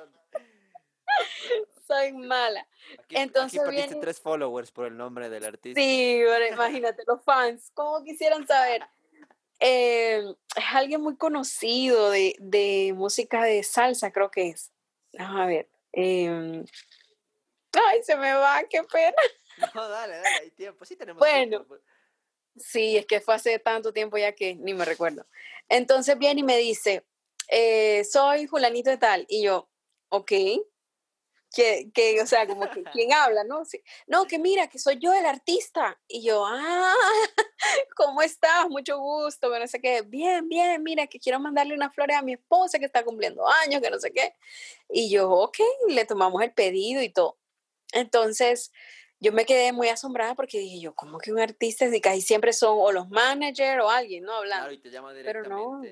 soy mala. Aquí, Entonces aquí perdiste tres followers por el nombre del artista. Sí, imagínate, los fans, ¿cómo quisieran saber? Eh, es alguien muy conocido de, de, música de salsa, creo que es. Vamos a ver. Eh, ay, se me va, qué pena. No, dale, dale, hay tiempo. Sí tenemos bueno, tiempo. Sí, es que fue hace tanto tiempo ya que ni me recuerdo. Entonces viene y me dice, eh, soy Julanito de tal. Y yo, ok, que, que, o sea, como que quién habla, ¿no? Sí. No, que mira, que soy yo el artista. Y yo, ah, ¿cómo estás? Mucho gusto, que no sé qué. Bien, bien, mira, que quiero mandarle unas flores a mi esposa que está cumpliendo años, que no sé qué. Y yo, ok, le tomamos el pedido y todo. Entonces, yo me quedé muy asombrada porque dije yo, ¿cómo que un artista? Y casi siempre son o los managers o alguien, ¿no? Hablando. Claro, y te llama directamente. Pero no,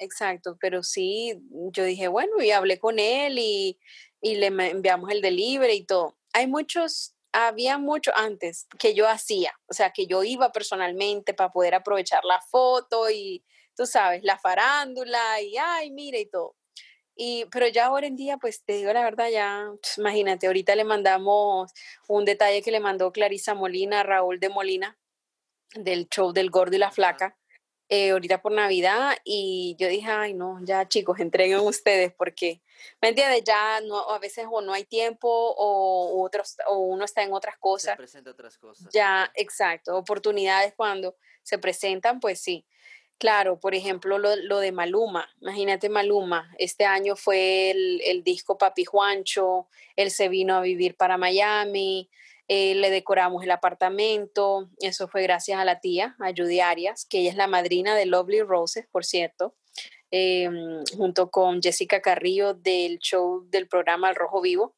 exacto, pero sí, yo dije, bueno, y hablé con él y y le enviamos el delivery y todo. Hay muchos, había mucho antes que yo hacía, o sea, que yo iba personalmente para poder aprovechar la foto y, tú sabes, la farándula y, ay, mire y todo. Y, pero ya ahora en día, pues te digo la verdad, ya, pues, imagínate, ahorita le mandamos un detalle que le mandó Clarisa Molina, Raúl de Molina, del show del gordo y la flaca. Eh, ahorita por Navidad y yo dije, ay no, ya chicos, entreguen ustedes porque, ¿me entiendes? Ya no, a veces o no hay tiempo o, otros, o uno está en otras cosas. Se presenta otras cosas. Ya, exacto, oportunidades cuando se presentan, pues sí. Claro, por ejemplo, lo, lo, de Maluma, imagínate Maluma, este año fue el, el disco Papi Juancho, él se vino a vivir para Miami, eh, le decoramos el apartamento, eso fue gracias a la tía, a Judy Arias, que ella es la madrina de Lovely Roses, por cierto, em, junto con Jessica Carrillo del show del programa El Rojo Vivo.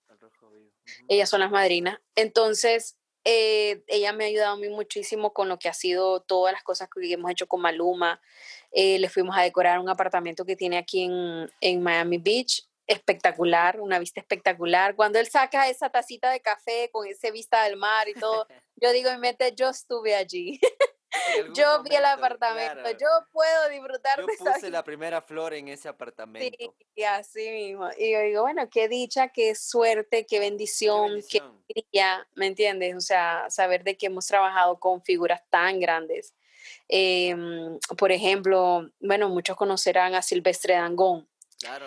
Ellas son las madrinas. Entonces, eh, ella me ha ayudado a mí muchísimo con lo que ha sido todas las cosas que hemos hecho con Maluma. Eh, le fuimos a decorar un apartamento que tiene aquí en, en Miami Beach espectacular, una vista espectacular. Cuando él saca esa tacita de café con ese vista del mar y todo, yo digo en mente, yo estuve allí. yo vi el apartamento, yo puedo disfrutar yo de puse la primera flor en ese apartamento. Sí, así mismo. Y yo digo, bueno, qué dicha, qué suerte, qué bendición, qué, bendición. ¿me entiendes? O sea, saber de que hemos trabajado con figuras tan grandes. Em, por ejemplo, bueno, muchos conocerán a Silvestre Dangón. Claro,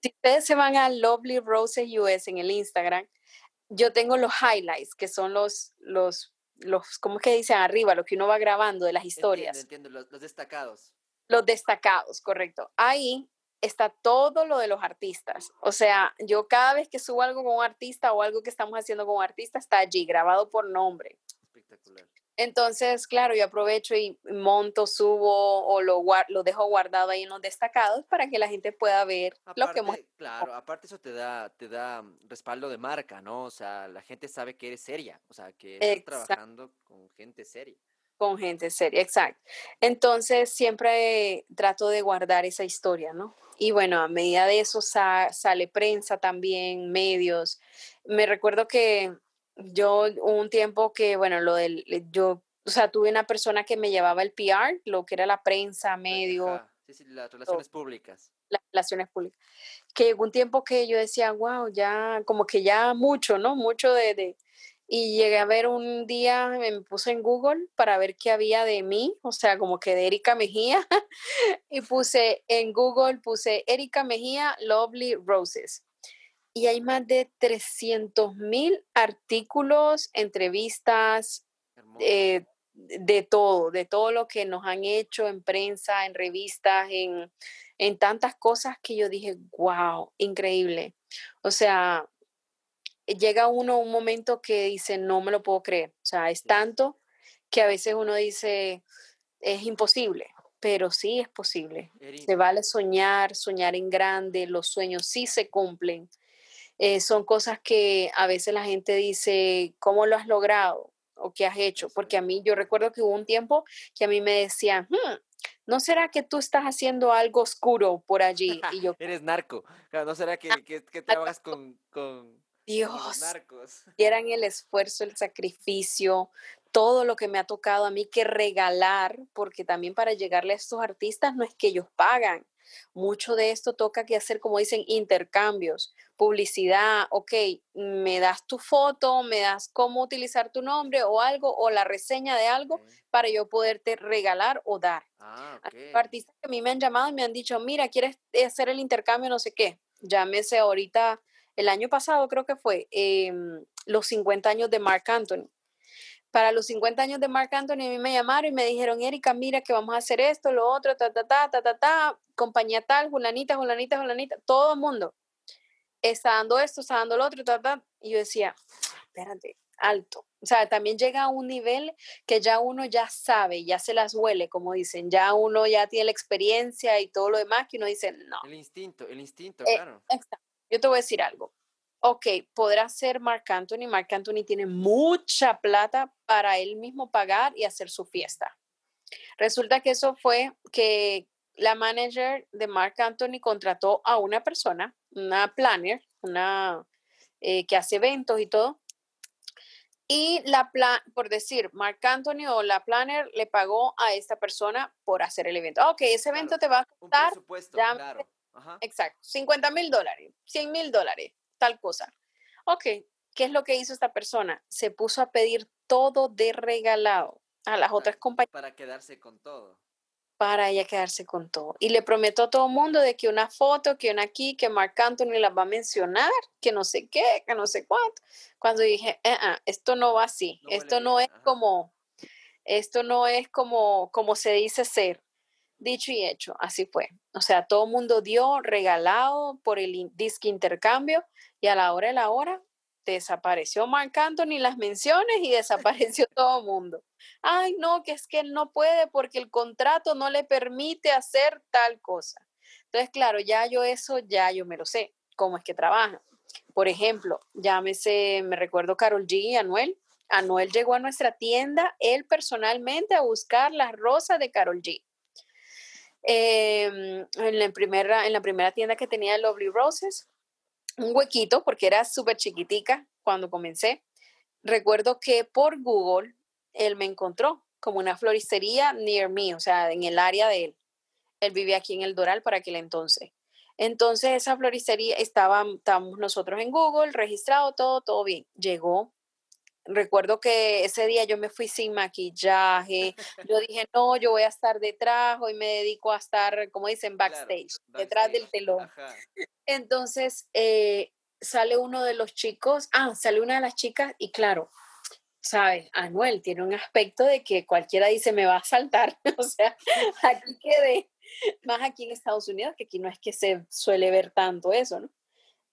si ustedes se van a Lovely Roses US en el Instagram, yo tengo los highlights, que son los, los, los, ¿cómo es que dicen arriba? Lo que uno va grabando de las historias. Entiendo, entiendo. Los, los destacados. Los destacados, correcto. Ahí está todo lo de los artistas. O sea, yo cada vez que subo algo con un artista o algo que estamos haciendo con un artista, está allí, grabado por nombre. Espectacular. Entonces, claro, yo aprovecho y monto, subo o lo, lo dejo guardado ahí en los destacados para que la gente pueda ver lo que hemos Claro, aparte eso te da, te da respaldo de marca, ¿no? O sea, la gente sabe que eres seria, o sea, que estás trabajando con gente seria. Con gente seria, exacto. Entonces, siempre trato de guardar esa historia, ¿no? Y bueno, a medida de eso sale prensa también, medios. Me recuerdo que yo un tiempo que, bueno, lo del, yo, o sea, tuve una persona que me llevaba el PR, lo que era la prensa, medio. Sí, sí, las relaciones públicas. Las relaciones públicas. Que llegó un tiempo que yo decía, wow, ya, como que ya mucho, ¿no? Mucho de, de, y llegué a ver un día, me puse en Google para ver qué había de mí, o sea, como que de Erika Mejía, y puse en Google, puse Erika Mejía, Lovely Roses y hay más de 300 mil artículos, entrevistas, eh, de todo, de todo lo que nos han hecho en prensa, en revistas, en, en tantas cosas que yo dije, wow, increíble. O sea, llega uno un momento que dice, no me lo puedo creer. O sea, es tanto que a veces uno dice, es imposible, pero sí es posible. Se vale soñar, soñar en grande, los sueños sí se cumplen. Eh, son cosas que a veces la gente dice, ¿cómo lo has logrado? ¿O qué has hecho? Porque a mí, yo recuerdo que hubo un tiempo que a mí me decían, hmm, ¿no será que tú estás haciendo algo oscuro por allí? Y yo, Eres narco. ¿No será que, que, trabajas con, con, Dios, narcos? Quieran el esfuerzo, el sacrificio, todo lo que me ha tocado a mí que regalar, porque también para llegarle a estos artistas no es que ellos pagan. Mucho de esto toca que hacer, como dicen, intercambios, publicidad, ok, me das tu foto, me das cómo utilizar tu nombre o algo, o la reseña de algo para yo poderte regalar o dar. Ah, Artistas que a mí me han llamado y me han dicho, mira, ¿quieres hacer el intercambio? No sé qué. Llámese ahorita, el año pasado creo que fue, em, los 50 años de Mark Anthony para los 50 años de Mark Anthony, a mí me llamaron y me dijeron, Erika, mira que vamos a hacer esto, lo otro, ta, ta, ta, ta, ta, ta, compañía tal, Julanita, Julanita, Julanita, todo el mundo está dando esto, está dando lo otro, ta, ta. Y yo decía, espérate, alto. O sea, también llega a un nivel que ya uno ya sabe, ya se las huele, como dicen, ya uno ya tiene la experiencia y todo lo demás que uno dice, no. El instinto, el instinto, eh, claro. Yo te voy a decir algo ok, podrá ser Mark Anthony. Mark Anthony tiene mucha plata para él mismo pagar y hacer su fiesta. Resulta que eso fue que la manager de Mark Anthony contrató a una persona, una planner, una eh, que hace eventos y todo. Y la plan, por decir, Mark Anthony o la planner le pagó a esta persona por hacer el evento. Ok, ese evento te va a costar. claro. Exacto, 50 mil dólares, 100 mil dólares tal cosa. Ok, ¿qué es lo que hizo esta persona? Se puso a pedir todo de regalado a las otras compañías. Para quedarse con todo. Para ella quedarse con todo. Y le prometió a todo el mundo de que una foto, que una aquí, que Marc Anthony las va a mencionar, que no sé qué, que no sé cuánto. Cuando dije, eh, esto no va así, esto no es como, esto no es como, como se dice ser. Dicho y hecho, así fue. O sea, todo el mundo dio regalado por el disque intercambio y a la hora de la hora desapareció Marc Anthony las menciones y desapareció todo el mundo. Ay, no, que es que él no puede porque el contrato no le permite hacer tal cosa. Entonces, claro, ya yo eso, ya yo me lo sé, cómo es que trabaja. Por ejemplo, llámese, me recuerdo Carol G y Anuel. Anuel llegó a nuestra tienda, él personalmente, a buscar las rosas de Carol G. Em, en, la primera, en la primera tienda que tenía Lovely Roses, un huequito porque era súper chiquitica cuando comencé. Recuerdo que por Google él me encontró como una floristería near me, o sea, en el área de él. Él vivía aquí en el Doral para aquel entonces. Entonces esa floristería estaba, estábamos nosotros en Google, registrado todo, todo bien. Llegó recuerdo que ese día yo me fui sin maquillaje. Yo dije, no, yo voy a estar detrás, hoy me dedico a estar, como dicen, backstage, detrás del telón. Entonces, eh, sale uno de los chicos, ah, sale una de las chicas y claro, sabes, Anuel tiene un aspecto de que cualquiera dice, me va a saltar. o sea, aquí quedé, más aquí en Estados Unidos, que aquí no es que se suele ver tanto eso, ¿no?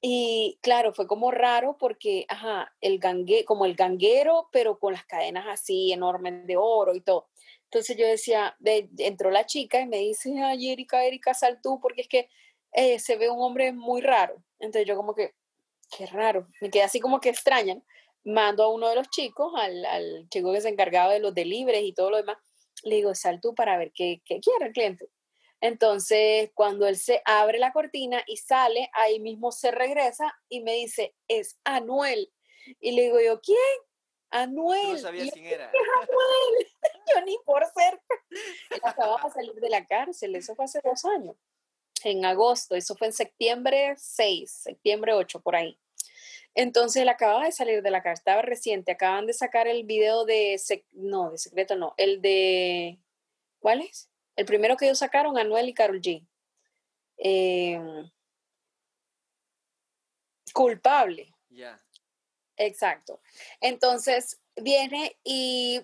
Y claro, fue como raro porque, ajá, el gangue, como el ganguero, pero con las cadenas así enormes de oro y todo. Entonces yo decía, de, entró la chica y me dice, ay, Erika, Erika, sal tú, porque es que eh, se ve un hombre muy raro. Entonces yo como que, qué raro, me quedé así como que extraña. Mando a uno de los chicos, al, al chico que se encargaba de los delibres y todo lo demás, le digo, sal tú para ver qué, qué quiere el cliente. Entonces, cuando él se abre la cortina y sale, ahí mismo se regresa y me dice, es Anuel. Y le digo yo, ¿quién? Anuel. no sabía quién era. Anuel. yo ni por ser. Él acababa de salir de la cárcel, eso fue hace dos años, en agosto, eso fue en septiembre 6, septiembre 8, por ahí. Entonces él acababa de salir de la cárcel, estaba reciente, acaban de sacar el video de, no, de secreto no, el de, ¿cuál es? El primero que ellos sacaron, Anuel y Carol G. Em, culpable. Ya. Exacto. Entonces viene y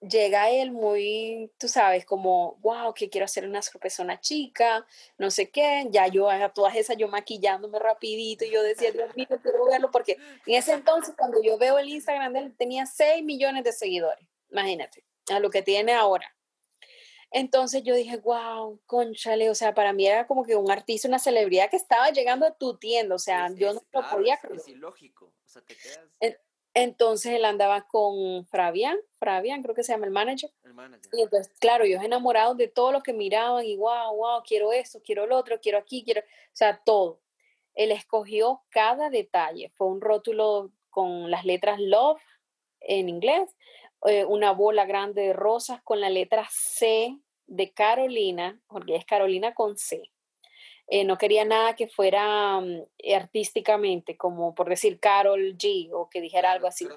llega él muy, tú sabes, como, wow, que quiero hacer una sorpresa a una chica, no sé qué, ya yo a todas esas yo maquillándome rapidito y yo decía, Dios mío, quiero verlo porque en ese entonces cuando yo veo el Instagram de él tenía 6 millones de seguidores, imagínate, a lo que tiene ahora. Entonces yo dije, wow, conchale, o sea, para mí era como que un artista, una celebridad que estaba llegando a tu tienda, o sea, yo no lo podía creer. Es ilógico, o sea, te quedas... Entonces él andaba con Fabián, Fabián creo que se llama el manager. El manager. Y entonces, claro, ellos enamorados de todo lo que miraban y wow, wow, quiero esto, quiero lo otro, quiero aquí, quiero, o sea, todo. Él escogió cada detalle. Fue un rótulo con las letras Love en inglés, eh, una bola grande de rosas con la letra C de Carolina, porque es Carolina con C. Eh, no quería nada que fuera mm, artísticamente, como por decir Carol G o que dijera algo así,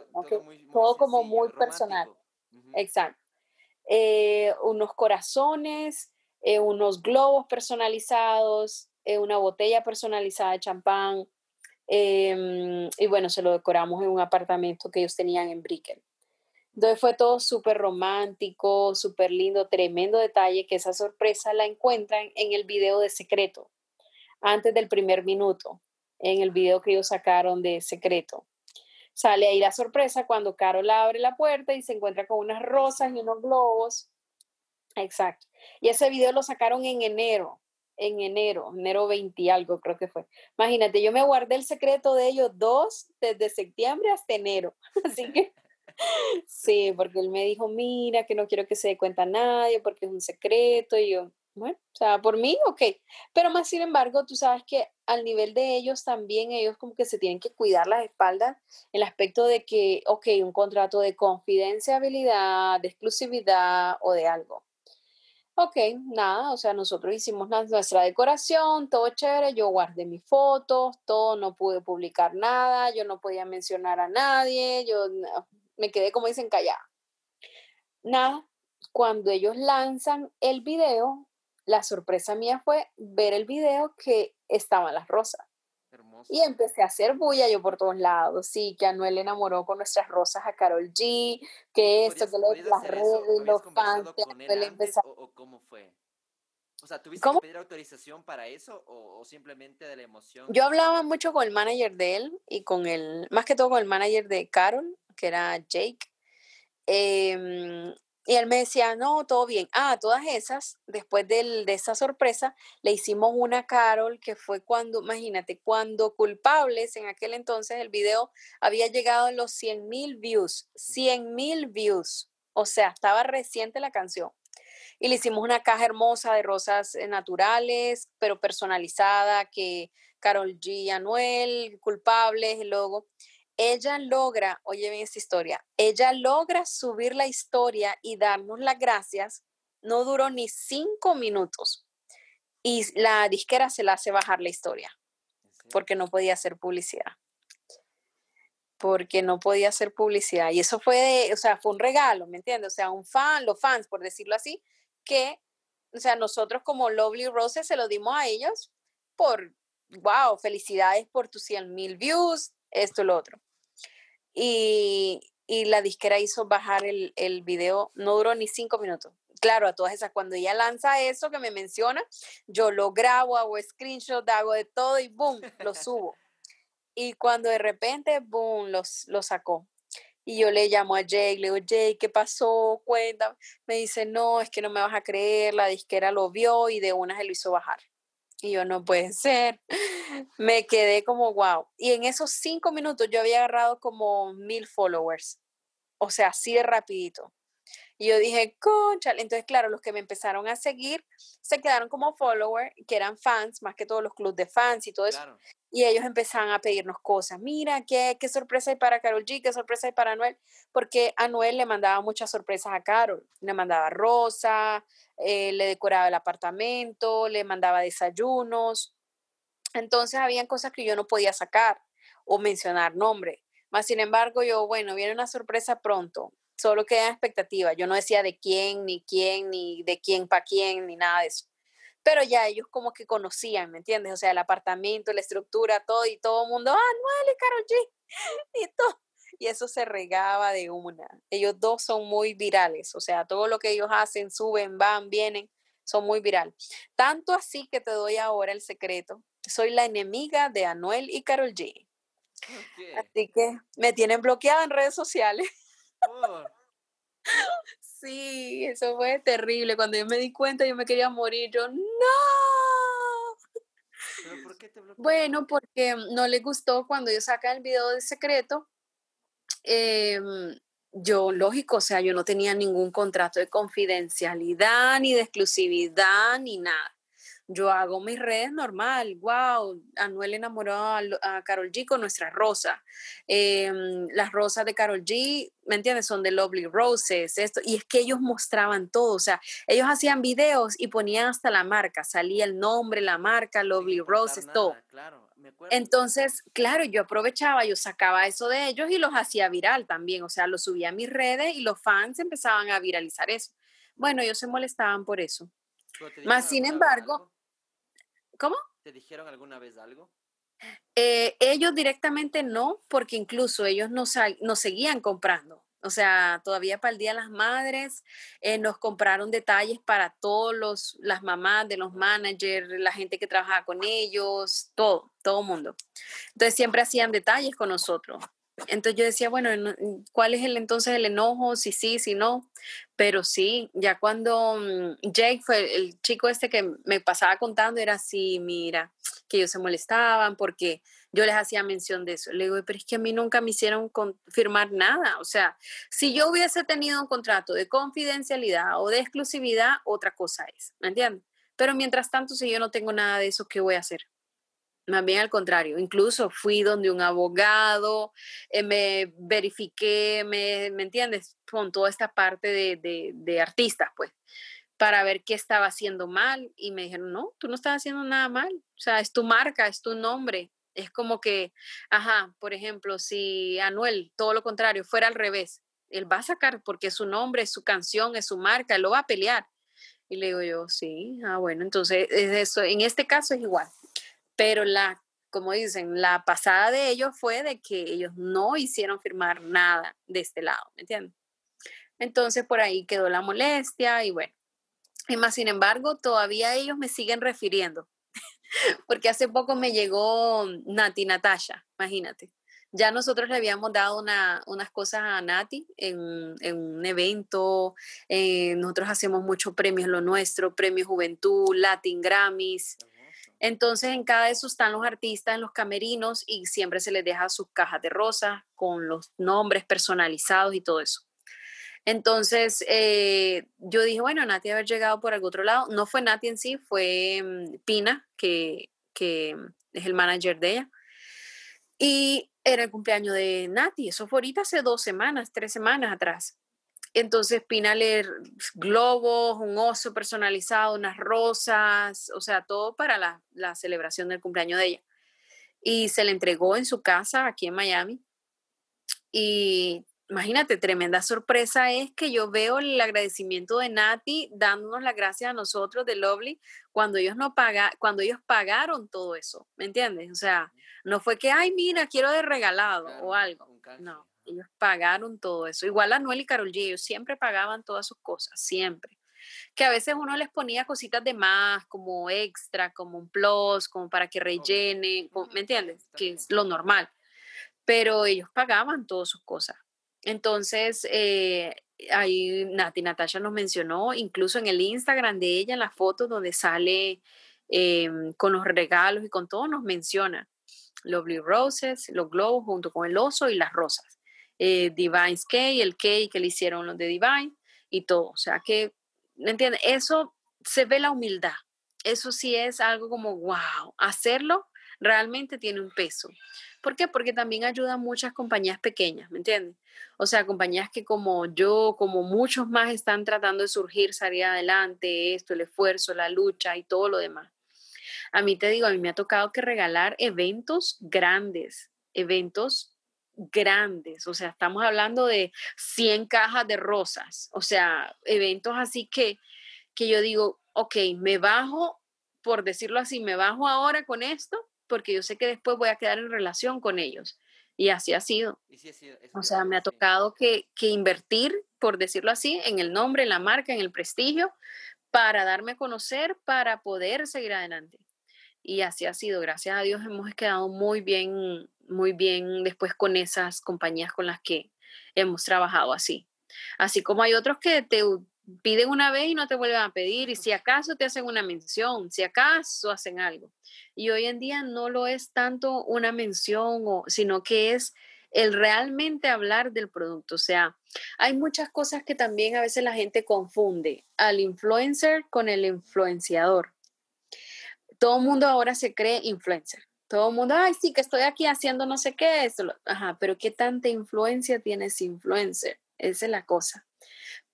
todo, como muy personal. Exacto. Eh, unos corazones, eh, unos globos personalizados, una botella personalizada de champán. Y bueno, se lo decoramos en un apartamento que ellos tenían en Brickell. Entonces fue todo súper romántico, súper lindo, tremendo detalle que esa sorpresa la encuentran en el video de secreto antes del primer minuto en el video que ellos sacaron de secreto. Sale ahí la sorpresa cuando Carol abre la puerta y se encuentra con unas rosas y unos globos. Exacto. Y ese video lo sacaron en enero, en enero, enero 20 algo creo que fue. Imagínate, yo me guardé el secreto de ellos dos desde septiembre hasta enero. Así que sí, porque él me dijo, mira, que no quiero que se dé cuenta nadie porque es un secreto. Y yo, bueno, o sea, por mí, ok. Pero más sin embargo, tú sabes que al nivel de ellos también, ellos como que se tienen que cuidar las espaldas, el aspecto de que, ok, un contrato de confidencialidad, de exclusividad o de algo. Ok, nada, o sea, nosotros hicimos nuestra decoración, todo chévere, yo guardé mis fotos, todo, no pude publicar nada, yo no podía mencionar a nadie, yo me quedé como dicen callada. Nada, cuando ellos lanzan el video, la sorpresa mía fue ver el video que estaban las rosas. Y empecé a hacer bulla yo por todos lados. Sí, que Anuel enamoró con nuestras rosas a Carol G, que esto, que las redes, los fans, o, cómo fue? O sea, ¿tuviste que pedir autorización para eso o, simplemente de la emoción? Yo hablaba mucho con el manager de él y con el, más que todo con el manager de Carol, que era Jake. Eh, y él me decía, no, todo bien. Ah, todas esas, después de esa sorpresa, le hicimos una Carol que fue cuando, imagínate, cuando culpables, en aquel entonces el video había llegado a los 100 mil views, 100 mil views. O sea, estaba reciente la canción. Y le hicimos una caja hermosa de rosas eh, naturales, pero personalizada, que Carol G. Anuel, culpables, el logo ella logra, oye bien esta historia, ella logra subir la historia y darnos las gracias, no duró ni cinco minutos. Y la disquera se la hace bajar la historia, porque no podía hacer publicidad. Porque no podía hacer publicidad. Y eso fue, de, o sea, fue un regalo, ¿me entiendes? O sea, un fan, los fans, por decirlo así, que, o sea, nosotros como Lovely Roses se lo dimos a ellos por, wow, felicidades por tus 100 mil views, esto, lo otro. Y, la disquera hizo bajar el, el, video, no duró ni cinco minutos. Claro, a todas esas, cuando ella lanza eso que me menciona, yo lo grabo, hago screenshot, hago de todo y boom, lo subo. Y cuando de repente, boom, los, lo sacó. Y yo le llamo a Jake, le digo, Jake, ¿qué pasó? Cuenta. Me dice, no, es que no me vas a creer, la disquera lo vio y de una se lo hizo bajar. Y yo, no puede ser. Me quedé como, wow. Y en esos cinco minutos yo había agarrado como mil followers. O sea, así de rapidito. Y yo dije, concha. Entonces, claro, los que me empezaron a seguir se quedaron como followers, que eran fans, más que todos los clubes de fans y todo eso. Y ellos empezaron a pedirnos cosas. Mira, ¿qué, qué sorpresa hay para Carol G, qué sorpresa hay para Anuel. Porque Anuel le mandaba muchas sorpresas a Carol. Le mandaba rosa, eh, le decoraba el apartamento, le mandaba desayunos. Entonces, habían cosas que yo no podía sacar o mencionar nombre. Más sin embargo, yo, bueno, viene una sorpresa pronto solo queda expectativa. Yo no decía de quién, ni quién, ni de quién para quién, ni nada de eso. pero ya ellos como que conocían, ¿me entiendes? O sea, el apartamento, la estructura, todo y todo el mundo, ah, Noel y Carol G, y todo. Y eso se regaba de una. Ellos dos son muy virales, o sea, todo lo que ellos hacen, suben, van, vienen, son muy viral. Tanto así que te doy ahora el secreto. Soy la enemiga de Anuel y Carol G. Así que me tienen bloqueada en redes sociales. Sí, eso fue terrible. Cuando yo me di cuenta, yo me quería morir. Yo, no. por qué te Bueno, porque no le gustó cuando yo saca el video de secreto. Em, yo, lógico, o sea, yo no tenía ningún contrato de confidencialidad, ni de exclusividad, ni nada yo hago mis redes normal, wow, Anuel enamoró a, Carol G con nuestra rosa. Em, las rosas de Carol G, ¿me entiendes? Son de Lovely Roses, esto, y es que ellos mostraban todo, o sea, ellos hacían videos y ponían hasta la marca, salía el nombre, la marca, Lovely Roses, todo. Entonces, claro, yo aprovechaba, yo sacaba eso de ellos y los hacía viral también, o sea, lo subía a mis redes y los fans empezaban a viralizar eso. Bueno, ellos se molestaban por eso. Más sin embargo, ¿cómo? ¿Te dijeron alguna vez algo? Eh, ellos directamente no, porque incluso ellos nos, nos seguían comprando. O sea, todavía para el Día de las Madres eh, nos compraron detalles para todos los, las mamás de los managers, la gente que trabajaba con ellos, todo, todo mundo. Entonces siempre hacían detalles con nosotros. Entonces yo decía, bueno, ¿cuál es el entonces el enojo? Si sí, si no. Pero sí, ya cuando mm, Jake fue el chico este que me pasaba contando, era así, mira, que ellos se molestaban porque yo les hacía mención de eso. Le digo, pero es que a mí nunca me hicieron firmar nada. O sea, si yo hubiese tenido un contrato de confidencialidad o de exclusividad, otra cosa es, ¿me entiendes? Pero mientras tanto, si yo no tengo nada de eso, ¿qué voy a hacer? Más bien al contrario, incluso fui donde un abogado, eh, me verifiqué, me, ¿me, entiendes? Con toda esta parte de, de, de artistas, pues, para ver qué estaba haciendo mal. Y me dijeron, no, tú no estás haciendo nada mal. O sea, es tu marca, es tu nombre. Es como que, ajá, por ejemplo, si Anuel, todo lo contrario, fuera al revés, él va a sacar porque es su nombre, es su canción, es su marca, él lo va a pelear. Y le digo yo, sí, ah, bueno, entonces es eso. En este caso es igual pero la, como dicen, la pasada de ellos fue de que ellos no hicieron firmar nada de este lado, ¿me entiendes? Entonces por ahí quedó la molestia y bueno. Y más sin embargo, todavía ellos me siguen refiriendo, porque hace poco me llegó Nati Natasha, imagínate. Ya nosotros le habíamos dado unas cosas a Nati en, un evento. Eh, nosotros hacemos muchos premios, lo nuestro, Premio Juventud, Latin Grammys. Entonces, en cada de esos están los artistas en los camerinos y siempre se les deja sus cajas de rosa con los nombres personalizados y todo eso. Entonces, eh, yo dije, bueno, Nati haber llegado por algún otro lado. No fue Nati en sí, fue mm, Pina, que, que es el manager de ella. Y era el cumpleaños de Nati. Eso fue ahorita hace dos semanas, tres semanas atrás. Entonces Pina le globos, un oso personalizado, unas rosas, o sea, todo para la, celebración del cumpleaños de ella. Y se le entregó en su casa aquí en Miami. Y imagínate, tremenda sorpresa es que yo veo el agradecimiento de Nati dándonos las gracias a nosotros de Lovely cuando ellos no paga, cuando ellos pagaron todo eso, ¿me entiendes? O sea, no fue que, ay, mira, quiero de regalado o algo. No, ellos pagaron todo eso. Igual Anuel y Carol G, ellos siempre pagaban todas sus cosas, siempre. Que a veces uno les ponía cositas de más, como extra, como un plus, como para que rellene, ¿me entiendes? Que es lo normal. Pero ellos pagaban todas sus cosas. Entonces, eh, ahí Nati Natasha nos mencionó, incluso en el Instagram de ella, en las fotos donde sale em, con los regalos y con todo, nos menciona los Blue Roses, los globos junto con el oso y las rosas eh, Divine's Cake, el cake que le hicieron los de Divine y todo. O sea que, ¿me entiendes? Eso se ve la humildad. Eso sí es algo como, wow, hacerlo realmente tiene un peso. ¿Por qué? Porque también ayuda a muchas compañías pequeñas, ¿me entiendes? O sea, compañías que como yo, como muchos más están tratando de surgir, salir adelante, esto, el esfuerzo, la lucha y todo lo demás. A mí te digo, a mí me ha tocado que regalar eventos grandes, eventos grandes, o sea, estamos hablando de 100 cajas de rosas, o sea, eventos así que, que yo digo, ok, me bajo por decirlo así, me bajo ahora con esto porque yo sé que después voy a quedar en relación con ellos. Y así ha sido. o sea, me ha tocado que, que, invertir, por decirlo así, en el nombre, en la marca, en el prestigio, para darme a conocer, para poder seguir adelante. Y así ha sido. Gracias a Dios hemos quedado muy bien, muy bien después con esas compañías con las que hemos trabajado así. Así como hay otros que te piden una vez y no te vuelven a pedir, y si acaso te hacen una mención, si acaso hacen algo. Y hoy en día no lo es tanto una mención, o, sino que es el realmente hablar del producto. O sea, hay muchas cosas que también a veces la gente confunde al influencer con el influenciador. Todo el mundo ahora se cree influencer. Todo el mundo, ay, sí, que estoy aquí haciendo no sé qué, esto. Ajá, pero ¿qué tanta influencia tiene ese influencer? Esa es la cosa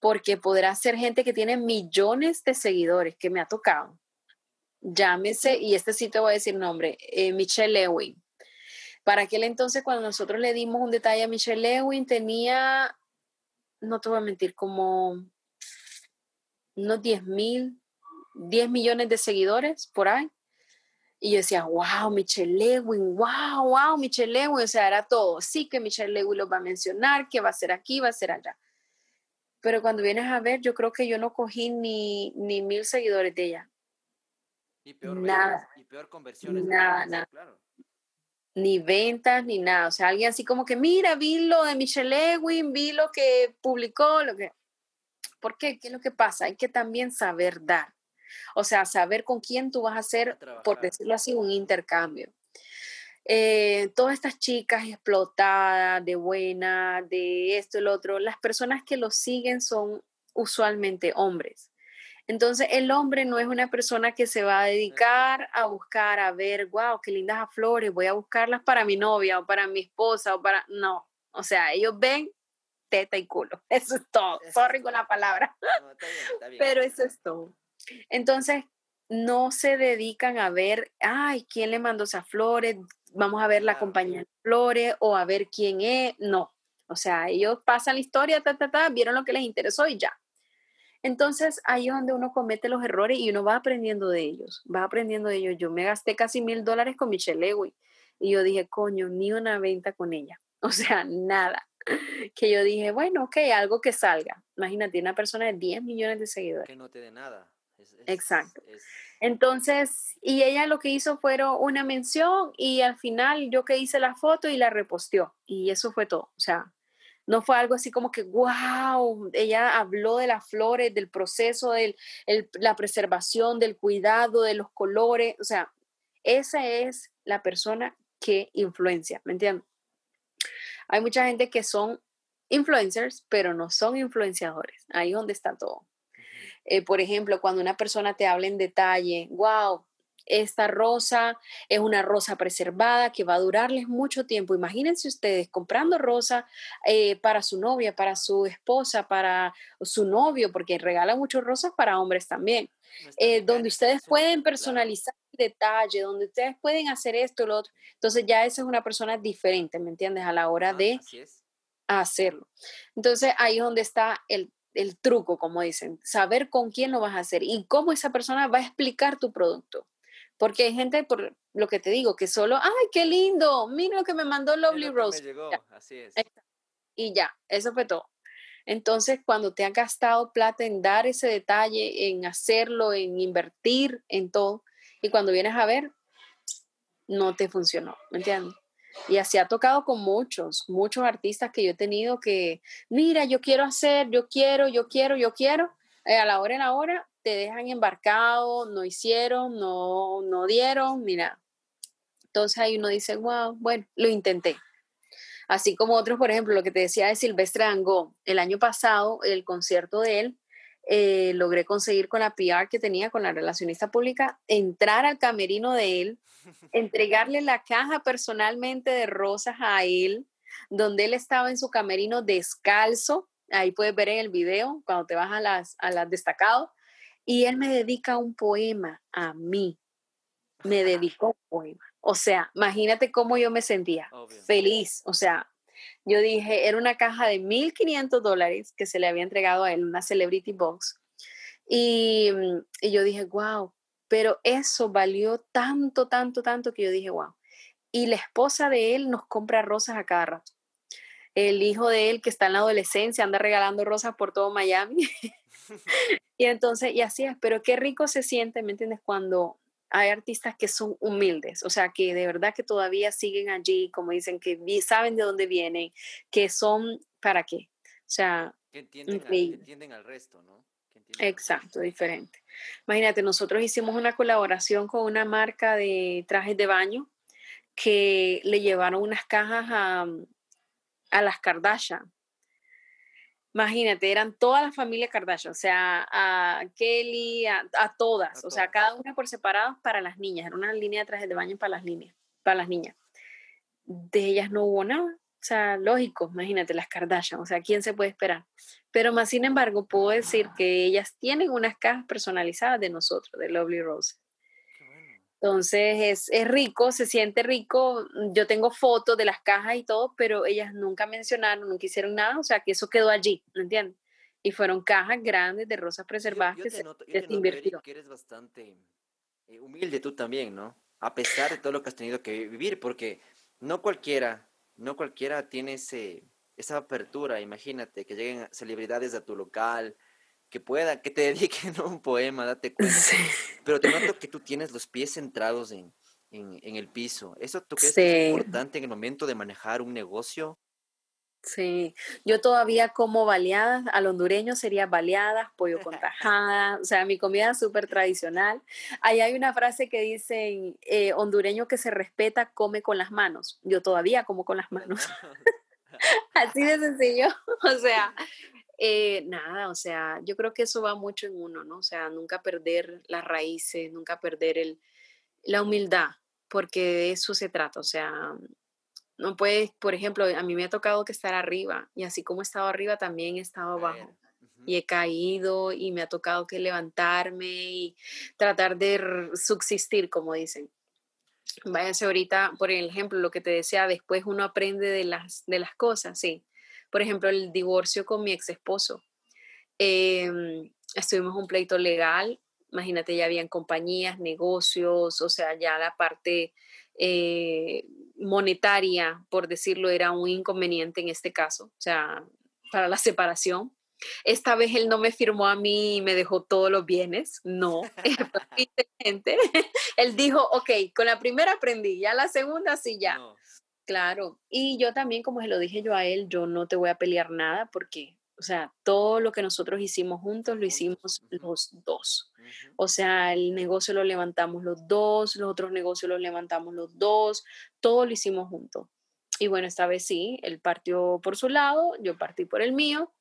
porque podrá ser gente que tiene millones de seguidores, que me ha tocado. Llámese, y este sí te voy a decir nombre, eh, Michelle Lewin. Para aquel entonces, cuando nosotros le dimos un detalle a Michelle Lewin, tenía, no te voy a mentir, como unos 10 mil, 10 millones de seguidores por ahí. Y yo decía, wow, Michelle Lewin, wow, wow, Michelle Lewin. O sea, era todo. Sí que Michelle Lewin lo va a mencionar, que va a ser aquí, va a ser allá pero cuando vienes a ver, yo creo que yo no cogí ni, ni mil seguidores de ella. Y peor nada. y peor conversiones. Nada, nada. Ni ventas, ni nada. O sea, alguien así como que, mira, vi lo de Michelle Ewing, vi lo que publicó, lo que... ¿Por qué? ¿Qué es lo que pasa? Hay que también saber dar. O sea, saber con quién tú vas a hacer, por decirlo así, un intercambio. Eh, todas estas chicas explotadas, de buena, de esto lo otro, las personas que lo siguen son usualmente hombres. Entonces, el hombre no es una persona que se va a dedicar a buscar, a ver, wow, qué lindas flores, voy a buscarlas para mi novia o para mi esposa o para... No, o sea, ellos ven teta y culo. Eso es todo. Sorry con la palabra. Pero eso es todo. Entonces, no se dedican a ver, ay, ¿quién le mandó esas flores? vamos a ver la compañía de flores o a ver quién es, no. O sea, ellos pasan la historia, ta, ta, ta, vieron lo que les interesó y ya. Entonces ahí es donde uno comete los errores y uno va aprendiendo de ellos, va aprendiendo de ellos. Yo me gasté casi mil dólares con Michelle Lewis y yo dije, coño, ni una venta con ella. O sea, nada. Que yo dije, bueno, ok, algo que salga. Imagínate, una persona de 10 millones de seguidores. Que no te dé nada. Exacto. Entonces, y ella lo que hizo fue una mención y al final yo que hice la foto y la reposteó y eso fue todo. O sea, no fue algo así como que, wow, ella habló de las flores, del proceso, de la preservación, del cuidado, de los colores. O sea, esa es la persona que influencia, ¿me entiendes? Hay mucha gente que son influencers, pero no son influenciadores. Ahí es donde está todo. Eh, por ejemplo, cuando una persona te habla en detalle, wow, esta rosa es una rosa preservada que va a durarles mucho tiempo. Imagínense ustedes comprando rosa eh, para su novia, para su esposa, para su novio, porque regala muchas rosas para hombres también, eh, donde ustedes pueden personalizar el detalle, donde ustedes pueden hacer esto lo otro. Entonces ya esa es una persona diferente, ¿me entiendes? A la hora de hacerlo. Entonces ahí es donde está el el truco, como dicen, saber con quién lo vas a hacer y cómo esa persona va a explicar tu producto. Porque hay gente, por lo que te digo, que solo, ay, qué lindo, mira lo que me mandó Lovely Rose. Y ya, eso fue todo. Entonces, cuando te ha gastado plata en dar ese detalle, en hacerlo, en invertir en todo, y cuando vienes a ver, no te funcionó, ¿me entiendes? Y así ha tocado con muchos, muchos artistas que yo he tenido que, mira, yo quiero hacer, yo quiero, yo quiero, yo quiero. Eh, a la hora en la hora te dejan embarcado, no hicieron, no, no dieron, mira. Entonces ahí uno dice, wow, bueno, lo intenté. Así como otros, por ejemplo, lo que te decía de Silvestre Dangó, el año pasado, el concierto de él, eh, logré conseguir con la PR que tenía con la relacionista pública, entrar al camerino de él, entregarle la caja personalmente de rosas a él, donde él estaba en su camerino descalzo, ahí puedes ver en el video cuando te vas a las, a las destacados, y él me dedica un poema a mí, me dedicó un poema. O sea, imagínate cómo yo me sentía, feliz, o sea, yo dije, era una caja de 1.500 dólares que se le había entregado a él, una Celebrity Box. Y, y yo dije, wow, pero eso valió tanto, tanto, tanto que yo dije, wow. Y la esposa de él nos compra rosas a cada rato. El hijo de él, que está en la adolescencia, anda regalando rosas por todo Miami. y entonces, y así es, pero qué rico se siente, ¿me entiendes? Cuando hay artistas que son humildes, o sea, que de verdad que todavía siguen allí, como dicen, que saben de dónde vienen, que son, ¿para qué? O sea, que entienden, al, resto, ¿no? Exacto, diferente. Imagínate, nosotros hicimos una colaboración con una marca de trajes de baño que le llevaron unas cajas a, a las Kardashian Imagínate, eran toda la familia Kardashian, o sea, a Kelly, a, todas, o sea, cada una por separado para las niñas. Era una línea de trajes de baño para las líneas, para las niñas. De ellas no hubo nada. O sea, lógico, imagínate, las Kardashian, o sea, ¿quién se puede esperar? Pero más sin embargo, puedo decir que ellas tienen unas cajas personalizadas de nosotros, de Lovely Rose. Entonces es, rico, se siente rico. Yo tengo fotos de las cajas y todo, pero ellas nunca mencionaron, nunca hicieron nada, o sea que eso quedó allí, ¿me entiendes? Y fueron cajas grandes de rosas preservadas que se, invirtió. que eres bastante eh, humilde tú también, ¿no? A pesar de todo lo que has tenido que vivir, porque no cualquiera, no cualquiera tiene ese, esa apertura, imagínate, que lleguen celebridades a tu local, que pueda, que te dediquen un poema, date cuenta. Pero te noto que tú tienes los pies centrados en, el piso. ¿Eso tú crees que es importante en el momento de manejar un negocio? Sí, yo todavía como baleadas, al hondureño sería baleadas, pollo con tajada, o sea, mi comida es súper tradicional. Ahí hay una frase que dice, eh, hondureño que se respeta, come con las manos. Yo todavía como con las manos. Así de sencillo, o sea, eh, nada, o sea, yo creo que eso va mucho en uno, ¿no? O sea, nunca perder las raíces, nunca perder el, la humildad, porque de eso se trata, o sea, no puedes, por ejemplo, a mí me ha tocado que estar arriba y así como he estado arriba, también he estado abajo. Y he caído y me ha tocado que levantarme y tratar de subsistir, como dicen. Váyase ahorita, por ejemplo, lo que te decía, después uno aprende de las, de las cosas, sí por ejemplo, el divorcio con mi ex esposo. Em, estuvimos un pleito legal, imagínate, ya habían compañías, negocios, o sea, ya la parte eh, monetaria, por decirlo, era un inconveniente en este caso, o sea, para la separación. Esta vez él no me firmó a mí y me dejó todos los bienes, no, inteligente. él dijo, ok, con la primera aprendí, ya la segunda sí, ya. Claro, y yo también, como se lo dije yo a él, yo no te voy a pelear nada porque, o sea, todo lo que nosotros hicimos juntos lo hicimos los dos. O sea, el negocio lo levantamos los dos, los otros negocios los levantamos los dos, todo lo hicimos juntos. Y bueno, esta vez sí, él partió por su lado, yo partí por el mío,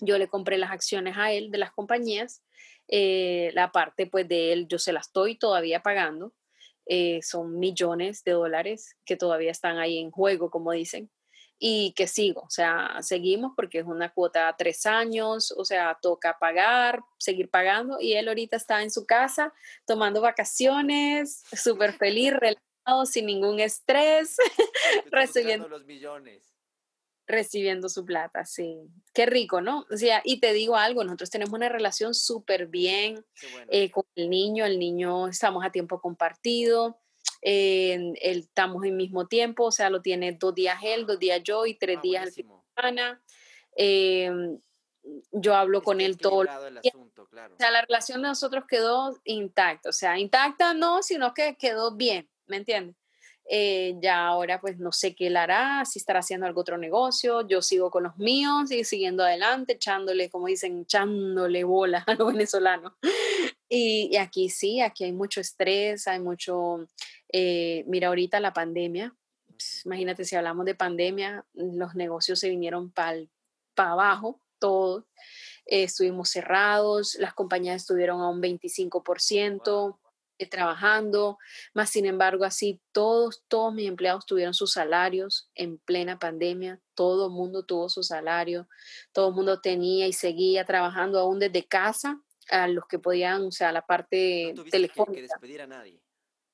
yo le compré las acciones a él de las compañías, eh, la parte pues de él yo se la estoy todavía pagando, eh, son millones de dólares que todavía están ahí en juego, como dicen, y que sigo, o sea, seguimos porque es una cuota a tres años, o sea, toca pagar, seguir pagando, y él ahorita está en su casa tomando vacaciones, súper feliz, relajado, sin ningún estrés, recibiendo los millones recibiendo su plata, sí. Qué rico, ¿no? O sea, y te digo algo, nosotros tenemos una relación súper bien eh, con el niño, el niño estamos a tiempo compartido, eh, estamos en mismo tiempo, o sea, lo tiene dos días él, dos días yo y tres ah, días el fin de semana. Em, yo hablo con él todo. El asunto, claro. O sea, la relación de nosotros quedó intacta, o sea, intacta no, sino que quedó bien, ¿me entiendes? Eh, ya ahora pues no sé qué él hará, si estará haciendo algún otro negocio, yo sigo con los míos y siguiendo adelante, echándole, como dicen, echándole bola a los venezolanos. Y, aquí sí, aquí hay mucho estrés, hay mucho, eh, mira ahorita la pandemia, pues, imagínate si hablamos de pandemia, los negocios se vinieron para abajo, todos. Eh, estuvimos cerrados, las compañías estuvieron a un 25%, eh, trabajando, más sin embargo, así todos, todos mis empleados tuvieron sus salarios en plena pandemia, todo el mundo tuvo su salario, todo el mundo tenía y seguía trabajando aún desde casa, a los que podían, o sea, la parte no telefónica. Que, despedir a nadie.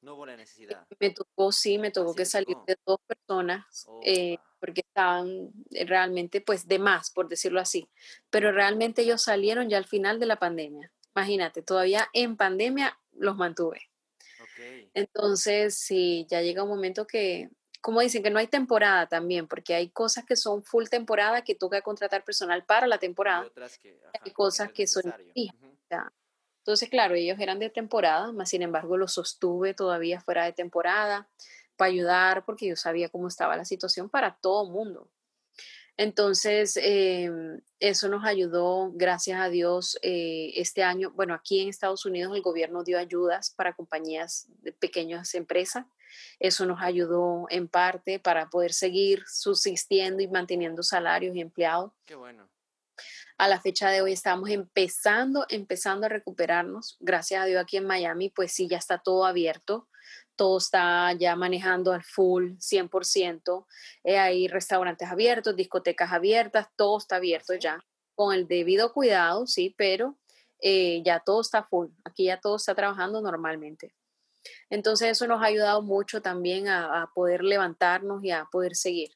No hubo la necesidad. Me tocó, sí, me tocó que salir de dos personas eh, porque estaban eh, realmente, pues, de más, por decirlo así. Pero realmente ellos salieron ya al final de la pandemia. Imagínate, todavía en pandemia los mantuve. Entonces, sí, ya llega un momento que, como dicen, que no hay temporada también, porque hay cosas que son full temporada que toca contratar personal para la temporada. Y otras que, hay cosas que son Entonces, claro, ellos eran de temporada, más sin embargo los sostuve todavía fuera de temporada para ayudar, porque yo sabía cómo estaba la situación para todo mundo. Entonces, em, eso nos ayudó, gracias a Dios, eh, este año. Bueno, aquí en Estados Unidos el gobierno dio ayudas para compañías de pequeñas empresas. Eso nos ayudó en parte para poder seguir subsistiendo y manteniendo salarios y empleados. Qué bueno. A la fecha de hoy estamos empezando, empezando a recuperarnos. Gracias a Dios aquí en Miami, pues sí, ya está todo abierto todo está ya manejando al full, 100%. Eh, hay restaurantes abiertos, discotecas abiertas, todo está abierto ya, con el debido cuidado, sí, pero eh, ya todo está full. Aquí ya todo está trabajando normalmente. Entonces eso nos ha ayudado mucho también a, a poder levantarnos y a poder seguir.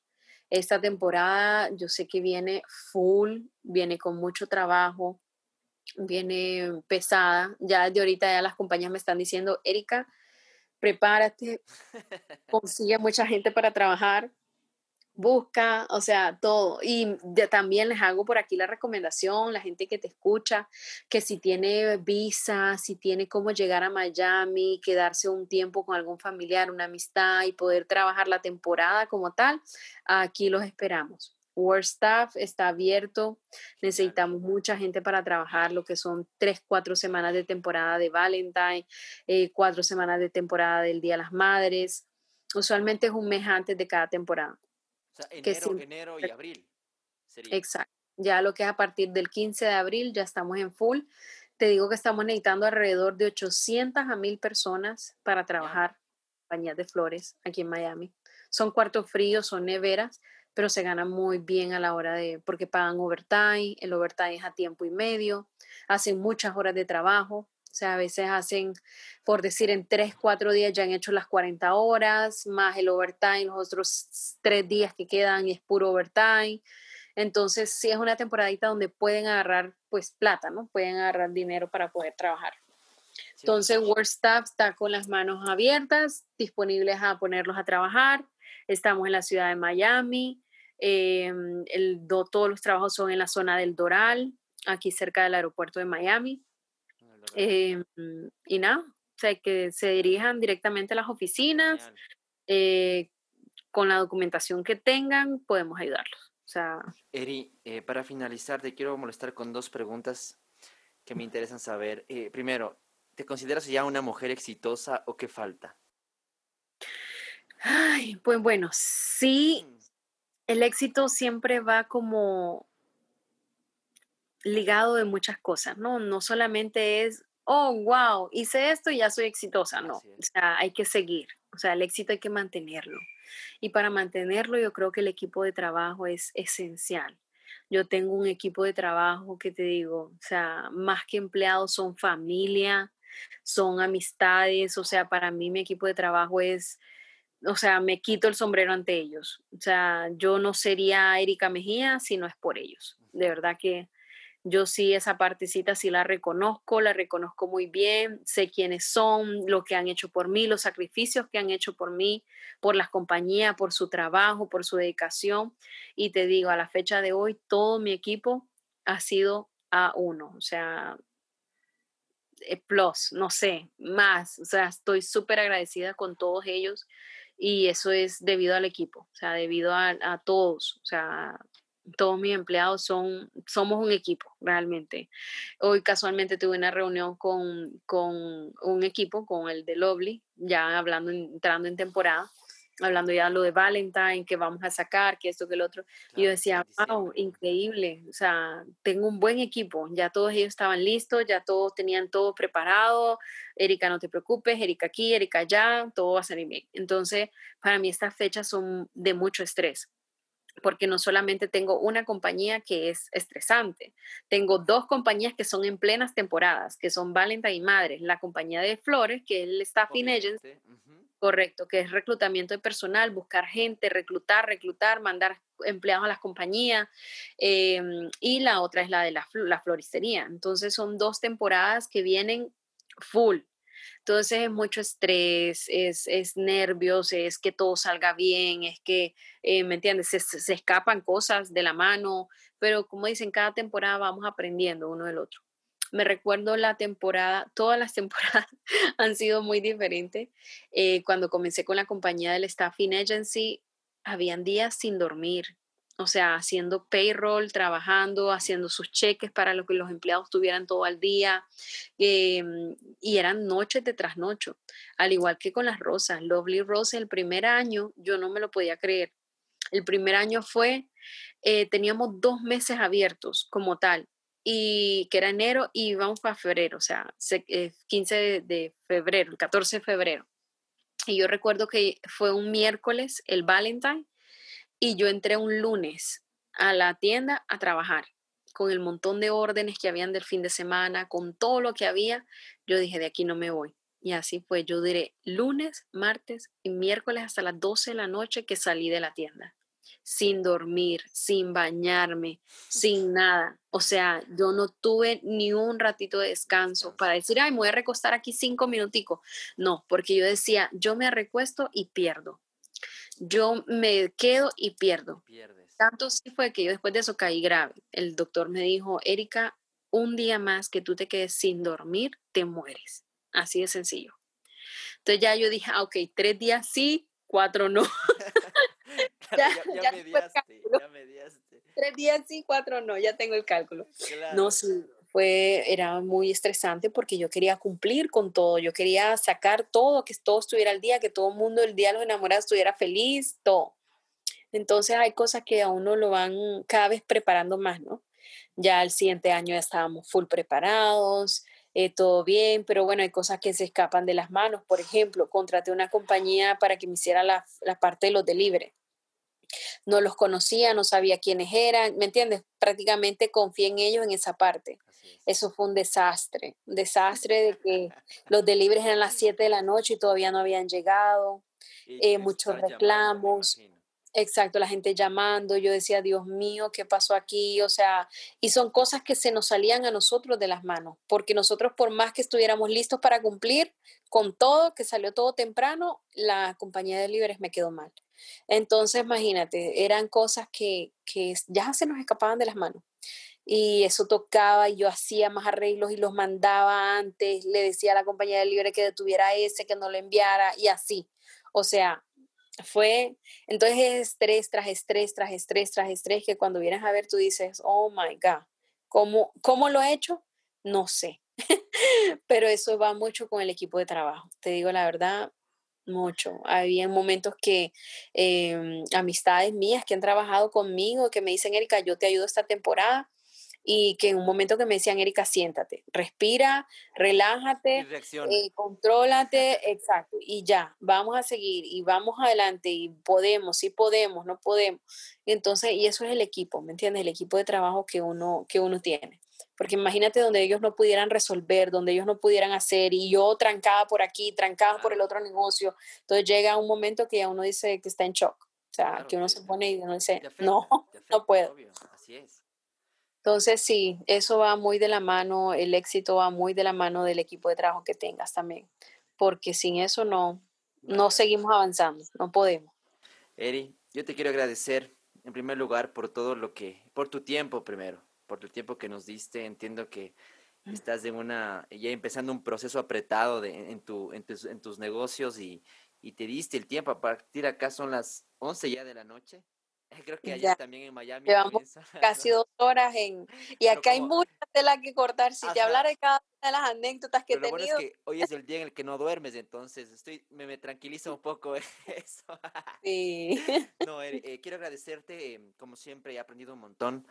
Esta temporada yo sé que viene full, viene con mucho trabajo, viene pesada. Ya de ahorita ya las compañías me están diciendo, Erika, prepárate, consigue mucha gente para trabajar, busca, o sea, todo. Y también les hago por aquí la recomendación, la gente que te escucha, que si tiene visa, si tiene cómo llegar a Miami, quedarse un tiempo con algún familiar, una amistad y poder trabajar la temporada como tal, aquí los esperamos. Work Staff está abierto. Necesitamos mucha gente para trabajar lo que son tres, cuatro semanas de temporada de Valentine, eh, cuatro semanas de temporada del Día de las Madres. Usualmente es un mes antes de cada temporada. O sea, enero, enero y abril. Exacto. Ya lo que es a partir del 15 de abril ya estamos en full. Te digo que estamos necesitando alrededor de 800 a 1000 personas para trabajar en compañías de flores aquí en Miami. Son cuartos fríos, son neveras pero se gana muy bien a la hora de, porque pagan overtime, el overtime es a tiempo y medio, hacen muchas horas de trabajo, o sea, a veces hacen, por decir, en tres, cuatro días ya han hecho las 40 horas, más el overtime, los otros tres días que quedan es puro overtime. Entonces, sí es una temporadita donde pueden agarrar, pues, plata, ¿no? Pueden agarrar dinero para poder trabajar. Entonces, WordStaff está con las manos abiertas, disponibles a ponerlos a trabajar. Estamos en la ciudad de Miami. Em, el, todos los trabajos son en la zona del Doral, aquí cerca del aeropuerto de Miami. Em, y nada, o sea, que se dirijan directamente a las oficinas. Eh, con la documentación que tengan, podemos ayudarlos. O sea, Eri, eh, para finalizar, te quiero molestar con dos preguntas que me interesan saber. Eh, primero, ¿te consideras ya una mujer exitosa o qué falta? Ay, pues bueno, sí. El éxito siempre va como ligado de muchas cosas, ¿no? No solamente es, oh, wow, hice esto y ya soy exitosa, no. O sea, hay que seguir, o sea, el éxito hay que mantenerlo. Y para mantenerlo, yo creo que el equipo de trabajo es esencial. Yo tengo un equipo de trabajo que te digo, o sea, más que empleados son familia, son amistades, o sea, para mí mi equipo de trabajo es o sea, me quito el sombrero ante ellos. O sea, yo no sería Erika Mejía si no es por ellos. De verdad que yo sí esa partecita sí la reconozco, la reconozco muy bien, sé quiénes son, lo que han hecho por mí, los sacrificios que han hecho por mí, por las compañías, por su trabajo, por su dedicación. Y te digo, a la fecha de hoy, todo mi equipo ha sido a uno, o sea, eh, plus, no sé, más, o sea, estoy súper agradecida con todos ellos y eso es debido al equipo, o sea, debido a, todos, o sea, todos mis empleados son, somos un equipo realmente. Hoy casualmente tuve una reunión con, con un equipo, con el de Lovely, ya hablando, entrando en temporada, hablando ya lo de Valentine, que vamos a sacar, que esto, que el otro. y yo decía, wow, increíble. O sea, tengo un buen equipo. Ya todos ellos estaban listos, ya todos tenían todo preparado. Erika, no te preocupes, Erika aquí, Erika allá, todo va a salir bien. Entonces, para mí estas fechas son de mucho estrés porque no solamente tengo una compañía que es estresante, tengo dos compañías que son en plenas temporadas, que son Valentine y Madres, la compañía de flores, que es el Staffing Agency, Correcto, que es reclutamiento de personal, buscar gente, reclutar, reclutar, mandar empleados a las compañías. Em, y la otra es la de la, floristería. Entonces son dos temporadas que vienen full. Entonces es mucho estrés, es, es nervios, es que todo salga bien, es que, eh, ¿me entiendes? Se, se, escapan cosas de la mano, pero como dicen, cada temporada vamos aprendiendo uno del otro. Me recuerdo la temporada, todas las temporadas han sido muy diferentes. Eh, cuando comencé con la compañía del Staffing Agency, habían días sin dormir, o sea, haciendo payroll, trabajando, haciendo sus cheques para lo que los empleados tuvieran todo al día, em, y eran noches de trasnocho, al igual que con las rosas. Lovely Rose, el primer año, yo no me lo podía creer. El primer año fue, eh, teníamos dos meses abiertos como tal, y que era enero y íbamos para febrero, o sea, 15 eh, de, febrero, el 14 de febrero. Y yo recuerdo que fue un miércoles, el Valentine, y yo entré un lunes a la tienda a trabajar con el montón de órdenes que habían del fin de semana, con todo lo que había. Yo dije, de aquí no me voy. Y así fue, yo diré lunes, martes y miércoles hasta las 12 de la noche que salí de la tienda, sin dormir, sin bañarme, sin nada. O sea, yo no tuve ni un ratito de descanso para decir, ay, me voy a recostar aquí cinco minuticos. No, porque yo decía, yo me recuesto y pierdo yo me quedo y pierdo. Tanto sí fue que yo después de eso caí grave. El doctor me dijo, Erika, un día más que tú te quedes sin dormir, te mueres. Así de sencillo. Entonces ya yo dije, ah, ok, tres días sí, cuatro no. ya, ya, mediaste, ya mediaste. Tres días sí, cuatro no, ya tengo el cálculo. No, sí, fue, era muy estresante porque yo quería cumplir con todo, yo quería sacar todo, que todo estuviera al día, que todo el mundo el día de los enamorados estuviera feliz, todo. Entonces hay cosas que a uno lo van cada vez preparando más, ¿no? Ya el siguiente año ya estábamos full preparados, eh, todo bien, pero bueno, hay cosas que se escapan de las manos. Por ejemplo, contraté una compañía para que me hiciera la, la parte de los delivery no los conocía, no sabía quiénes eran, ¿me entiendes? Prácticamente confié en ellos en esa parte. Eso fue un desastre, un desastre de que los delibres eran las 7 de la noche y todavía no habían llegado, eh, muchos reclamos. Exacto, la gente llamando, yo decía, Dios mío, ¿qué pasó aquí? O sea, y son cosas que se nos salían a nosotros de las manos, porque nosotros por más que estuviéramos listos para cumplir con todo, que salió todo temprano, la compañía de libres me quedó mal. Entonces, imagínate, eran cosas que, que ya se nos escapaban de las manos y eso tocaba y yo hacía más arreglos y los mandaba antes, le decía a la compañía de libre que detuviera ese, que no lo enviara y así. O sea, fue, entonces estrés tras estrés, tras estrés, tras estrés, que cuando vienes a ver tú dices, oh my God, ¿cómo, cómo lo he hecho? No sé, pero eso va mucho con el equipo de trabajo. Te digo la verdad, mucho. Había momentos que em, amistades mías que han trabajado conmigo, que me dicen, Erika, yo te ayudo esta temporada, y que en un momento que me decían, Erika, siéntate, respira, relájate, eh, contrólate, exacto, y ya, vamos a seguir y vamos adelante y podemos, sí podemos, no podemos. Entonces, y eso es el equipo, ¿me entiendes? El equipo de trabajo que uno, que uno tiene. Porque imagínate donde ellos no pudieran resolver, donde ellos no pudieran hacer, y yo trancada por aquí, trancada por el otro negocio. Entonces llega un momento que ya uno dice que está en shock. O sea, que uno se pone y uno dice, no, no puedo. Así es. Entonces, sí, eso va muy de la mano, el éxito va muy de la mano del equipo de trabajo que tengas también, porque sin eso no, no seguimos avanzando, no podemos. Eri, yo te quiero agradecer en primer lugar por todo lo que, por tu tiempo primero, por el tiempo que nos diste. Entiendo que mm. estás de una, ya empezando un proceso apretado de, en, tu, en, tus, en tus negocios y, y te diste el tiempo. A partir acá son las 11 ya de la noche. Creo que allá también en Miami. Llevamos casi dos horas en... Y acá hay mucha tela que cortar. Si te hablara de cada una de las anécdotas que he tenido... Bueno es que hoy es el día en el que no duermes, entonces estoy me, me tranquiliza un poco eso. Sí. No, eh, quiero agradecerte, em, como siempre, he aprendido un montón.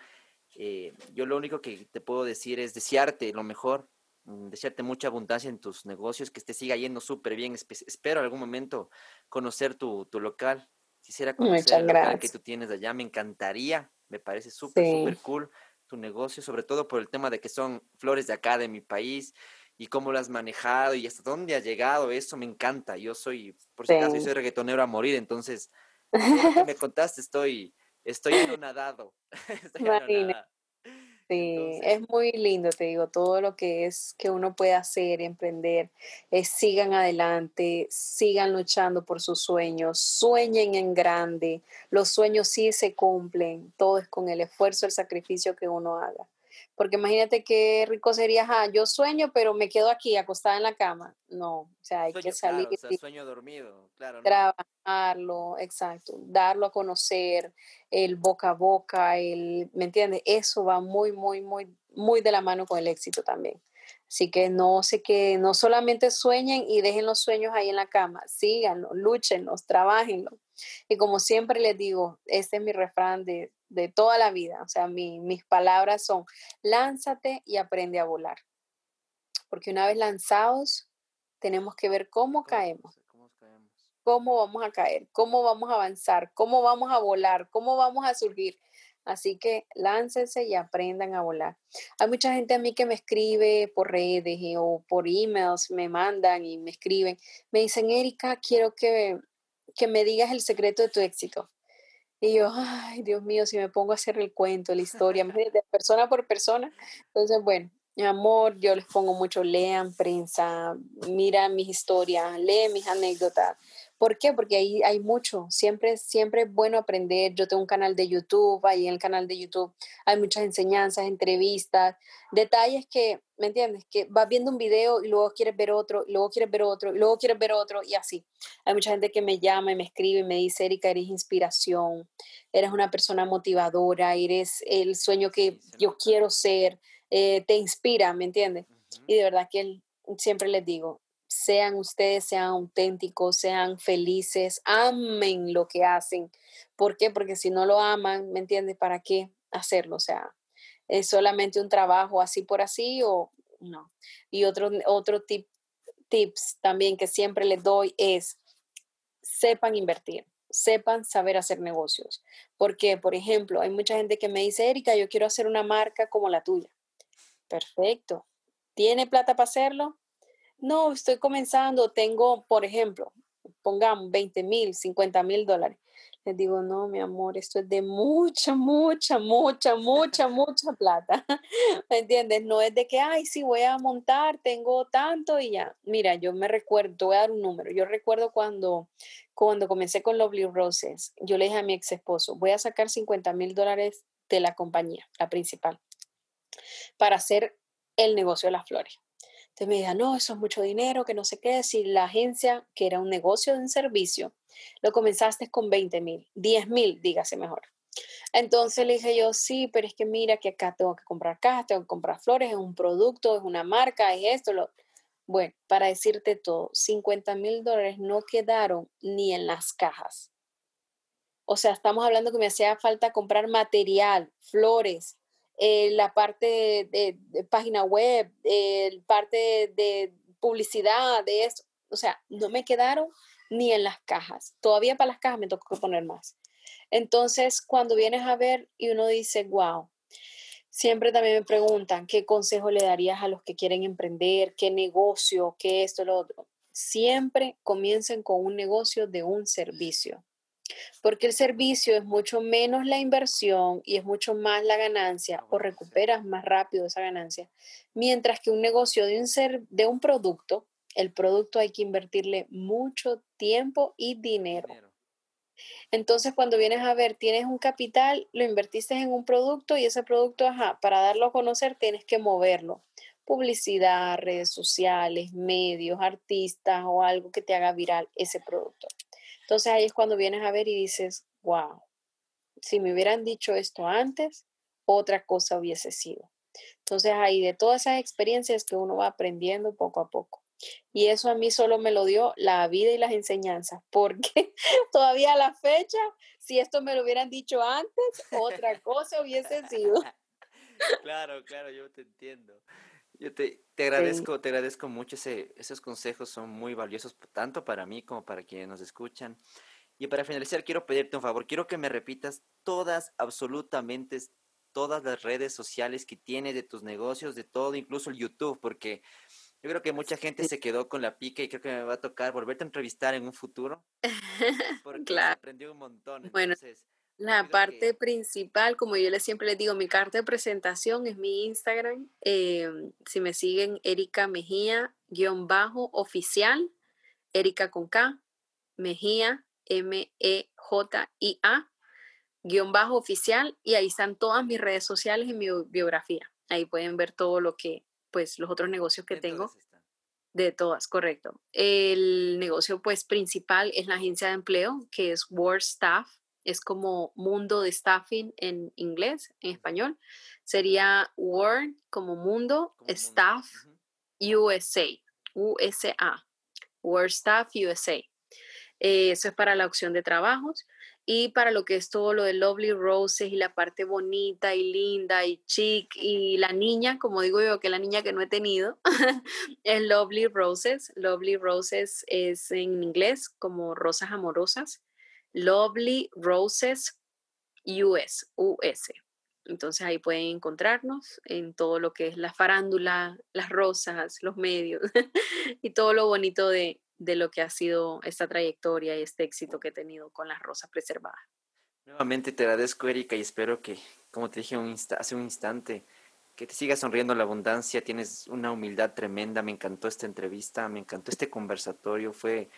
Eh, yo lo único que te puedo decir es desearte lo mejor, mm, desearte mucha abundancia en tus negocios, que te siga yendo súper bien. Espero algún momento conocer tu, tu local Quisiera conocer lo que tú tienes allá, me encantaría, me parece súper, súper cool tu negocio, sobre todo por el tema de que son flores de acá, de mi país, y cómo lo has manejado y hasta dónde has llegado, eso me encanta. Yo soy, por si acaso, soy reggaetonero a morir, entonces, me contaste, estoy, estoy anonadado. estoy Sí, es muy lindo, te digo, todo lo que es que uno puede hacer, emprender, es sigan adelante, sigan luchando por sus sueños, sueñen en grande, los sueños sí se cumplen, todo es con el esfuerzo, el sacrificio que uno haga. Porque imagínate qué rico sería, ah, yo sueño, pero me quedo aquí acostada en la cama. No, o sea, hay que salir. sueño dormido, claro. Trabajarlo, exacto, darlo a conocer, el boca a boca, el, ¿me entiendes? Eso va muy, muy, muy, muy de la mano con el éxito también. Así que no sé que no solamente sueñen y dejen los sueños ahí en la cama, síganlo, lúchenlos, trabajenlo. Y como siempre les digo, este es mi refrán de, toda la vida. O sea, mis palabras son, lánzate y aprende a volar. Porque una vez lanzados, tenemos que ver cómo, caemos. Cómo vamos a caer, cómo vamos a avanzar, cómo vamos a volar, cómo vamos a surgir. Así que láncense y aprendan a volar. Hay mucha gente a mí que me escribe por redes o por emails, me mandan y me escriben. Me dicen, Erika, quiero que que me digas el secreto de tu éxito. Y yo, ay, Dios mío, si me pongo a hacer el cuento, la historia, de persona por persona. Entonces, bueno, mi amor, yo les pongo mucho, lean prensa, mira mis historias, lee mis anécdotas, ¿Por qué? Porque ahí hay mucho, siempre, siempre es bueno aprender. Yo tengo un canal de YouTube, ahí en el canal de YouTube hay muchas enseñanzas, entrevistas, detalles que, ¿me entiendes? Que vas viendo un video y luego quieres ver otro, y luego quieres ver otro, y luego quieres ver otro, y así. Hay mucha gente que me llama y me escribe y me dice, Erika, eres inspiración, eres una persona motivadora, eres el sueño que yo quiero ser, eh, te inspira, ¿me entiendes? Y de verdad que siempre les digo, sean ustedes, sean auténticos, sean felices, amen lo que hacen. ¿Por qué? Porque si no lo aman, ¿me entiendes? ¿Para qué hacerlo? O sea, es solamente un trabajo así por así o no. Y otro, otro tip, tips también que siempre les doy es sepan invertir, sepan saber hacer negocios. Porque, por ejemplo, hay mucha gente que me dice, Erika, yo quiero hacer una marca como la tuya. Perfecto. ¿Tiene plata para hacerlo? No, estoy comenzando, tengo, por ejemplo, pongamos 20 mil, 50 mil dólares. Les digo, no, mi amor, esto es de mucha, mucha, mucha, mucha, mucha plata. ¿Me entiendes? No es de que, ay, sí, voy a montar, tengo tanto y ya. Mira, yo me recuerdo, voy a dar un número. Yo recuerdo cuando, cuando comencé con Lovely Roses, yo le dije a mi ex esposo, voy a sacar 50 mil dólares de la compañía, la principal, para hacer el negocio de las flores. Me decía, no, eso es mucho dinero, que no sé qué. Si la agencia, que era un negocio de un servicio, lo comenzaste con 20 mil, 10 mil, dígase mejor. Entonces le dije yo, sí, pero es que mira que acá tengo que comprar cajas, tengo que comprar flores, es un producto, es una marca, es esto. Lo... Bueno, para decirte todo, 50 mil dólares no quedaron ni en las cajas. O sea, estamos hablando que me hacía falta comprar material, flores, eh, la parte de, página web, el parte de, publicidad, de eso. O sea, no me quedaron ni en las cajas. Todavía para las cajas me tocó poner más. Entonces, cuando vienes a ver y uno dice, wow, siempre también me preguntan, ¿qué consejo le darías a los que quieren emprender? ¿Qué negocio? ¿Qué esto? Lo otro? Siempre comiencen con un negocio de un servicio porque el servicio es mucho menos la inversión y es mucho más la ganancia o recuperas más rápido esa ganancia, mientras que un negocio de un, ser, de un producto, el producto hay que invertirle mucho tiempo y dinero. Entonces, cuando vienes a ver, tienes un capital, lo invertiste en un producto y ese producto, ajá, para darlo a conocer tienes que moverlo. Publicidad, redes sociales, medios, artistas o algo que te haga viral ese producto. Entonces ahí es cuando vienes a ver y dices, wow, si me hubieran dicho esto antes, otra cosa hubiese sido. Entonces ahí de todas esas experiencias que uno va aprendiendo poco a poco. Y eso a mí solo me lo dio la vida y las enseñanzas, porque todavía a la fecha, si esto me lo hubieran dicho antes, otra cosa hubiese sido. Claro, claro, yo te entiendo. Yo te, te agradezco, te agradezco mucho. Ese, esos consejos son muy valiosos tanto para mí como para quienes nos escuchan. Y para finalizar, quiero pedirte un favor. Quiero que me repitas todas, absolutamente todas las redes sociales que tienes de tus negocios, de todo, incluso el YouTube, porque yo creo que mucha gente se quedó con la pica y creo que me va a tocar volverte a entrevistar en un futuro. Porque claro. aprendí un montón. Bueno, La parte principal, como yo les siempre les digo, mi carta de presentación es mi Instagram. Em, si me siguen, Erika Mejía, guion bajo, oficial, Erika con K, Mejía, M-E-J-I-A, guion bajo oficial, y ahí están todas mis redes sociales y mi biografía. Ahí pueden ver todo lo que, pues, los otros negocios que tengo. De todas, correcto. El negocio, pues, principal es la agencia de empleo, que es World Staff es como mundo de staffing en inglés, en español. Sería Word como mundo, staff USA, USA, Word Staff USA. Eh, eso es para la opción de trabajos y para lo que es todo lo de Lovely Roses y la parte bonita y linda y chic y la niña, como digo yo, que la niña que no he tenido, es Lovely Roses. Lovely Roses es en inglés como rosas amorosas. Lovely Roses US, US. Entonces ahí pueden encontrarnos en todo lo que es la farándula, las rosas, los medios y todo lo bonito de, de, lo que ha sido esta trayectoria y este éxito que he tenido con las rosas preservadas. Nuevamente te agradezco, Erika, y espero que, como te dije hace un instante, que te siga sonriendo la abundancia, tienes una humildad tremenda, me encantó esta entrevista, me encantó este conversatorio, fue,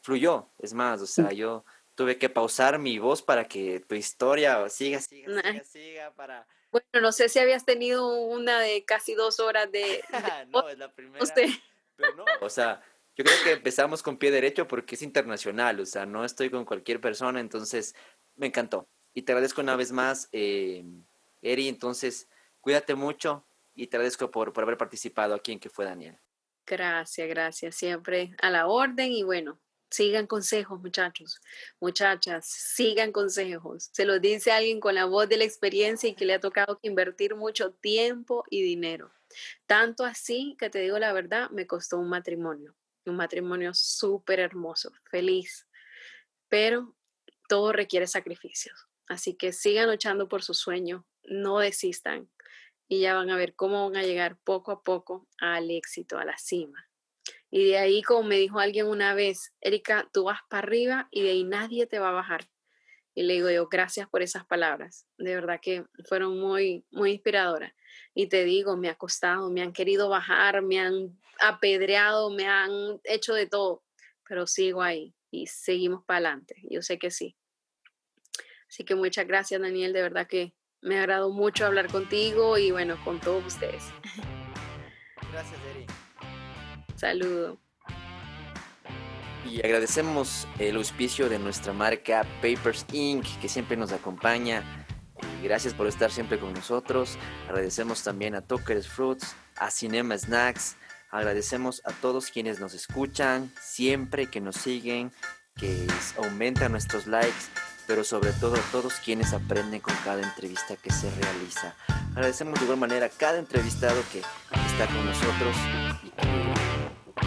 fluyó, es más, o sea, yo tuve que pausar mi voz para que tu historia siga, siga, siga, siga, para... Bueno, no sé si habías tenido una de casi dos horas de... no, es la primera. Pero no, o sea, yo creo que empezamos con pie derecho porque es internacional, o sea, no estoy con cualquier persona, entonces me encantó. Y te agradezco una vez más, eh, Eri, entonces cuídate mucho y te agradezco por, por haber participado aquí en Que fue Daniel. Gracias, gracias, siempre a la orden y bueno, Sigan consejos, muchachos, muchachas, sigan consejos. Se lo dice alguien con la voz de la experiencia y que le ha tocado invertir mucho tiempo y dinero. Tanto así que te digo la verdad, me costó un matrimonio, un matrimonio súper hermoso, feliz, pero todo requiere sacrificios. Así que sigan luchando por su sueño, no desistan y ya van a ver cómo van a llegar poco a poco al éxito, a la cima. Y de ahí, como me dijo alguien una vez, Erika, tú vas para arriba y de ahí nadie te va a bajar. Y le digo yo, gracias por esas palabras. De verdad que fueron muy, muy inspiradoras. Y te digo, me ha costado, me han querido bajar, me han apedreado, me han hecho de todo, pero sigo ahí y seguimos para adelante. Yo sé que sí. Así que muchas gracias, Daniel. De verdad que me ha agradado mucho hablar contigo y bueno, con todos ustedes. Gracias, Erika. Saludo. Y agradecemos el auspicio de nuestra marca Papers Inc., que siempre nos acompaña. Gracias por estar siempre con nosotros. Agradecemos también a Tokers Fruits, a Cinema Snacks. Agradecemos a todos quienes nos escuchan, siempre que nos siguen, que aumentan nuestros likes, pero sobre todo a todos quienes aprenden con cada entrevista que se realiza. Agradecemos de igual manera a cada entrevistado que está con nosotros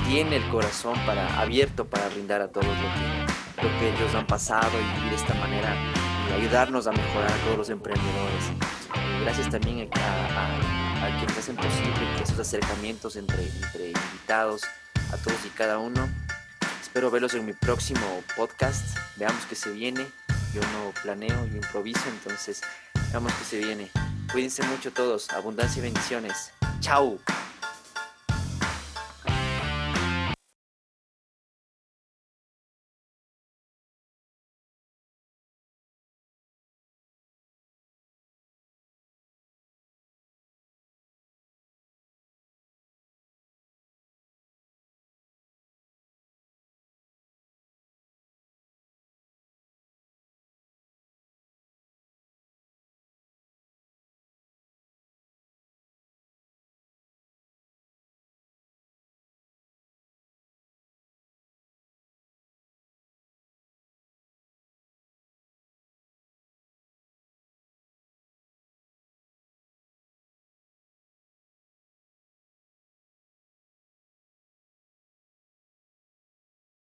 tiene el corazón para, abierto para brindar a todos lo que, lo que ellos han pasado y de esta manera y ayudarnos a mejorar a todos los emprendedores. gracias también a, a, quienes hacen posible esos acercamientos entre, invitados, a todos y cada uno. Espero verlos en mi próximo podcast. Veamos qué se viene. Yo no planeo, yo improviso, entonces veamos qué se viene. Cuídense mucho todos. Abundancia y bendiciones. Chao.